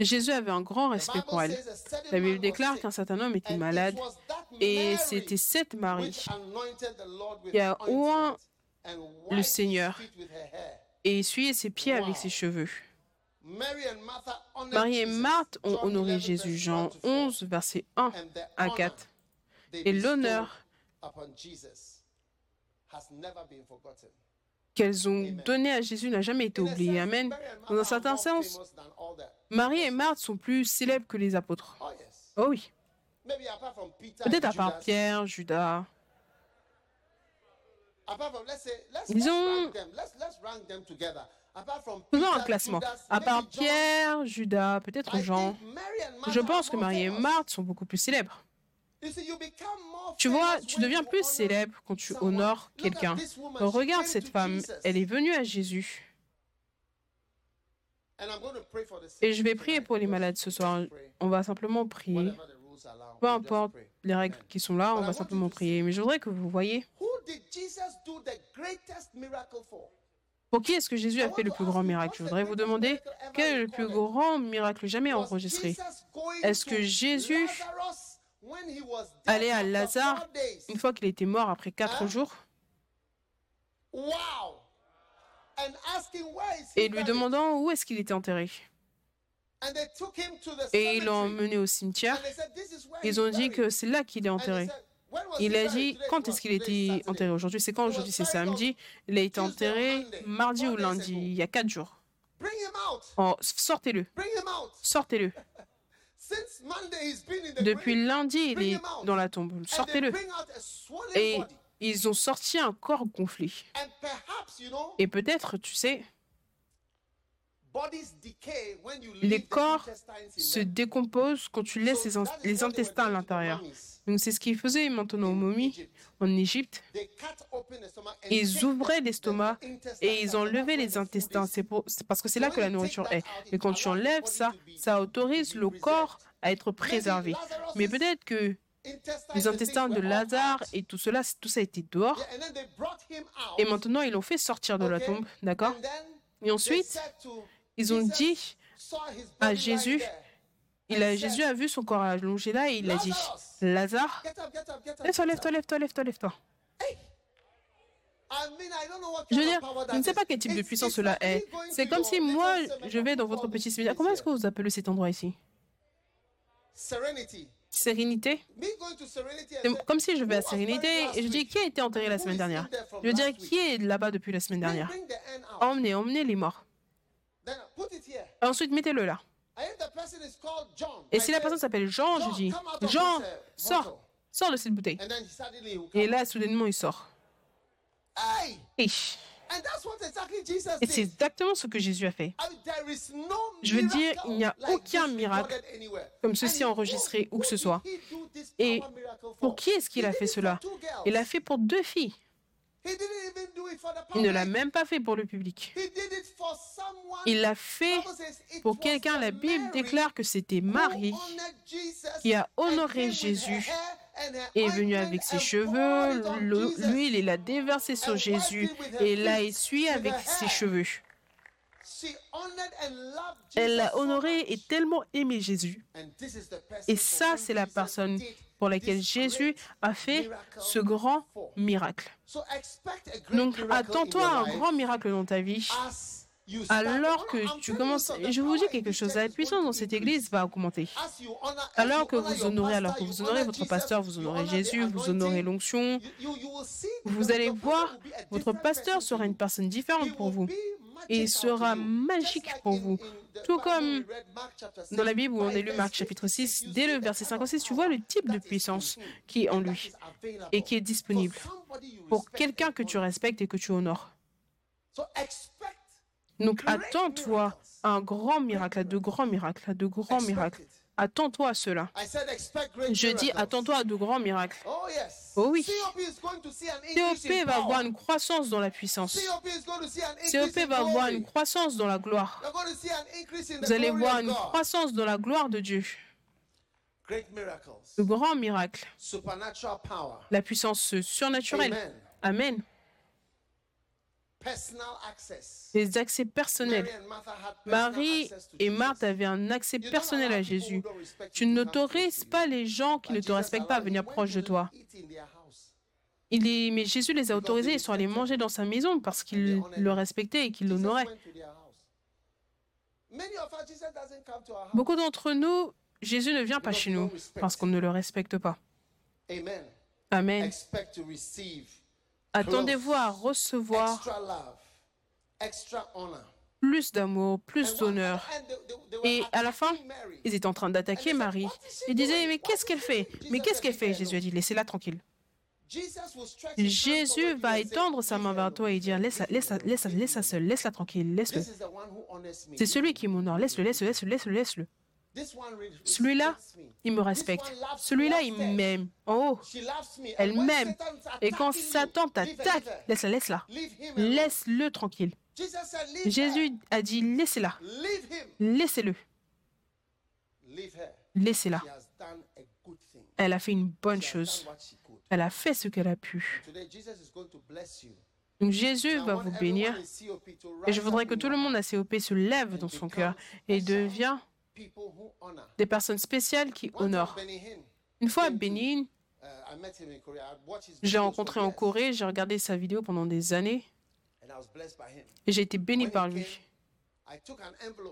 Jésus avait un grand respect pour
certain
La Bible déclare qu'un certain homme était malade et c'était cette Marie qui a oint le Seigneur. et essuyait ses pieds avec ses cheveux. Marie et. Marthe ont honoré
11,
Jésus, Jean
1 to 4.
11, verset 1
And the
à
honor
4.
they
Et l'honneur qu'elles ont donné à Jésus n'a jamais été oublié. Amen. Dans un certain sens, Marie et Marthe sont plus célèbres que les apôtres.
Oh.
Oh oui. Peut-être à part Pierre, Judas.
Apart from
Faisons un classement. À part Pierre, Judas, peut-être Jean. Je pense que Marie et. Marthe sont beaucoup plus célèbres. Tu vois, tu deviens plus célèbre quand tu honores quelqu'un. Regarde cette femme, elle est venue à Jésus. Et je vais prier pour les malades ce soir. On va simplement prier. Peu importe les règles qui sont là, on va simplement prier. Mais je voudrais que vous voyez, pour qui est-ce que Jésus a fait le plus grand miracle? Je voudrais vous demander, quel est le plus grand miracle jamais enregistré? Est-ce que Jésus
Lazarus when he was dead
allait à Lazare une fois qu'il était mort après quatre
Hein?
jours. Et lui demandant où est-ce qu'il était enterré.
And they took him to the
Et ils l'ont emmené au cimetière.
And they said, "This is where
Ils ont dit
buried."
que c'est là qu'il est enterré.
said, "When was
Il a dit quand est-ce qu'il était enterré aujourd'hui? C'est quand aujourd'hui? C'est samedi. Il a été enterré mardi ou lundi, il y a quatre jours. Oh, sortez-le, sortez-le. Depuis lundi, il est dans la tombe. Sortez-le. Et ils ont sorti un corps gonflé. Et peut-être, tu sais, les corps se décomposent quand tu laisses les, intestins à l'intérieur. Donc c'est ce qu'ils faisaient maintenant aux momies en Égypte. Ils ouvraient l'estomac Et ils enlevaient les intestins. C'est parce que c'est là que la nourriture est. Mais quand tu enlèves ça, ça autorise le corps à être préservé. Mais peut-être que les intestins de Lazare et tout cela, tout ça a été dehors. Et maintenant, ils l'ont fait sortir de la tombe. D'accord? Et ensuite, ils ont dit à Jésus, Jésus a vu son corps allongé là et il a dit Lazare, lève-toi, lève-toi, lève-toi, lève-toi, lève-toi. Je veux dire, je ne sais
is.
pas quel type de puissance cela est. C'est comme si moi, je vais dans votre petit
this
Comment est-ce que vous appelez cet endroit ici? Sérénité C'est comme si je vais à
"Who was buried
Sérénité et je dis qui a été enterré la semaine dernière? Je
last week?
qui est là-bas depuis la semaine dernière? Emmenez, emmenez les morts. Ensuite, mettez-le là. Et si la personne s'appelle Jean, je dis Jean,
uh,
sors, sors de cette bouteille. Et là, soudainement, il sort. Et, c'est exactement ce que Jésus a fait. Je veux dire, il n'y a aucun miracle comme ceci enregistré où que ce soit. Et? Pour qui est-ce qu'il a fait cela? Il l'a fait pour deux filles. Il ne l'a même pas fait pour le public. Il l'a fait pour quelqu'un. La Bible déclare que c'était Marie qui a honoré Jésus est venu
ointment
avec ses cheveux, l'huile et l'a déversé sur Jésus et l'a essuyé avec ses cheveux. Elle l'a honoré et tellement aimé Jésus. Et ça, c'est la personne pour laquelle Jésus a fait ce grand miracle. Donc, attends-toi à un grand miracle dans ta vie. Alors que tu commences, je vous dis quelque chose, la puissance dans cette église va augmenter. Alors que vous honorez, alors que vous honorez
honor
votre pasteur, vous honorez Jésus, vous honorez l'onction, vous allez voir, votre pasteur sera une personne différente pour vous. Et sera magique pour vous. Tout comme Dans la Bible où on a lu Marc chapitre 6,
you
dès le verset
kind of
56, tu vois le type de puissance qui est en lui et qui est disponible pour quelqu'un que tu respectes et que tu honores. Donc attends-toi à un grand miracle, à de grands miracles, à de grands miracles. Attends-toi à cela. Je dis attends-toi à de grands miracles.
Oh.
Oh oui.
COP
va avoir une croissance dans la puissance.
COP
va avoir
glory.
une croissance dans la gloire. Vous allez voir une croissance dans la gloire de Dieu. De grands miracles. La puissance surnaturelle.
Amen.
Les accès personnels. Marie et. Marthe avaient un accès personnel à Jésus. Tu n'autorises pas les gens qui ne te respectent pas à venir proche de toi. Il est... Mais Jésus les a autorisés, ils sont allés manger dans sa maison parce qu'il le respectait et qu'il l'honorait. Beaucoup d'entre nous, Jésus ne vient pas chez nous parce qu'on ne le respecte pas.
Amen.
Attendez-vous à recevoir plus d'amour, plus d'honneur. Et à la fin, ils étaient en train d'attaquer Marie. Ils disaient, mais qu'est-ce qu'elle fait? Mais qu'est-ce qu'elle fait? Jésus a dit, laissez-la tranquille. Jésus va étendre sa
"Leave
main vers toi et dire, laisse-la laisse laisse laisse seule, laisse-la tranquille, laisse-le. C'est celui qui m'honore, laisse-le, laisse-le, laisse-le, laisse-le, laisse-le.
This one re-
Celui-là, il me respecte. Celui-là, il m'aime.
Me.
elle m'aime. Et quand Satan t'attaque, laisse-la, laisse-la. Laisse-le tranquille. Jésus a dit, laissez-la. Laissez-le. Laissez-la. Elle a fait une bonne chose. Elle a fait ce qu'elle a pu. Jésus va vous bénir. Et je voudrais que tout le monde à COP se lève dans son cœur et devient. Des personnes spéciales qui honorent. Une fois à Bénin,
uh, I met him in Korea. I watched his
je l'ai
videos
rencontré en Corée, j'ai regardé sa vidéo pendant des années et j'ai été béni par lui.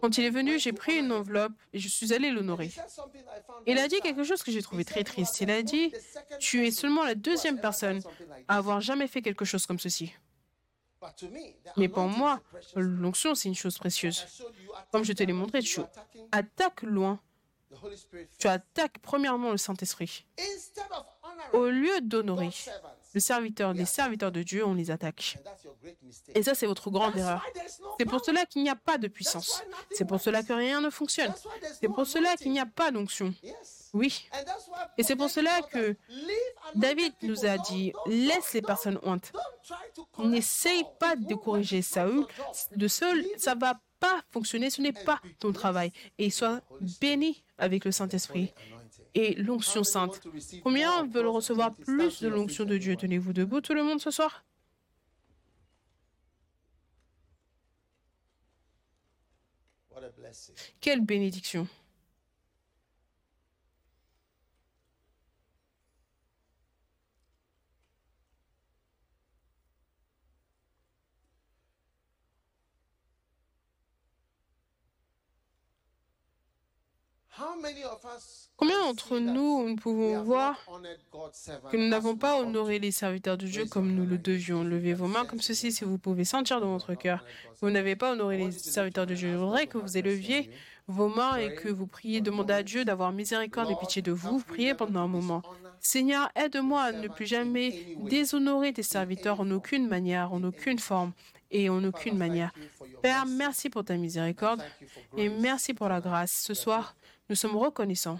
Quand il est venu, j'ai pris une enveloppe et je suis allé l'honorer. Il a dit quelque chose que j'ai trouvé très
"You are
triste. Il a dit, tu es seulement la deuxième personne à
this."
avoir jamais fait quelque chose comme ceci.
But to me, the
Mais pour moi, l'onction, c'est une chose précieuse. Comme je te l'ai montré, tu attaques loin, tu attaques premièrement le Saint-Esprit. Au lieu d'honorer le serviteur, les serviteurs de Dieu, on les attaque. Et ça, c'est votre grande erreur. C'est pour cela qu'il n'y a pas de puissance. C'est pour cela que rien ne fonctionne. C'est pour cela qu'il n'y a pas d'onction. Oui. Et c'est pour cela que David nous a dit, laisse les personnes honte. N'essaye pas de corriger Saül. De seul, ça va pas fonctionner. Ce n'est pas ton travail. Et sois béni avec le Saint-Esprit. Et l'onction sainte. Combien veulent recevoir plus de l'onction de Dieu? Tenez-vous debout tout le monde ce soir? Quelle bénédiction Combien d'entre nous nous pouvons voir que nous n'avons pas honoré les serviteurs de Dieu comme nous le devions? Levez vos mains comme ceci si vous pouvez sentir dans votre cœur. Vous n'avez pas honoré les serviteurs de Dieu. Je voudrais que vous éleviez vos mains et que vous priez, demandez à Dieu d'avoir miséricorde et pitié de vous. Priez pendant un moment. Seigneur, aide-moi à ne plus jamais déshonorer tes serviteurs en aucune manière, en aucune forme et en aucune manière. Père, merci pour ta miséricorde et merci pour la grâce. Ce soir, nous sommes reconnaissants.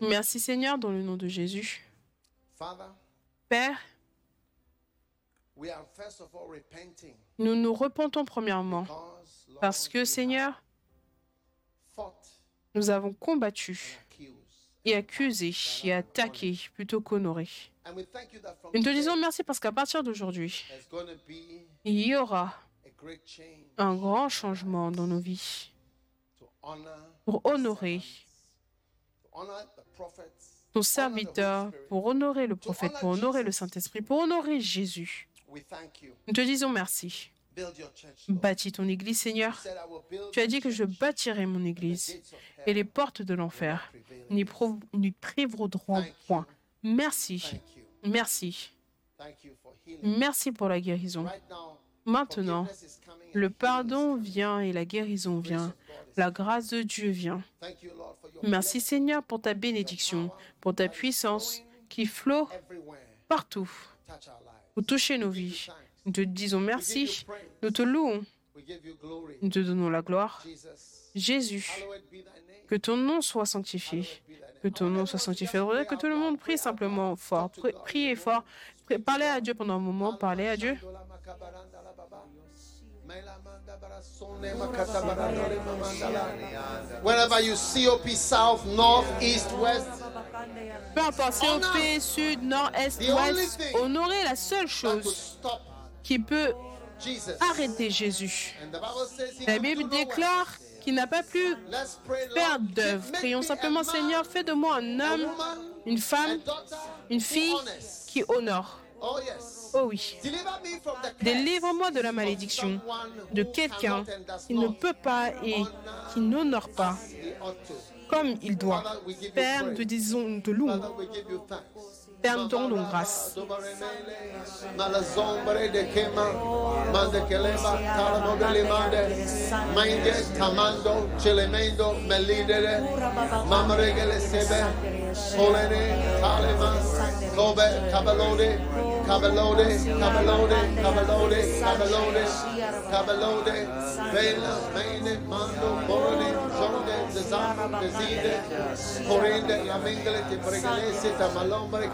Merci Seigneur dans le nom de Jésus. Père, nous nous repentons premièrement parce que Seigneur, nous avons combattu. Et accusé et attaqué plutôt qu'honoré. Nous te disons merci parce qu'à partir d'aujourd'hui, il y aura un grand changement dans nos vies pour honorer ton serviteur, pour honorer le prophète, pour honorer le Saint-Esprit, pour honorer Jésus. Nous te disons merci. Bâtis ton Église, Seigneur. Tu as dit que je bâtirai mon Église et les portes de l'enfer n'y prévaudront point. Merci. Merci. Merci pour la guérison. Maintenant, le pardon vient et la guérison vient. La grâce de Dieu vient. Merci Seigneur pour ta bénédiction, pour ta puissance qui flot partout pour toucher nos vies. Nous te disons merci, nous te louons, nous te donnons la gloire. Jésus, que ton nom soit sanctifié. Que ton nom soit sanctifié. Que tout le monde prie simplement fort. Pri- Priez fort. Parlez à Dieu pendant un moment. Parlez à Dieu.
Wherever you COP South, North, East, West,
Peu importe, COP, Sud, Nord, Est, Ouest, honorer la seule chose qui peut arrêter Jésus. La Bible déclare qu'il n'a pas pu faire d'œuvre. Prions
me
simplement, Seigneur, fais de moi un homme, une femme, une fille qui honore.
Oh.
Oh oui. Délivre-moi de la malédiction de quelqu'un qui ne peut pas et qui n'honore pas comme il doit. Père, te disons, te louons. rendons nous grâce.
Cabalode, Cabalode, Cabalode, Cabalode, Cabalode, Vela, Mando, Deside, Tamalombre,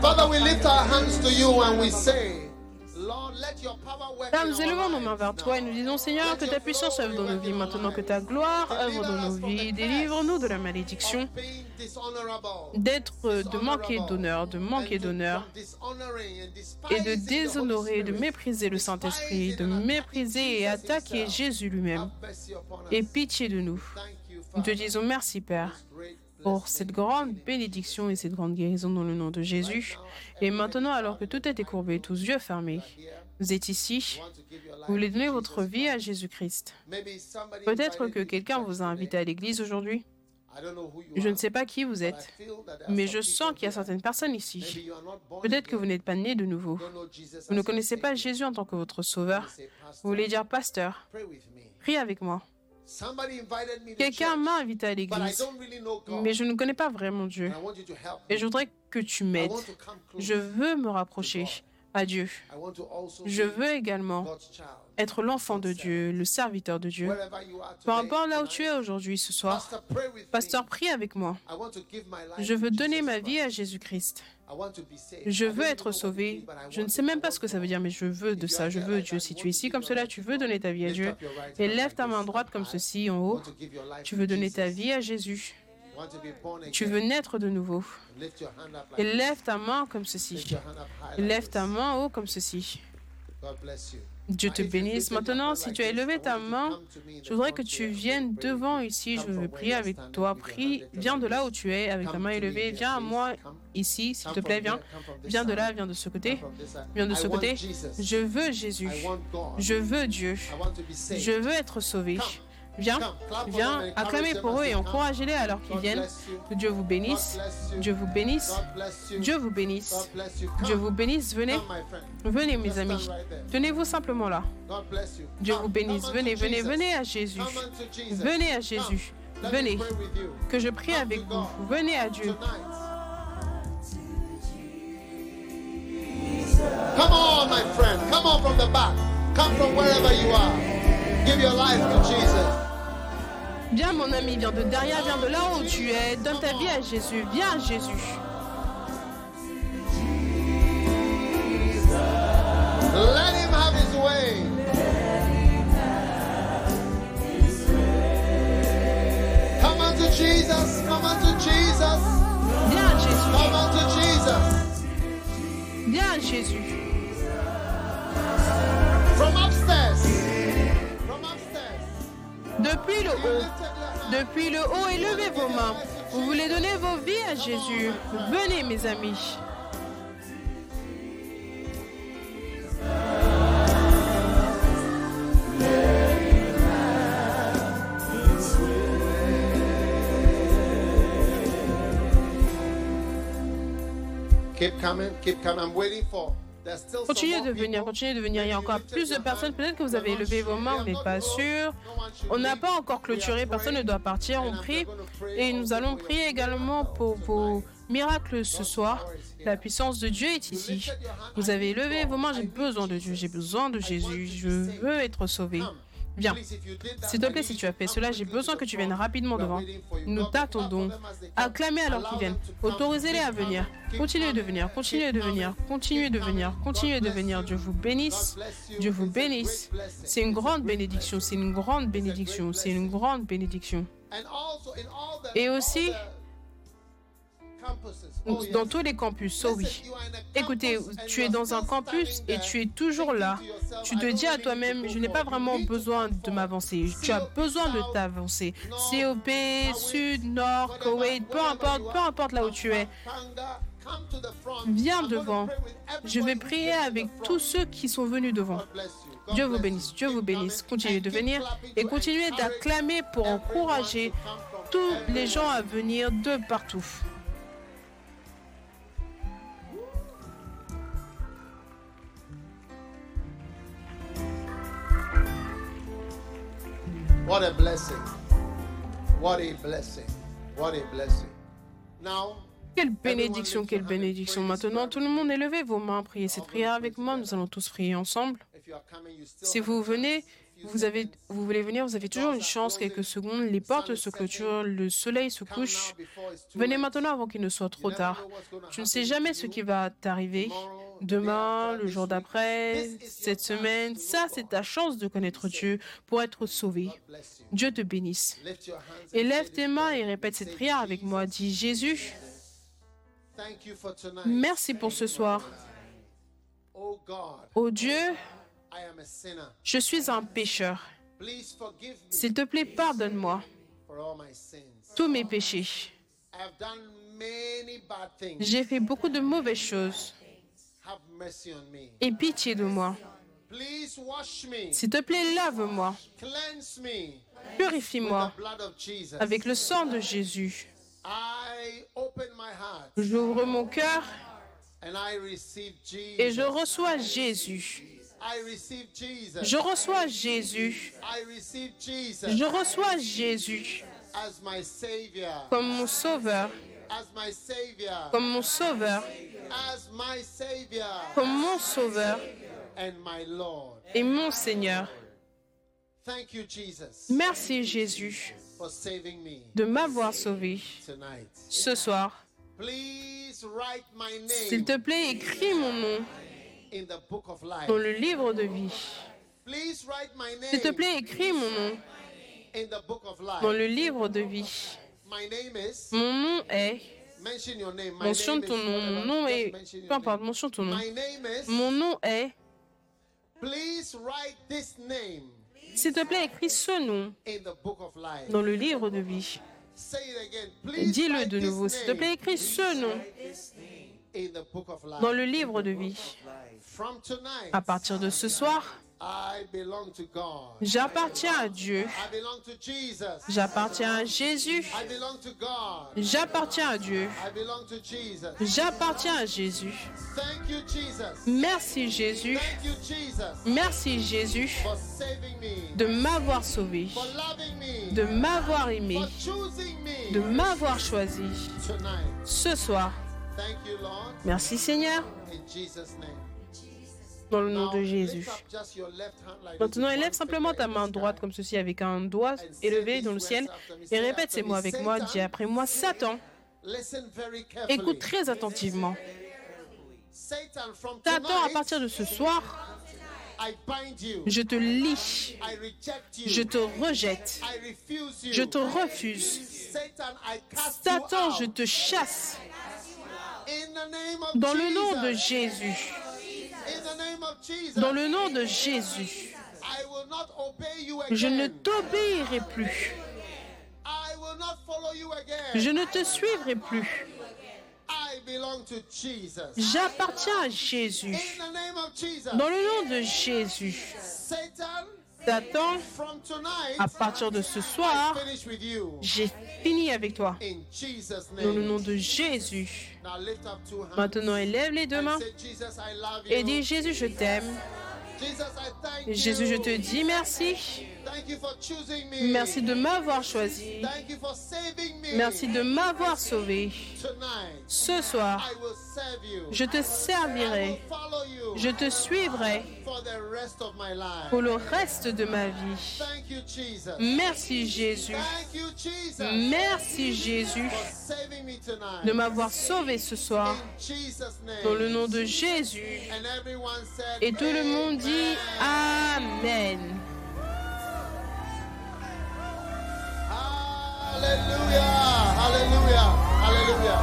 Father, we lift our hands to you and we say, Lord, let your power work
Père, nous élevons nos mains vers toi et nous disons, Seigneur, que ta puissance œuvre dans nos vies maintenant, que ta gloire œuvre dans nos vies. Délivre-nous de la malédiction d'être, euh, de manquer d'honneur, de manquer d'honneur et de déshonorer, de mépriser le Saint-Esprit, de mépriser et attaquer Jésus lui-même. Et pitié de nous. Nous te disons merci, Père, pour cette grande bénédiction et cette grande guérison dans le nom de Jésus. Et maintenant, alors que tout est courbé, tous yeux fermés, vous êtes ici, vous voulez donner votre vie à Jésus-Christ. Peut-être que quelqu'un vous a invité à l'église aujourd'hui. Je ne sais pas qui vous êtes, mais je sens qu'il y a certaines personnes ici. Peut-être que vous n'êtes pas né de nouveau. Vous ne connaissez pas Jésus en tant que votre sauveur. Vous voulez dire, pasteur, prie avec moi. Quelqu'un m'a invité à l'église, mais je ne connais pas vraiment Dieu. Et je voudrais que tu m'aides. Je veux me rapprocher à Dieu. Je veux également être l'enfant de Dieu, le serviteur de Dieu. Peu importe là où tu es aujourd'hui, ce soir, pasteur, prie avec moi. Je veux donner ma vie à Jésus-Christ. Je veux être sauvé. Je ne sais même pas ce que ça veut dire, mais je veux de ça. Je veux Dieu. Si tu es ici comme cela, tu veux donner ta vie à Dieu. Et lève ta main droite comme ceci en haut. Tu veux donner ta vie à Jésus. Tu veux naître de nouveau. Et lève ta main comme ceci. Et lève ta main en haut comme ceci. Dieu te bénisse. Maintenant, si tu as élevé ta main, je voudrais que tu viennes devant ici. Je veux prier avec toi. Prie, viens de là où tu es avec ta main élevée. Viens à moi ici, s'il te plaît. Viens. Viens de là, viens de ce côté. Viens de ce côté. Je veux Jésus. Je veux Dieu. Je veux être sauvé. Viens, viens, acclamez pour eux et encouragez-les alors qu'ils viennent. Que Dieu vous bénisse. Dieu vous bénisse. Dieu vous bénisse. Dieu vous bénisse. Venez. Venez, mes amis. Tenez-vous simplement là. Dieu vous bénisse. Venez, venez, venez à Jésus. Venez à Jésus. Venez. Que je prie avec vous. Venez à Dieu.
Come on, my friend. Come on from the back. Come from wherever you are. Give your life to Jesus.
Viens, mon ami, viens de derrière, viens de là où tu es. Donne ta vie à Jésus. Viens à Jésus.
Let him have his way. Come on to Jesus. Come on to Jesus.
Viens à Jésus.
Come on to Jesus.
Viens à Jésus.
From upstairs.
Depuis le haut. Depuis le haut, élevez vos mains. Vous voulez donner vos vies à Jésus. Venez, mes amis.
Keep coming. Keep coming. I'm waiting for.
Continuez de venir, continuez de venir. Il y a encore plus de personnes. Peut-être que vous avez levé vos mains, on n'est pas sûr. On n'a pas encore clôturé, personne ne doit partir. On prie et nous allons prier également pour vos miracles ce soir. La puissance de Dieu est ici. Vous avez levé vos mains, j'ai besoin de Dieu, j'ai besoin de Jésus. Je veux être sauvé. Viens. S'il te plaît, si tu as fait cela, j'ai besoin que tu viennes rapidement devant. Nous t'attendons. Acclamez alors qu'ils viennent. Autorisez-les à venir. Continuez de venir, continuez de venir, continuez de venir, continuez de venir. Dieu vous bénisse. Dieu vous bénisse. C'est une grande bénédiction, c'est une grande bénédiction, c'est une grande bénédiction. Et aussi, dans tous les campus, oh oui. Écoutez, tu es dans un campus et tu es toujours là. Tu te dis à toi-même, je n'ai pas vraiment besoin de m'avancer. Tu as besoin de t'avancer. COP, Sud, Nord, Koweït, peu importe, peu importe là où tu es. Viens devant. Je vais prier avec tous ceux qui sont venus devant. Dieu vous bénisse, Dieu vous bénisse. Continuez de venir et continuez d'acclamer pour encourager tous les gens à venir de partout.
What a blessing. What a blessing. What a blessing. Now,
Quelle bénédiction, quelle bénédiction. Maintenant, tout le monde, élevez vos mains, priez cette prière avec moi. Nous allons tous prier ensemble.
if you are coming, you still
Si vous venez, vous, avez,
seconds.
vous voulez venir, vous avez toujours une chance, quelques secondes. Les portes se clôturent, le soleil se couche. Venez maintenant avant qu'il ne soit trop tard. Tu ne sais jamais ce qui va t'arriver demain, le jour d'après, cette semaine. Ça, c'est ta chance de connaître Dieu pour être sauvé. Dieu te bénisse. Élève
say
tes mains et répète cette prière avec moi. Dis Jésus, merci pour ce soir.
Oh
Ô Dieu,
I am a sinner.
je suis un pécheur. S'il te plaît, pardonne-moi
for all my sins.
tous mes péchés.
I have done many bad things.
J'ai fait beaucoup de mauvaises choses. Aie pitié de moi.
Please wash me.
S'il te plaît, lave-moi.
Cleanse me with
Purifie-moi
the blood of Jesus.
avec le sang de Jésus.
I open my heart
J'ouvre mon cœur
and I receive
et je reçois Jésus. Je reçois Jésus. Je reçois Jésus comme mon sauveur, comme mon sauveur, comme mon sauveur. Et mon Seigneur. Merci Jésus de m'avoir sauvé ce soir. S'il te plaît, écris mon nom dans le livre de vie.
Please write my
S'il te plaît, écris mon nom dans le livre de vie. Mon nom est. Mentionne ton nom. Mon nom est. Peu importe, mentionne ton nom. Mon nom est. S'il te plaît, écris ce nom
in the book of life.
dans le livre de vie. Dis-le de nouveau. S'il te plaît,
name
écris ce nom dans le livre de vie. À partir de ce soir, j'appartiens à Dieu. J'appartiens à Jésus. J'appartiens à Dieu. J'appartiens à Jésus. Merci Jésus. Merci Jésus de m'avoir sauvé, de m'avoir aimé, de m'avoir choisi ce soir. Merci Seigneur. Dans le nom de Jésus. Maintenant, élève simplement ta main droite comme ceci avec un doigt élevé dans le ciel et répète ces mots avec moi. Dis après moi, Satan, écoute très attentivement.
Satan,
à partir de ce soir, je te
you.
je te rejette, je te refuse.
Satan,
je te chasse dans le nom de. Jésus. Dans le nom de Jésus. Je ne t'obéirai plus. Je ne te suivrai plus. J'appartiens à Jésus. Dans le nom de Jésus.
Satan,
à partir de ce soir, j'ai fini avec toi. Dans le nom de Jésus. Maintenant, élève les deux mains et dis Jésus, je t'aime. Jésus, je te dis merci. Merci de m'avoir choisi. Merci de m'avoir sauvé. Ce soir, je te servirai. Je te suivrai pour le reste de ma vie. Merci Jésus. Merci Jésus de m'avoir sauvé ce soir. Dans le nom de Jésus. Et tout le monde dit
Amen. Hallelujah. Hallelujah.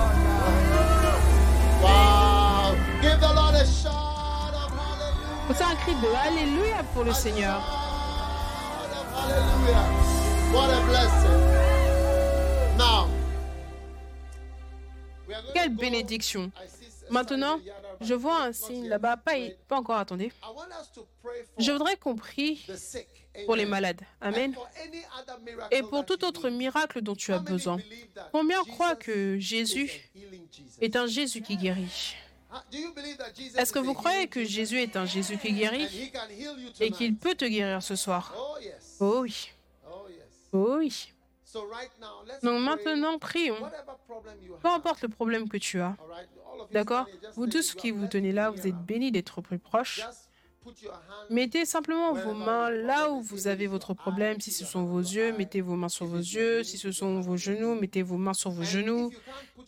Wow. Give the Lord a shout of hallelujah.
Un cri de Alléluia pour le Seigneur.
What a blessing. Now,
Quelle bénédiction. Maintenant, je vois un signe là-bas. Pas, pas encore, attendez. Je voudrais qu'on prie. Pour les malades. Amen. Et pour tout autre miracle dont tu as besoin. Combien croient que Jésus est un Jésus qui guérit? Est-ce que vous croyez que? Jésus est un Jésus qui guérit et qu'il peut te guérir ce soir?
Oh.
Oh oui.
Oh.
Oh oui. Donc maintenant, prions. Peu importe le problème que tu as. D'accord? Vous tous qui vous tenez là, vous êtes bénis d'être plus proches. Mettez simplement vos mains là où vous avez votre problème. Si ce sont vos yeux, mettez vos mains sur vos yeux. Si ce sont vos genoux, mettez vos mains sur vos genoux.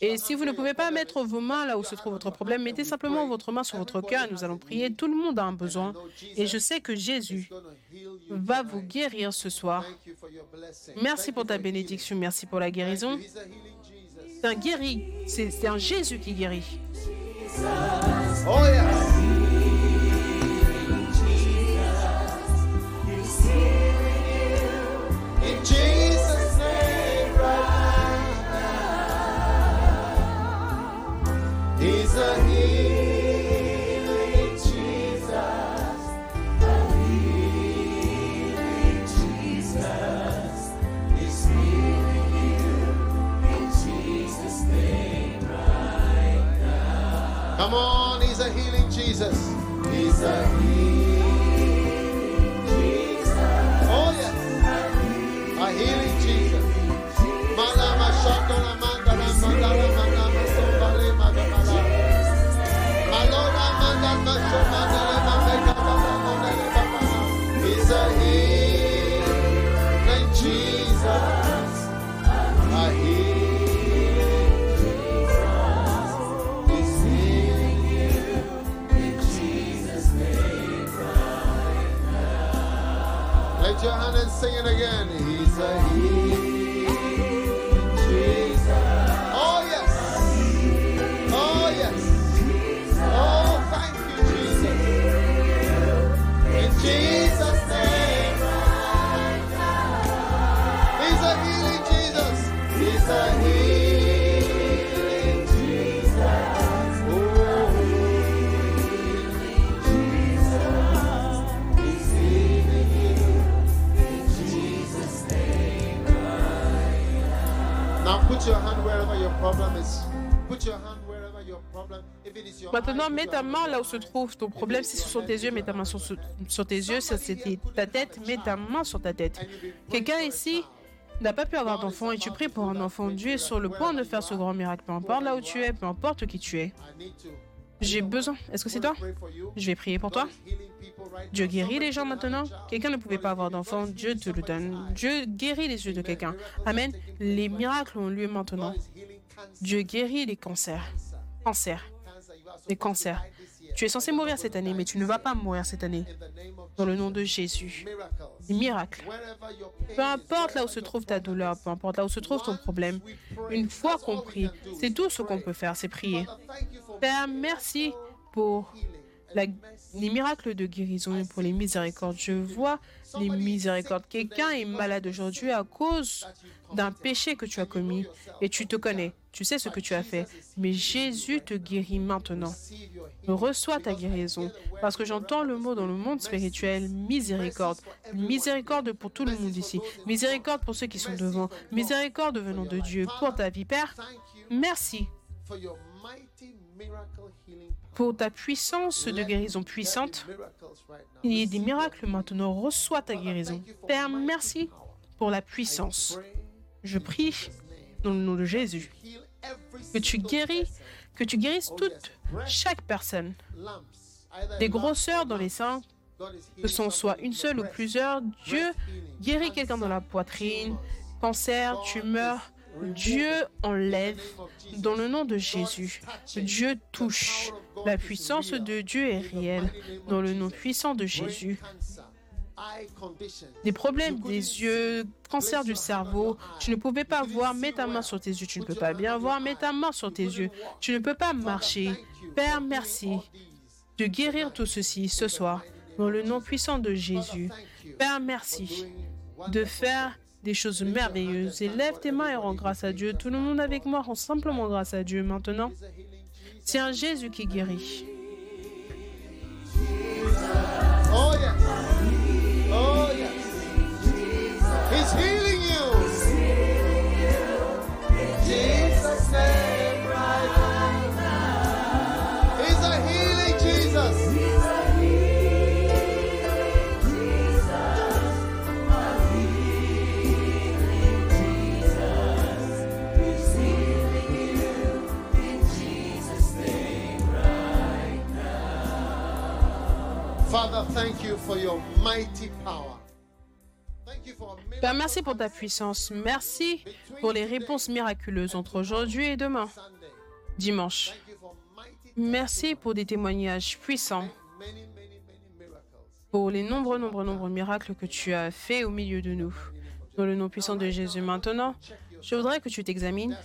Et si vous ne pouvez pas mettre vos mains là où se trouve votre problème, mettez simplement votre main sur votre cœur nous allons prier. Tout le monde a un besoin. Et je sais que Jésus va vous guérir ce soir. Merci pour ta bénédiction, merci pour la guérison. C'est un guéri, c'est un Jésus qui guérit.
Oh. He's a healing Jesus. A healing Jesus. He's healing you in Jesus' name right now. Come on, he's a healing Jesus. He's a healing Lift your sing it again. He's a healing
Maintenant, mets
put
ta
your
main là où se trouve ton problème. Si ce sont tes yeux, mets ta main sur, tes yeux. Si c'était ta tête, mets ta main sur ta tête. Quelqu'un ici n'a pas pu avoir d'enfant et tu pries pour un enfant. Dieu est sur le point de faire ce grand miracle. Peu importe là où tu es, peu importe qui tu es. J'ai besoin. Est-ce que c'est toi? Je vais prier pour toi. Dieu guérit les gens maintenant. Quelqu'un ne pouvait pas avoir d'enfant. Dieu te le donne. Dieu guérit les yeux de quelqu'un. Amen. Les miracles ont lieu maintenant. Dieu guérit les cancers. Cancers. Les cancers. Tu es censé mourir cette année, mais tu ne vas pas mourir cette année. Dans le nom de Jésus. Des miracles. Peu importe là où se trouve ta douleur, peu importe là où se trouve ton problème, une fois qu'on prie, c'est tout ce qu'on peut faire, c'est prier. Père, merci pour les miracles de guérison et pour les miséricordes. Je vois les miséricordes. Quelqu'un est malade aujourd'hui à cause d'un péché que tu as commis et tu te connais. Tu sais ce que tu as fait. Mais Jésus te guérit maintenant. Reçois ta guérison. Parce que j'entends le mot dans le monde spirituel, miséricorde. Miséricorde pour tout le monde ici. Miséricorde pour ceux qui sont devant. Miséricorde venant de Dieu pour ta vie. Père, merci pour ta puissance de guérison puissante. Il y a des miracles maintenant. Reçois ta guérison. Père, merci pour la puissance. Je prie. Dans le nom de Jésus que tu guéris, que tu guérisses toute, chaque personne. Des grosseurs dans les seins, que ce soit une seule ou plusieurs, Dieu guérit quelqu'un dans la poitrine, cancer, tumeur. Dieu enlève dans le nom de Jésus. Dieu touche. La
is
puissance de Dieu est réelle. Dans le nom puissant de Jésus. Des problèmes des yeux, cancer du cerveau, tu ne pouvais pas voir, mets ta main sur tes yeux, tu ne peux pas bien voir, mets ta main sur tes yeux, tu ne peux pas marcher. Père, merci de guérir tout ceci ce soir, dans le nom puissant de Jésus. Père, merci de faire des choses merveilleuses. Et lève tes mains et rends grâce à Dieu. Tout le monde avec moi rend simplement grâce à Dieu maintenant. C'est un Jésus qui guérit.
Oh. Oh yes. He's healing you. In Jesus' name
Père, merci pour ta puissance. Merci pour les réponses miraculeuses entre aujourd'hui et demain, dimanche.
Thank you for mighty
Merci pour des témoignages puissants, pour les nombreux, nombreux, nombreux miracles que tu as faits au milieu de nous. Dans le nom puissant de Jésus. Maintenant, je voudrais que tu t'examines.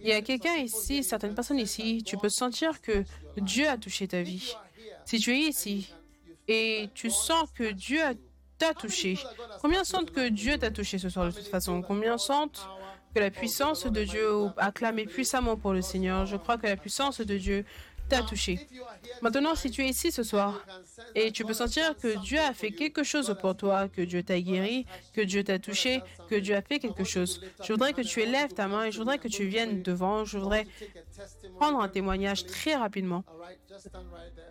Il y a quelqu'un ici, certaines personnes ici, tu peux sentir que Dieu a touché ta vie. Si tu es ici et tu sens que Dieu a- t'a touché, combien sentent que Dieu t'a touché ce soir de toute façon? Combien sentent que la puissance de Dieu acclamez puissamment pour le Seigneur? Je crois que la puissance de Dieu t'a touché. Maintenant, si tu es ici ce soir et tu peux sentir que Dieu a fait quelque chose pour toi, que Dieu t'a guéri, que Dieu t'a touché, que Dieu a fait quelque chose, je voudrais que tu élèves ta main et je voudrais que tu viennes devant. Je voudrais prendre un témoignage très rapidement.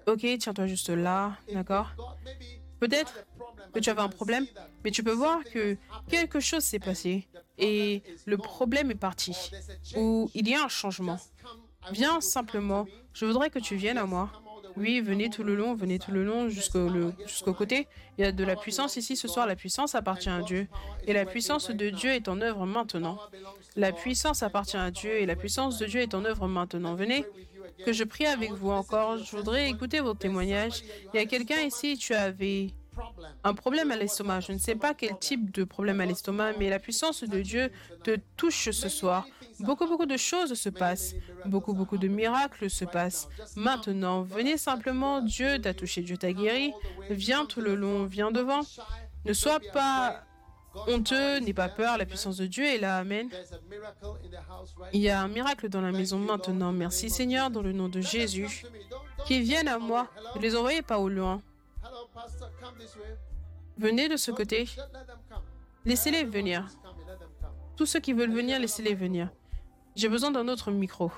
Ok, tiens-toi juste là, d'accord? Peut-être que tu avais un problème, mais tu peux voir que quelque chose s'est passé et le problème est parti, ou il y a un changement. Viens simplement, je voudrais que tu viennes à moi. Oui, venez tout le long, venez tout le long jusqu'au jusqu'au côté. Il y a de la puissance ici ce soir, la puissance appartient à Dieu. Et la puissance de Dieu est en œuvre maintenant. La puissance appartient à Dieu et la puissance de Dieu est en œuvre maintenant. Venez, que je prie avec vous encore. Je voudrais écouter vos témoignages. Il y a quelqu'un ici, tu avais un problème à l'estomac. Je ne sais pas quel type de problème à l'estomac, mais la puissance de Dieu te touche ce soir. Beaucoup, beaucoup de choses se passent. Beaucoup, beaucoup de miracles se passent. Maintenant, venez simplement. Dieu t'a touché, Dieu t'a guéri. Viens tout le long, viens devant. Ne sois pas honteux, n'aie pas peur. La puissance de Dieu est là. Amen. Il y a un miracle dans la maison maintenant. Merci Seigneur, dans le nom de Jésus. Qu'ils viennent à moi. Ne les envoyez pas au loin. Venez de ce côté. Laissez-les venir. Tous ceux qui veulent venir, laissez-les venir. J'ai besoin d'un autre micro.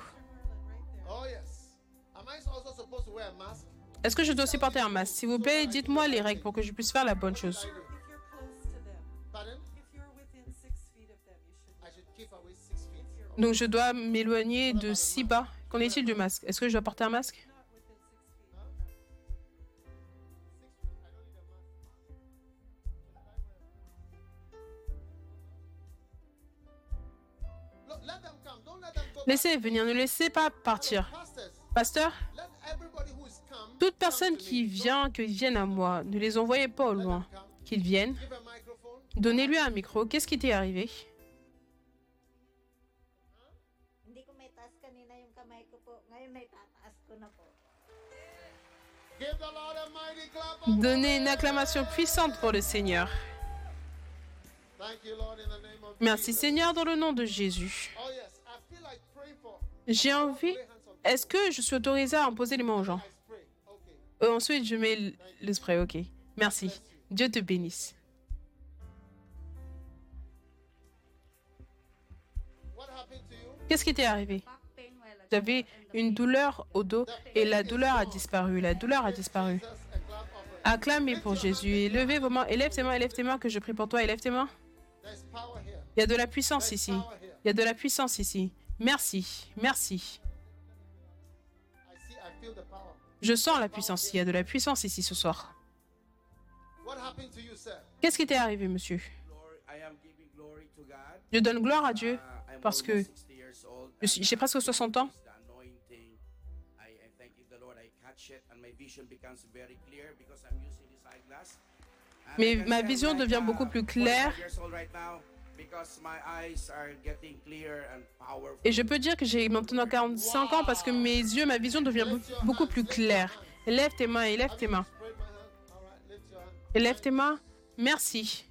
Oh yes. Am I also supposed to wear a mask?
Est-ce que je dois aussi porter un masque? S'il vous plaît, dites-moi les règles pour que je puisse faire la bonne chose.
If you're close to them,
Pardon?
if you're within six feet of them, you should.
I should keep away six feet.
Donc je dois m'éloigner de si bas. Qu'en est-il du masque? Est-ce que je dois porter un masque? Laissez venir, ne laissez pas partir. Pasteur, toute personne qui vient, qu'ils viennent à moi, ne les envoyez pas au loin. Qu'ils viennent. Donnez-lui un micro. Qu'est-ce qui t'est arrivé? Donnez une acclamation puissante pour le Seigneur. Merci. Seigneur dans le nom de Jésus. J'ai envie. Est-ce que je suis autorisée à imposer les mains aux gens? Euh, Ensuite, je mets le spray. Ok. Merci. Dieu te bénisse. Qu'est-ce qui t'est arrivé? J'avais une douleur au dos et la douleur a disparu. La douleur a disparu. Acclamez pour Jésus et levez vos mains. Élève tes mains, élève tes mains que je prie pour toi. Élève tes mains. Il y a de la puissance ici. Il y a de la puissance ici. Merci. Merci. Je sens la puissance. Il y a de la puissance ici ce soir. Qu'est-ce qui t'est arrivé, monsieur? Je donne gloire à Dieu parce que
almost 60 years old,
je suis-
and
j'ai presque 60 ans. Mais ma vision devient beaucoup plus
45
claire.
Years old right now because my eyes are getting clear and powerful.
Et je peux dire que j'ai maintenant 45 ans parce que mes yeux, ma vision devient be- beaucoup plus claire. Élève tes mains, élève tes mains. Élève tes mains. Merci.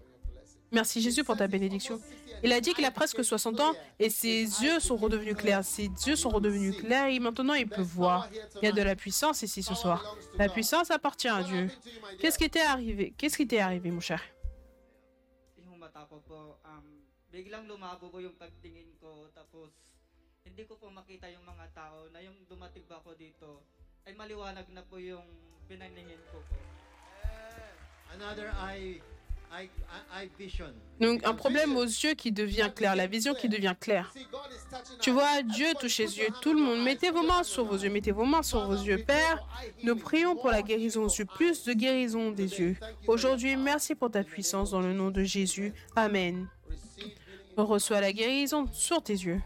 Merci Jésus pour ta bénédiction. Il a dit qu'il a presque 60 ans et ses yeux sont redevenus clairs. Ses yeux sont redevenus clairs et maintenant il peut voir. Il y a de la puissance ici ce soir. La puissance appartient à Dieu. Qu'est-ce qui t'est arrivé? Qu'est-ce qui t'est arrivé, mon cher?
Biglang lumabo po yung pagtingin ko, tapos hindi ko po makita yung mga tao na yung dumating ba ako dito, ay maliwanag na po yung pinaningin ko po.
Another eye, eye, eye vision.
Donc un problème aux yeux qui devient clair, la vision qui devient claire. Tu vois. Dieu touche les yeux. Tout le monde, mettez vos mains sur vos yeux, mettez vos mains sur vos yeux. Père, nous prions pour la guérison aux yeux, plus de guérison des yeux. Aujourd'hui, merci pour ta puissance dans le nom de Jésus. Amen. Reçois la guérison sur tes yeux.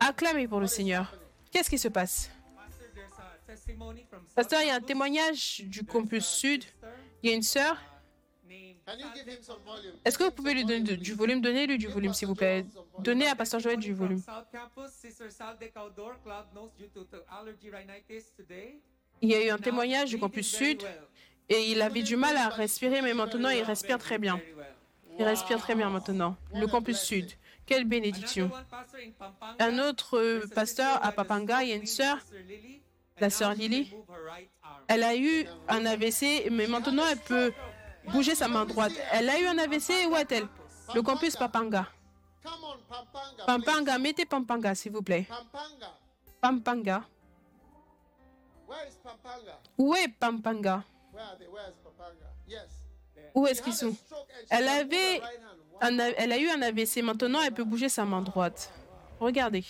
Acclamez pour le Seigneur. Qu'est-ce qui se passe? Pasteur, il y a un témoignage du campus sud. Il y a une sœur. Est-ce que vous pouvez lui donner du volume? Donnez-lui du volume, s'il vous plaît. Donnez à Pasteur Joël du volume. Il y a eu un témoignage du campus sud et il avait du mal à respirer, mais maintenant il respire très bien. Il respire très bien maintenant. Le campus sud. Quelle bénédiction. Un autre euh, pasteur à Papanga, il y a une sœur, la sœur Lily. Elle a eu un AVC, mais maintenant elle peut bouger sa main droite. Elle a eu un AVC, où est-elle Le campus Papanga.
Pampanga.
Mettez Pampanga, s'il vous plaît.
Pampanga?
Où est Pampanga? Où est-ce qu'ils sont? Elle avait Elle a eu un AVC, maintenant elle peut bouger sa main droite. Regardez,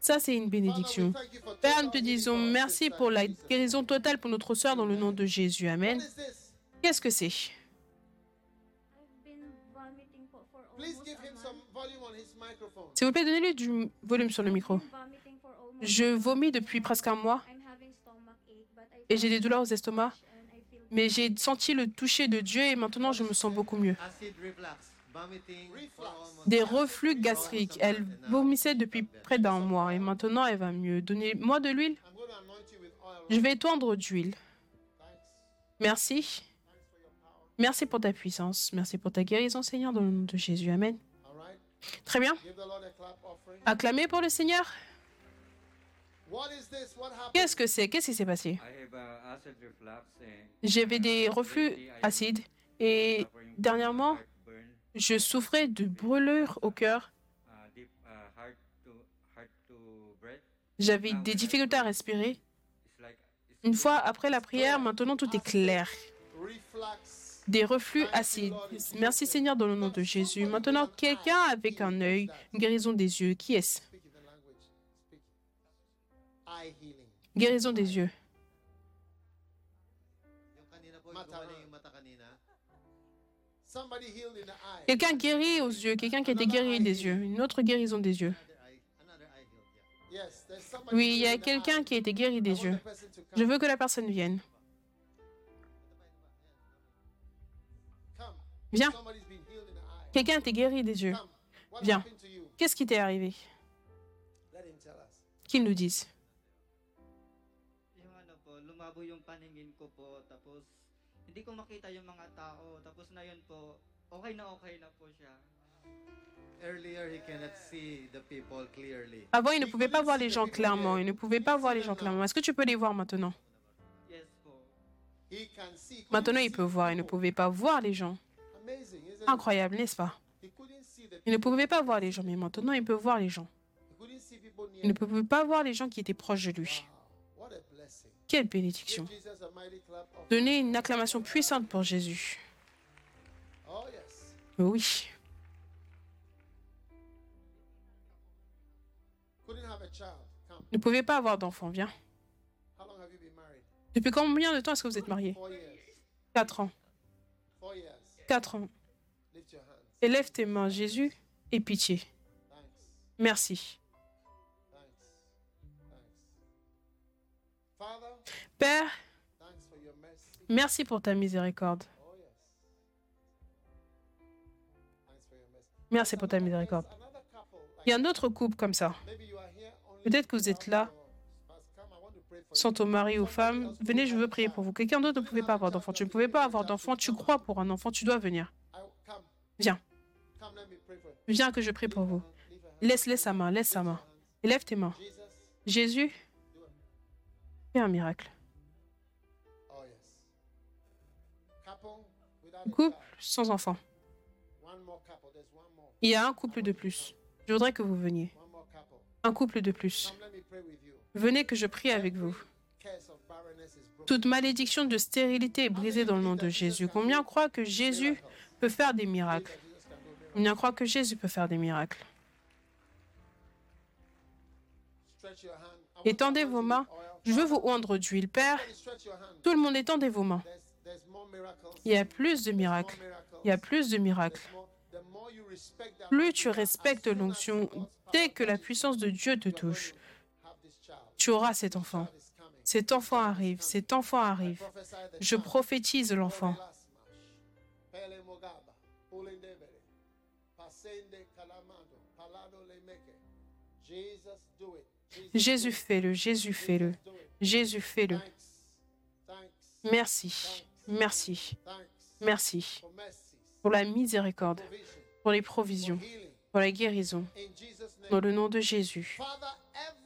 ça c'est une bénédiction. Père, nous te disons merci pour la guérison totale pour notre soeur dans le nom de Jésus. Amen. Qu'est-ce que c'est? S'il vous plaît, donnez-lui du volume sur le micro. Je vomis depuis presque un mois et j'ai des douleurs aux estomacs, mais j'ai senti le toucher de Dieu et maintenant je me sens beaucoup mieux. Des reflux gastriques. Elle vomissait depuis près d'un mois et maintenant elle va mieux. Donnez-moi de l'huile. Je vais tendre d'huile. Merci. Merci pour ta puissance. Merci pour ta guérison, Seigneur, dans le nom de Jésus. Amen. Très bien. Acclamez pour le Seigneur. Qu'est-ce que c'est? Qu'est-ce qui s'est passé?
Uh,
J'avais des reflux acides et dernièrement, je souffrais de brûlures au cœur.
uh, uh.
J'avais des difficultés à respirer. Une fois après la prière, maintenant tout est clair. Des reflux acides. Merci Seigneur dans le nom de Jésus. Maintenant, quelqu'un avec un œil, une guérison des yeux. Qui est-ce?
In the eye.
Quelqu'un guéri aux yeux. Quelqu'un qui a été guéri des yeux. Une autre guérison des yeux.
Another eye, another eye healed, yeah.
Yes, there's somebody
Oui, il y a quelqu'un qui a été guéri des yeux. Je veux que la personne vienne. Viens.
Somebody's been healed in the eye.
Quelqu'un a été guéri des yeux.
Come. What
Viens.
happened to you?
Qu'est-ce qui t'est arrivé?
Let him tell us.
Qu'il nous dise.
Yung ano po, lumabo yung paningin ko po, tapos hindi ko makita yung mga tao, tapos na yun po, okay na okay na po siya.
Earlier, he cannot see the people clearly.
Avant, il ne pouvait pas voir les gens clairement. Il ne pouvait pas voir les gens clairement. Est-ce que tu peux les voir maintenant? Maintenant, il peut voir. Il ne pouvait pas voir les gens. Incroyable, n'est-ce pas? Il ne pouvait pas voir les gens, mais maintenant, il peut voir les gens. Il ne pouvait pas voir les gens qui étaient proches de lui. Quelle bénédiction. Donnez une acclamation puissante pour Jésus. Oui. Ne pouvez pas avoir d'enfant, viens. Depuis combien de temps est-ce que vous êtes
years.
Quatre ans. Quatre ans. Élève tes mains, Jésus, et pitié. Merci. Père, merci pour ta miséricorde. Merci pour ta miséricorde. Il y a un autre couple comme ça. Peut-être que vous êtes là
you.
ton mari ou femme. Venez, je veux prier pour vous. Quelqu'un d'autre ne pouvait pas avoir d'enfant. Tu ne pouvais pas avoir d'enfant. Tu crois pour un enfant. Tu dois venir. Viens. Viens que je prie pour vous.
Leave your hands.
Laisse, laisse sa main. Laisse sa main. Élève tes mains. Jésus, fais un miracle.
Couple
sans enfant. Il y a un couple de plus. Je voudrais que vous veniez. Un couple de plus. Venez que je prie avec vous. Toute malédiction de stérilité est brisée dans le nom de Jésus. Combien croient que Jésus peut faire des miracles? Combien croient que Jésus peut faire des miracles? Étendez vos mains. Je veux vous oindre d'huile. Père, tout le monde étendez vos mains. Il y a plus de miracles. Il y a plus de miracles. Plus tu respectes l'onction, dès que la puissance de Dieu te touche, tu auras cet enfant. Cet enfant arrive, cet enfant arrive. Je prophétise l'enfant. Jésus, fais-le. Jésus,
it.
Jésus.
Thanks.
Merci. Merci. Merci pour la miséricorde, pour les provisions, pour la guérison. Dans le nom de Jésus.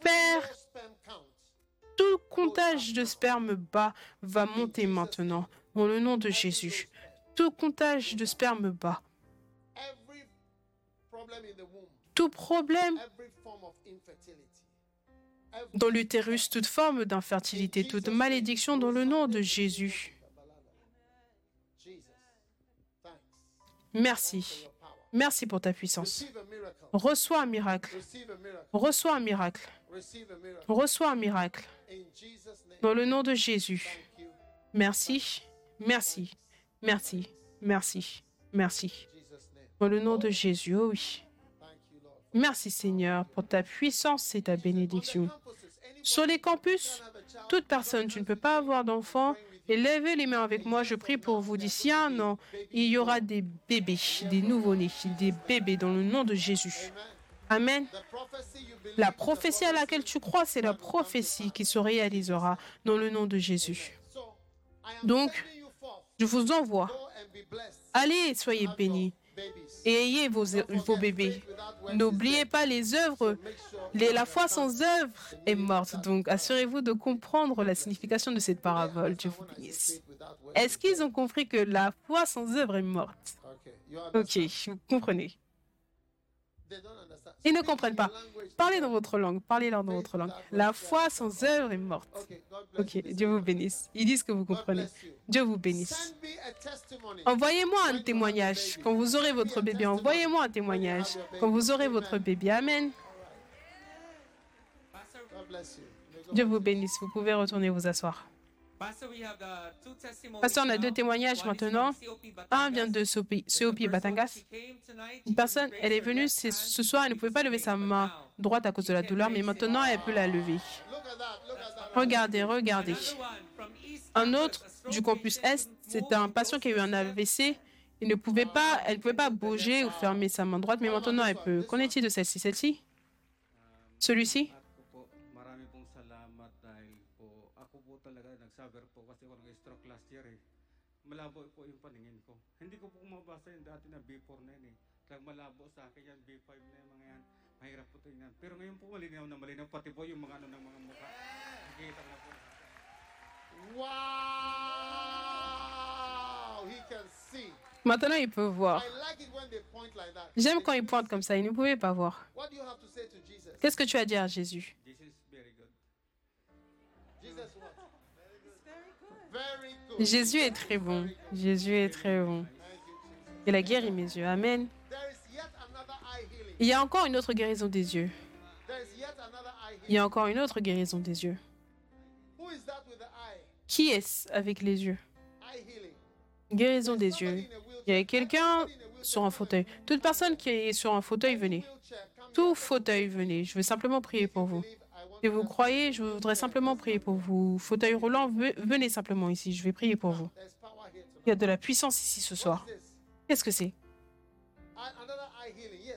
Père, Tout comptage de sperme bas va monter maintenant. Dans le nom de Jésus. Tout comptage de sperme bas. Tout problème dans l'utérus, toute forme d'infertilité, toute malédiction dans le nom de Jésus. Merci. Merci pour ta puissance. Reçois un miracle. Reçois un miracle. Reçois un miracle. Dans le nom de Jésus. Merci. Merci. Merci. Merci. Merci. Dans le nom de Jésus. Oh oui. Merci Seigneur pour ta puissance et ta bénédiction. Sur les campus, toute personne, tu ne peux pas avoir d'enfant. Et les mains avec moi, je prie pour vous. D'ici un an, il y aura des bébés, des nouveau-nés, des bébés dans le nom de Jésus. Amen. La prophétie à laquelle tu crois, c'est la prophétie qui se réalisera dans le nom de Jésus. Donc. Je vous envoie. Allez soyez bénis. Et ayez vos, vos bébés. N'oubliez pas les œuvres. Les- la foi sans œuvre est morte. Donc, assurez-vous de comprendre la signification de cette parabole. Dieu vous bénisse. Est-ce qu'ils ont compris que la foi sans œuvre est morte? Ok, vous comprenez. Ils ne comprennent pas. Parlez dans votre langue. Parlez-leur dans votre langue. La foi sans œuvre est morte. Ok. Dieu vous bénisse. Ils disent que vous comprenez. Dieu vous bénisse. Envoyez-moi un témoignage. Quand vous aurez votre bébé, envoyez-moi un témoignage. Quand vous aurez votre bébé. Amen. Dieu vous bénisse. Vous pouvez retourner vous asseoir. Pasteur, on a deux témoignages maintenant. Un vient de COP Batangas. Une personne, elle est venue ce soir, elle ne pouvait pas lever sa main droite à cause de la douleur, mais maintenant elle peut la lever. Regardez, regardez. Un autre du campus Est, c'est un patient qui a eu un AVC. Il ne pouvait pas, elle ne pouvait pas bouger ou fermer sa main droite, mais maintenant elle peut. Qu'en est-il de celle-ci Celle-ci? Celui-ci?
Malabo po yung paningin ko. Hindi ko po mabasa yung dati na B4 na yun eh. Talagang malabo sa akin yan, B5 na yung mga yan. Mahirap po tingnan. Pero ngayon po malinaw na malinaw. Pati po yung mga ano ng mga mukha. Nakikita ko na po.
Wow. He can see.
Maintenant il peut voir.
I like it when they point like that.
J'aime quand il pointe comme ça, il ne pouvait pas voir.
What do you have to say to Jesus?
Qu'est-ce que tu as à dire à Jésus
very
Jésus est très bon. Jésus est très bon.
Thank you, Jesus.
Il a guéri mes yeux. Amen. Il y a encore une autre guérison des yeux. Il y a encore une autre guérison des yeux. Qui est-ce avec les yeux? Guérison des yeux. Il y a quelqu'un sur un fauteuil. Toute personne qui est sur un fauteuil, venez. Tout fauteuil, venez. Je veux simplement prier pour vous. Si vous croyez, je voudrais simplement prier pour vous. Fauteuil roulant, ve- venez simplement ici. Je vais prier pour vous. Il y a de la puissance ici ce soir. Qu'est-ce que c'est?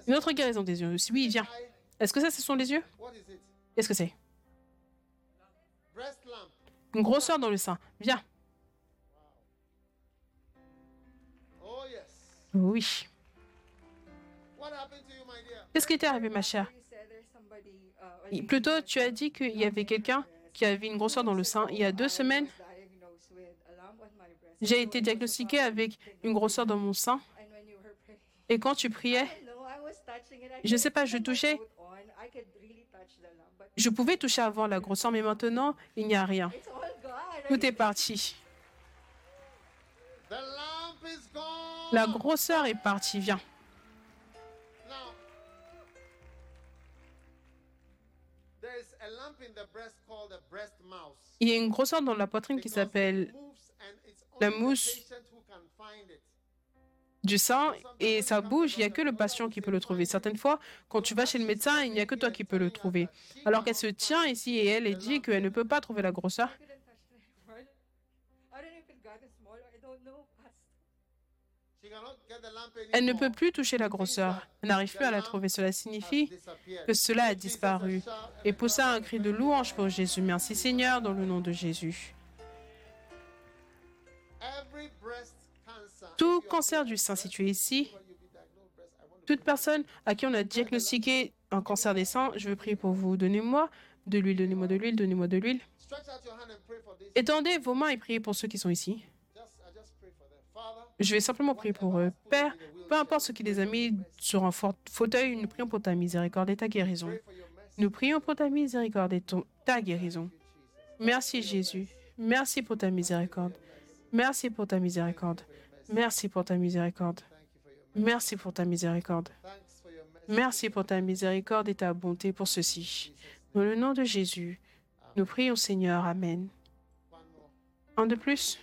Une autre guérison des yeux. Oui, viens. Est-ce que ça, ce sont les yeux? Qu'est-ce que c'est? Une grosseur dans le sein. Viens. Oui. Qu'est-ce qui t'est arrivé, ma chère? Plutôt, tu as dit qu'il y avait quelqu'un qui avait une grosseur dans le sein. Il y a deux semaines, j'ai été diagnostiquée avec une grosseur dans mon sein. Et quand tu priais,
Je sais pas, je touchais.
je pouvais toucher avant la grosseur, mais maintenant, il n'y a rien. Tout est parti. La grosseur est partie. Viens. Il y a une grosseur dans la poitrine qui s'appelle la mousse du sang et ça bouge. Il n'y a que le patient qui peut le trouver. Certaines fois, quand tu vas chez le médecin, il n'y a que toi qui peux le trouver. Alors qu'elle se tient ici et elle, elle dit qu'elle ne peut pas trouver la grosseur. Elle ne peut plus toucher la grosseur. Elle n'arrive plus à la trouver. Cela signifie que cela a disparu. Et poussa un cri de louange pour Jésus. Merci Seigneur, dans le nom de Jésus. Tout cancer du sein situé ici, toute personne à qui on a diagnostiqué un cancer des seins, je veux prier pour vous. Donnez-moi de l'huile, donnez-moi de l'huile, donnez-moi de l'huile. Étendez vos mains et priez pour ceux qui sont ici. Je vais simplement prier pour eux. Père, peu importe ce qui les a mis sur un fauteuil, nous prions pour ta miséricorde et ta guérison. Nous prions pour ta miséricorde et ta guérison. Merci Jésus. Merci pour ta miséricorde. Merci pour ta miséricorde. Merci pour ta miséricorde. Merci pour ta miséricorde. Merci pour ta miséricorde et ta bonté pour ceci. Dans le nom de Jésus, nous prions Seigneur. Amen. Un de plus.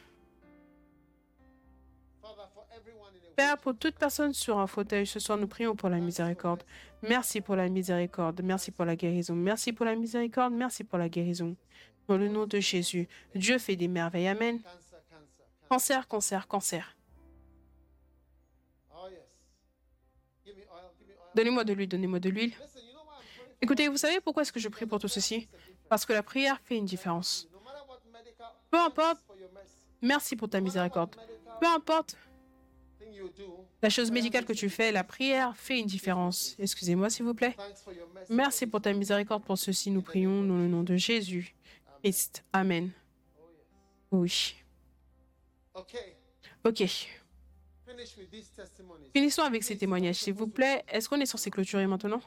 Père, pour toute personne sur un fauteuil ce soir, nous prions pour la miséricorde. Merci pour la miséricorde. Merci pour la guérison. Merci pour la miséricorde. Merci pour la guérison. Dans le nom de Jésus, Dieu fait des merveilles. Amen.
cancer, cancer, cancer.
Donnez-moi de l'huile, donnez-moi de l'huile. Écoutez, vous savez pourquoi est-ce que je prie pour tout ceci? Parce que la prière fait une différence. Peu importe, merci pour ta miséricorde. Peu importe la chose médicale que tu fais, la prière fait une différence. Excusez-moi, s'il vous plaît. Merci pour ta miséricorde. Pour ceci, nous prions dans le nom de Jésus. Christ. Amen. Oui. Ok. Finissons avec ces témoignages, s'il vous plaît. Est-ce qu'on est censé clôturer maintenant?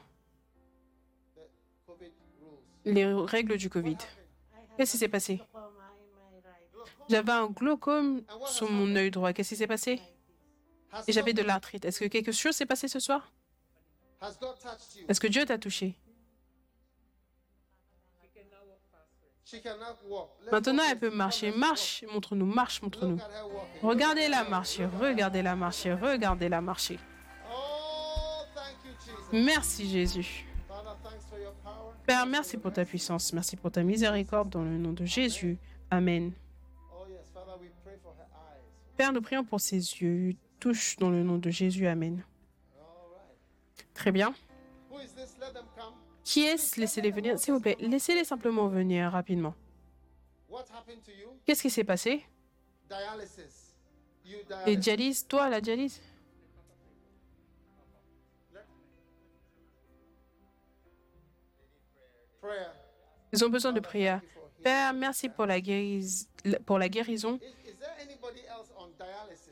Les règles du Covid. Qu'est-ce qui s'est passé? J'avais un glaucome sur mon œil droit. Qu'est-ce qui s'est passé? Et j'avais de l'arthrite. Est-ce que quelque chose s'est passé ce soir? Est-ce que Dieu t'a touché? Maintenant, elle peut marcher. Marche, montre-nous, marche, montre-nous. Regardez-la marcher, regardez-la marcher, regardez-la marcher. Merci Jésus. Père, merci pour ta puissance, merci pour ta miséricorde dans le nom de Jésus. Amen. Père, nous prions pour ses yeux. Touche dans le nom de Jésus. Amen. Très bien. Qui est-ce? Laissez-les venir. S'il vous plaît, laissez-les simplement venir rapidement. Qu'est-ce qui s'est passé? Les dialyses, toi, la dialyse. Ils ont besoin de prière. Père, merci pour la, pour la guérison.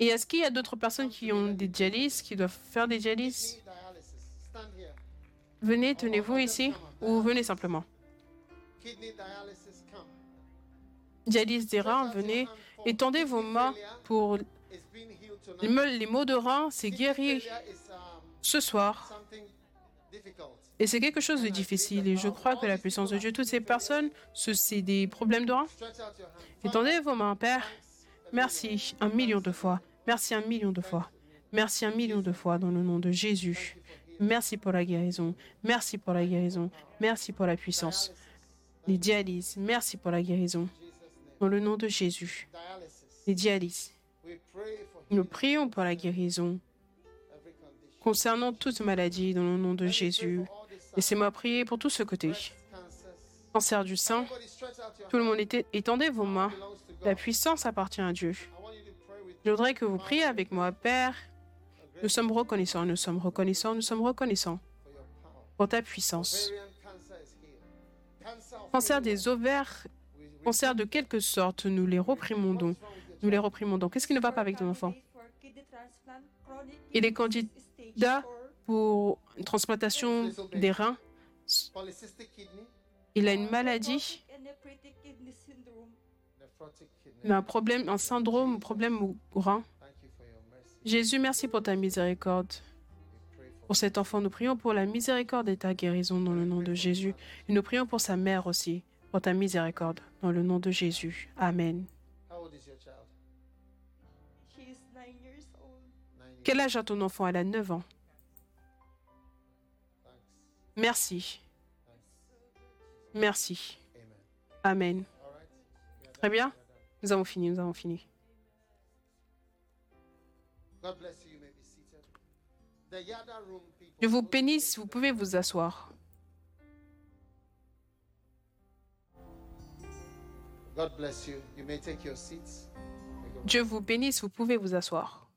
Et est-ce qu'il y a d'autres personnes qui ont des dialyses, qui doivent faire des dialyses? Venez, tenez-vous ici, ou venez simplement. Dialyse des reins, venez. Étendez vos mains pour les maux- de reins, c'est guéri
um,
ce soir. Et c'est quelque chose de difficile. Et je crois que la puissance de Dieu, toutes ces personnes, ce- c'est des problèmes de reins. Étendez vos mains, Père. Merci un million de fois. Merci un million de fois. Merci un million de fois dans le nom de Jésus. Merci pour la guérison. Merci pour la guérison. Merci pour la puissance. Les dialyses. Merci pour la guérison. Dans le nom de Jésus. Les dialyses. Nous prions pour la guérison concernant toute maladie dans le nom de Jésus. Laissez-moi prier pour tout ce côté. Cancer du sein. Tout le monde étendez vos mains. La puissance appartient à Dieu. Je voudrais que vous priez avec moi, Père. Nous sommes reconnaissants, nous sommes reconnaissants, nous sommes reconnaissants pour ta puissance.
Cancer
des ovaires, cancer de quelque sorte, nous les reprimandons. Nous les reprimandons. Qu'est-ce qui ne va pas avec ton enfant? Il est candidat pour une transplantation des reins. Il a une maladie un problème, un syndrome, un problème
mercy.
Jésus, merci pour ta miséricorde. Pour cet enfant, nous prions pour la miséricorde et ta guérison dans le nom de Jésus. Et nous prions pour sa mère aussi, pour ta miséricorde, dans le nom de Jésus. Amen. Quel âge a ton enfant? Elle a 9 ans. Merci. Merci.
Amen.
Très bien. Nous avons fini, nous avons fini. Je vous bénisse, vous pouvez vous asseoir. Dieu vous bénisse, vous pouvez vous asseoir.